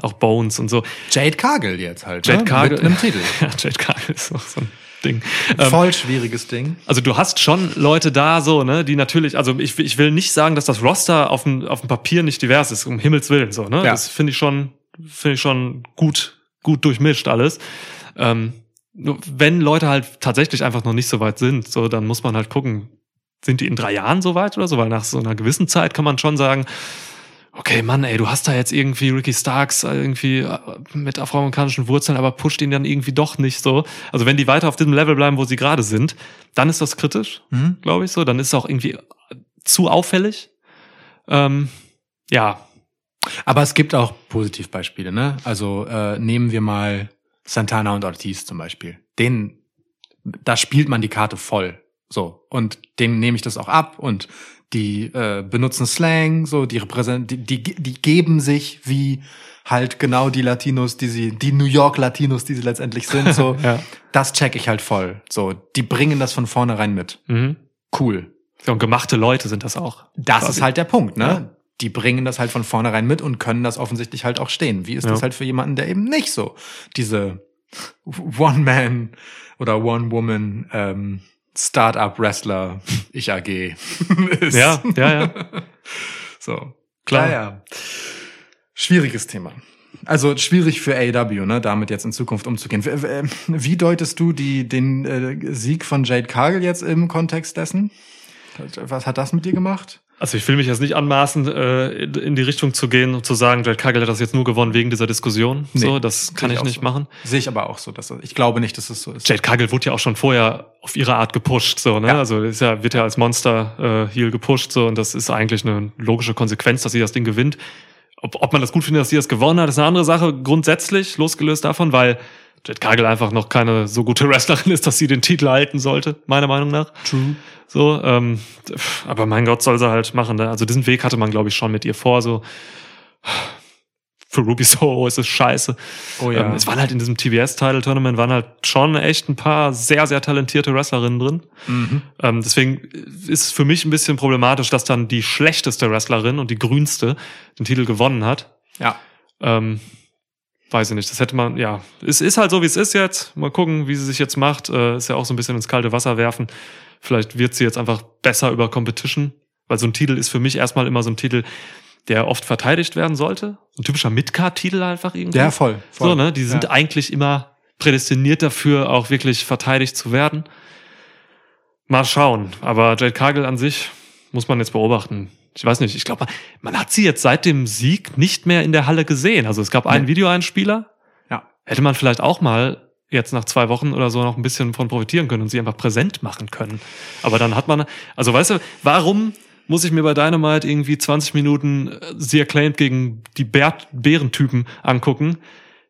auch Bones und so. Jade Cargill jetzt halt. Jade ne? Cargill. Mit einem Titel. Ja, Jade Cargill ist auch so ein Ding. Ähm, Voll schwieriges Ding. also du hast schon Leute da so, ne, die natürlich, also ich, ich will nicht sagen, dass das Roster auf dem, auf dem Papier nicht divers ist, um Himmels Willen so, ne? Ja. Das finde ich schon, finde ich schon gut, gut durchmischt alles. Ähm, wenn Leute halt tatsächlich einfach noch nicht so weit sind, so, dann muss man halt gucken, sind die in drei Jahren so weit oder so? Weil nach so einer gewissen Zeit kann man schon sagen, okay, Mann, ey, du hast da jetzt irgendwie Ricky Starks äh, irgendwie äh, mit afroamerikanischen Wurzeln, aber pusht ihn dann irgendwie doch nicht so. Also wenn die weiter auf diesem Level bleiben, wo sie gerade sind, dann ist das kritisch, Mhm. glaube ich so. Dann ist es auch irgendwie zu auffällig. Ähm, ja, Aber es gibt auch Positivbeispiele, ne? Also äh, nehmen wir mal Santana und Ortiz zum Beispiel. Den, da spielt man die Karte voll. So. Und denen nehme ich das auch ab und die äh, benutzen Slang, so, die repräsent, die, die, die geben sich wie halt genau die Latinos, die sie, die New York Latinos, die sie letztendlich sind, so. Ja. Das check ich halt voll. So, die bringen das von vornherein mit. mhm. Cool. Und gemachte Leute sind das auch. Das Quasi. ist halt der Punkt, ne? Ja. Die bringen das halt von vornherein mit und können das offensichtlich halt auch stehen. Wie ist Ja. das halt für jemanden, der eben nicht so diese One-Man oder One-Woman ähm, Start-up-Wrestler ich AG ist. Ja, ja, ja. So. Klar. Ja, ja. Schwieriges Thema. Also schwierig für AEW, ne, damit jetzt in Zukunft umzugehen. Wie, wie- wie deutest du die, den äh, Sieg von Jade Cargill jetzt im Kontext dessen? Was hat das mit dir gemacht? Also ich will mich jetzt nicht anmaßen, äh, in die Richtung zu gehen und zu sagen, Jade Cargill hat das jetzt nur gewonnen wegen dieser Diskussion. Nee, so, das kann ich ich nicht so. machen. Sehe ich aber auch so. Dass, ich glaube nicht, dass es so ist. Jade Cargill wurde ja auch schon vorher auf ihre Art gepusht, so, ne? Ja. Also ist ja, wird ja als Monster äh, Heel gepusht, so, und das ist eigentlich eine logische Konsequenz, dass sie das Ding gewinnt. Ob, ob man das gut findet, dass sie das gewonnen hat, ist eine andere Sache, grundsätzlich, losgelöst davon, weil Jade Cargill einfach noch keine so gute Wrestlerin ist, dass sie den Titel halten sollte, meiner Meinung nach. True. So, ähm, aber mein Gott, soll sie halt machen. Ne? Also diesen Weg hatte man, glaube ich, schon mit ihr vor. So für Ruby Soho ist es scheiße. Oh ja. Ähm, es waren halt in diesem TBS-Title-Tournament waren halt schon echt ein paar sehr, sehr talentierte Wrestlerinnen drin. Mhm. Ähm, deswegen ist es für mich ein bisschen problematisch, dass dann die schlechteste Wrestlerin und die grünste den Titel gewonnen hat. Ja. Ähm, weiß ich nicht. Das hätte man, ja. Es ist halt so, wie es ist jetzt. Mal gucken, wie sie sich jetzt macht. Äh, ist ja auch so ein bisschen ins kalte Wasser werfen. Vielleicht wird sie jetzt einfach besser über Competition. Weil so ein Titel ist für mich erstmal immer so ein Titel, der oft verteidigt werden sollte. Ein typischer Midcard-Titel einfach irgendwie. Ja, voll. voll. So, ne? Die sind Ja. eigentlich immer prädestiniert dafür, auch wirklich verteidigt zu werden. Mal schauen. Aber Jade Cargill an sich muss man jetzt beobachten. Ich weiß nicht, ich glaube, man hat sie jetzt seit dem Sieg nicht mehr in der Halle gesehen. Also es gab einen Nee. Videoeinspieler. Ja. Hätte man vielleicht auch mal jetzt nach zwei Wochen oder so noch ein bisschen von profitieren können und sie einfach präsent machen können. Aber dann hat man, also weißt du, warum muss ich mir bei Dynamite irgendwie 20 Minuten äh, sie acclaimed gegen die Bär Bärentypen angucken,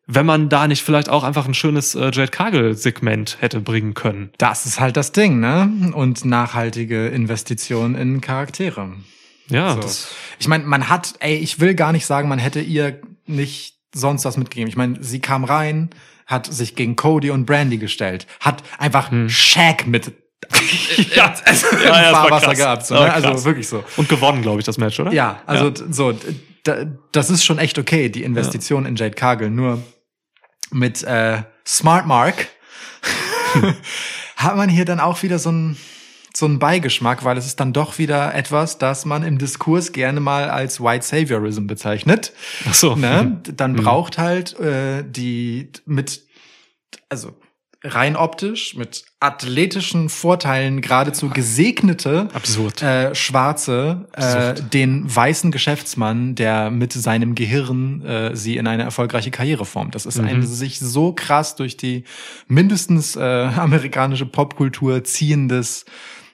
wenn man da nicht vielleicht auch einfach ein schönes äh, Jade Cargill-Segment hätte bringen können? Das ist halt das Ding, ne? Und nachhaltige Investition in Charaktere. Ja, So. Ich meine, man hat, ey, ich will gar nicht sagen, man hätte ihr nicht sonst was mitgegeben. Ich meine, sie kam rein, hat sich gegen Cody und Brandy gestellt, hat einfach Shaq mit ja, also Hm. Ja, ja, das war Fahrwasser gehabt. So, Ja, ne? Also wirklich so. und gewonnen, glaube ich, das Match, oder? Ja, also d- so, d- d- das ist schon echt okay, die Investition in Jade Cargill. Nur mit äh, Smart Mark hat man hier dann auch wieder so ein so einen Beigeschmack, weil es ist dann doch wieder etwas, das man im Diskurs gerne mal als White Saviorism bezeichnet. Ach so. Ne? Dann braucht halt äh, die mit, also rein optisch, mit athletischen Vorteilen geradezu gesegnete Absurd. äh, Schwarze äh, den weißen Geschäftsmann, der mit seinem Gehirn äh, sie in eine erfolgreiche Karriere formt. Das ist Mhm. ein sich so krass durch die mindestens äh, amerikanische Popkultur ziehendes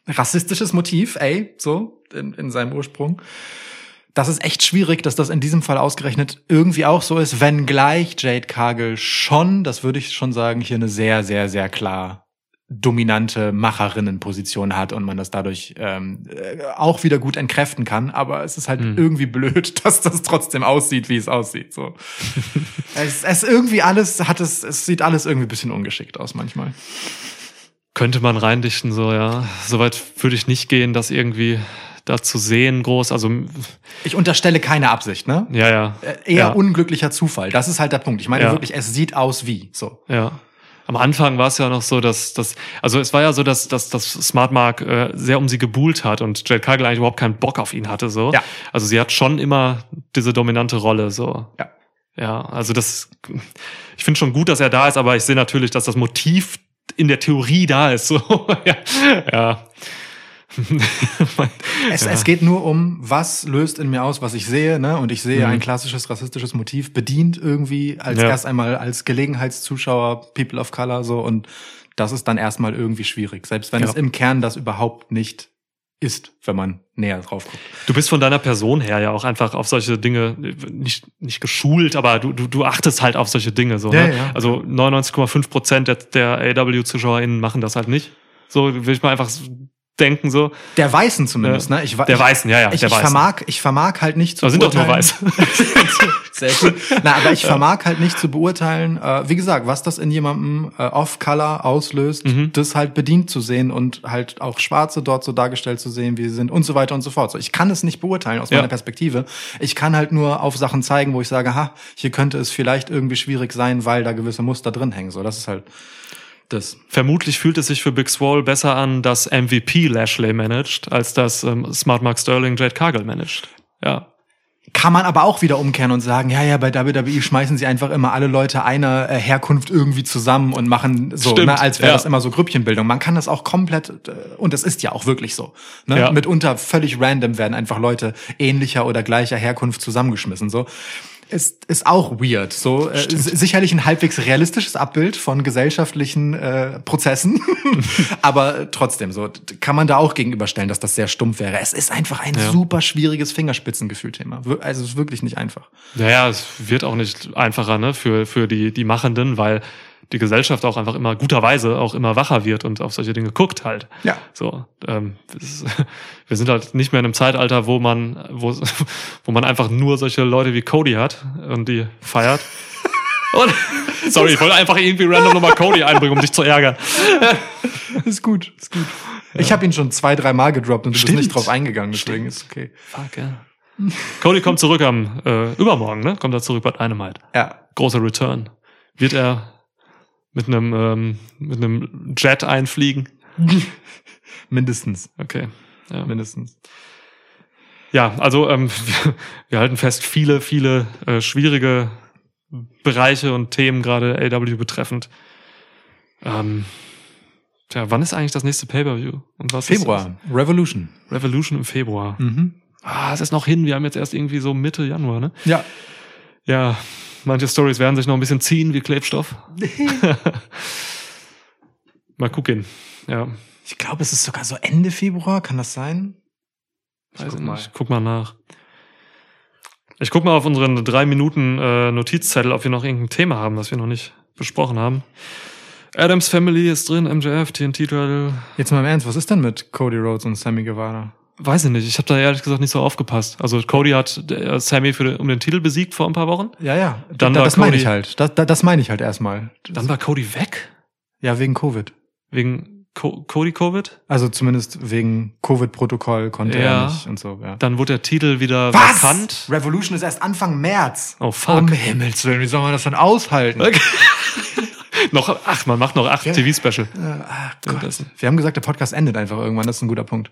rassistisches Motiv, ey, so in, in seinem Ursprung. Das ist echt schwierig, dass das in diesem Fall ausgerechnet irgendwie auch so ist, wenngleich Jade Cargill schon, das würde ich schon sagen, hier eine sehr, sehr, sehr klar dominante Macherinnenposition hat und man das dadurch ähm, äh, auch wieder gut entkräften kann. Aber es ist halt Hm. irgendwie blöd, dass das trotzdem aussieht, wie es aussieht. So. es, es irgendwie alles hat es, es sieht alles irgendwie ein bisschen ungeschickt aus manchmal. Könnte man reindichten, so, ja. Soweit würde ich nicht gehen, das irgendwie da zu sehen, groß. Also, Ich unterstelle keine Absicht, ne? ja, ja. Äh, Eher ja. unglücklicher Zufall. Das ist halt der Punkt. Ich meine Ja. wirklich, es sieht aus wie. So. Ja. Am Anfang war es ja noch so, dass, dass also es war ja so, dass, dass, dass Smart Mark äh, sehr um sie gebuhlt hat und Jade Cargill eigentlich überhaupt keinen Bock auf ihn hatte. So. Ja. Also sie hat schon immer diese dominante Rolle. So. Ja. Ja, also das, ich finde schon gut, dass er da ist, aber ich sehe natürlich, dass das Motiv in der Theorie da ist. So. ja. ja. Es, es geht nur um, was löst in mir aus, was ich sehe, ne? Und ich sehe Mhm. ein klassisches rassistisches Motiv bedient irgendwie als Ja. erst einmal als Gelegenheitszuschauer, People of Color so und das ist dann erstmal irgendwie schwierig, selbst wenn Ja. es im Kern das überhaupt nicht ist, wenn man näher drauf guckt. Du bist von deiner Person her ja auch einfach auf solche Dinge nicht, nicht geschult, aber du, du, du achtest halt auf solche Dinge. So, Ja, ne? ja. Also 99,5 Prozent der, der AW-ZuschauerInnen machen das halt nicht. So will ich mal einfach denken, so. Der Weißen zumindest, ne? Ich, Der ich, Weißen, ja, ja, Ich, der ich Weißen. vermag, ich vermag halt nicht zu Da sind doch nur beurteilen- Sehr gut. Na, aber ich vermag halt nicht zu beurteilen, äh, wie gesagt, was das in jemandem äh, off-color auslöst, Mhm. das halt bedient zu sehen und halt auch Schwarze dort so dargestellt zu sehen, wie sie sind und so weiter und so fort. So, ich kann es nicht beurteilen aus Ja. meiner Perspektive. Ich kann halt nur auf Sachen zeigen, wo ich sage, ha, hier könnte es vielleicht irgendwie schwierig sein, weil da gewisse Muster drin hängen. So, das ist halt das. Vermutlich fühlt es sich für Big Swole besser an, dass MVP Lashley managt, als dass ähm, Smart Mark Sterling Jade Cargill managt. Ja. Kann man aber auch wieder umkehren und sagen, ja, ja, bei WWE schmeißen sie einfach immer alle Leute einer äh, Herkunft irgendwie zusammen und machen so, Stimmt, ne, als wäre ja. das immer so Grüppchenbildung. Man kann das auch komplett, äh, und es ist ja auch wirklich so. Ne? Ja. Mitunter völlig random werden einfach Leute ähnlicher oder gleicher Herkunft zusammengeschmissen. So. Ist, ist auch weird. So äh, si- sicherlich ein halbwegs realistisches Abbild von gesellschaftlichen äh, Prozessen, aber trotzdem so kann man da auch gegenüberstellen, dass das sehr stumpf wäre. Es ist einfach ein Ja. super schwieriges Fingerspitzengefühl-Thema. Also es ist wirklich nicht einfach. Naja, es wird auch nicht einfacher ne, für, für die, die Machenden, weil die Gesellschaft auch einfach immer guterweise auch immer wacher wird und auf solche Dinge guckt halt. Ja. So, ähm, es, wir sind halt nicht mehr in einem Zeitalter, wo man, wo, wo man einfach nur solche Leute wie Cody hat und die feiert. Und, sorry, ich wollte einfach irgendwie random nochmal Cody einbringen, um dich zu ärgern. Ist gut, ist gut. Ich habe ihn schon zwei, drei Mal gedroppt und du Stimmt. bist nicht drauf eingegangen, deswegen ist okay. Fuck, ja. Cody kommt zurück am äh, übermorgen, ne? Kommt er zurück bei Dynamite. Ja. Großer Return. Wird er mit einem ähm, mit einem Jet einfliegen? Mindestens. Okay. Ja, Mindestens. ja also ähm, wir, wir halten fest, viele, viele äh, schwierige Bereiche und Themen gerade AW betreffend. Ähm, tja, wann ist eigentlich das nächste Pay-Per-View? Und was Februar. Revolution. Ist Revolution im Februar. Mhm. Ah, es ist noch hin. Wir haben jetzt erst irgendwie so Mitte Januar, ne? Ja. Ja, manche Stories werden sich noch ein bisschen ziehen wie Klebstoff. Mal gucken. Ja, Ich glaube, es ist sogar so Ende Februar, kann das sein? weiß guck ich mal. nicht. Guck mal nach. Ich guck mal auf unseren drei Minuten äh, Notizzettel, ob wir noch irgendein Thema haben, was wir noch nicht besprochen haben. Adams Family ist drin, MJF, TNT-Title. Jetzt mal im Ernst, was ist denn mit Cody Rhodes und Sammy Guevara? Weiß ich nicht. Ich habe da ehrlich gesagt nicht so aufgepasst. Also Cody hat äh, Sammy für, um den Titel besiegt vor ein paar Wochen. Ja, ja. Dann da, war das meine ich halt. Das, das, meine ich halt erstmal. Dann war Cody weg ja, wegen Covid. wegen Co Cody Covid. Also zumindest wegen Covid-Protokoll konnte Ja. er nicht und so, ja. Dann wurde der Titel wieder Was? vakant. Revolution ist erst Anfang März. Oh fuck. Um Himmels Willen, wie soll man das denn aushalten? noch, ach, man macht noch acht Ja. TV-Special. Äh, ach Gott. Wir haben gesagt, der Podcast endet einfach irgendwann. Das ist ein guter Punkt.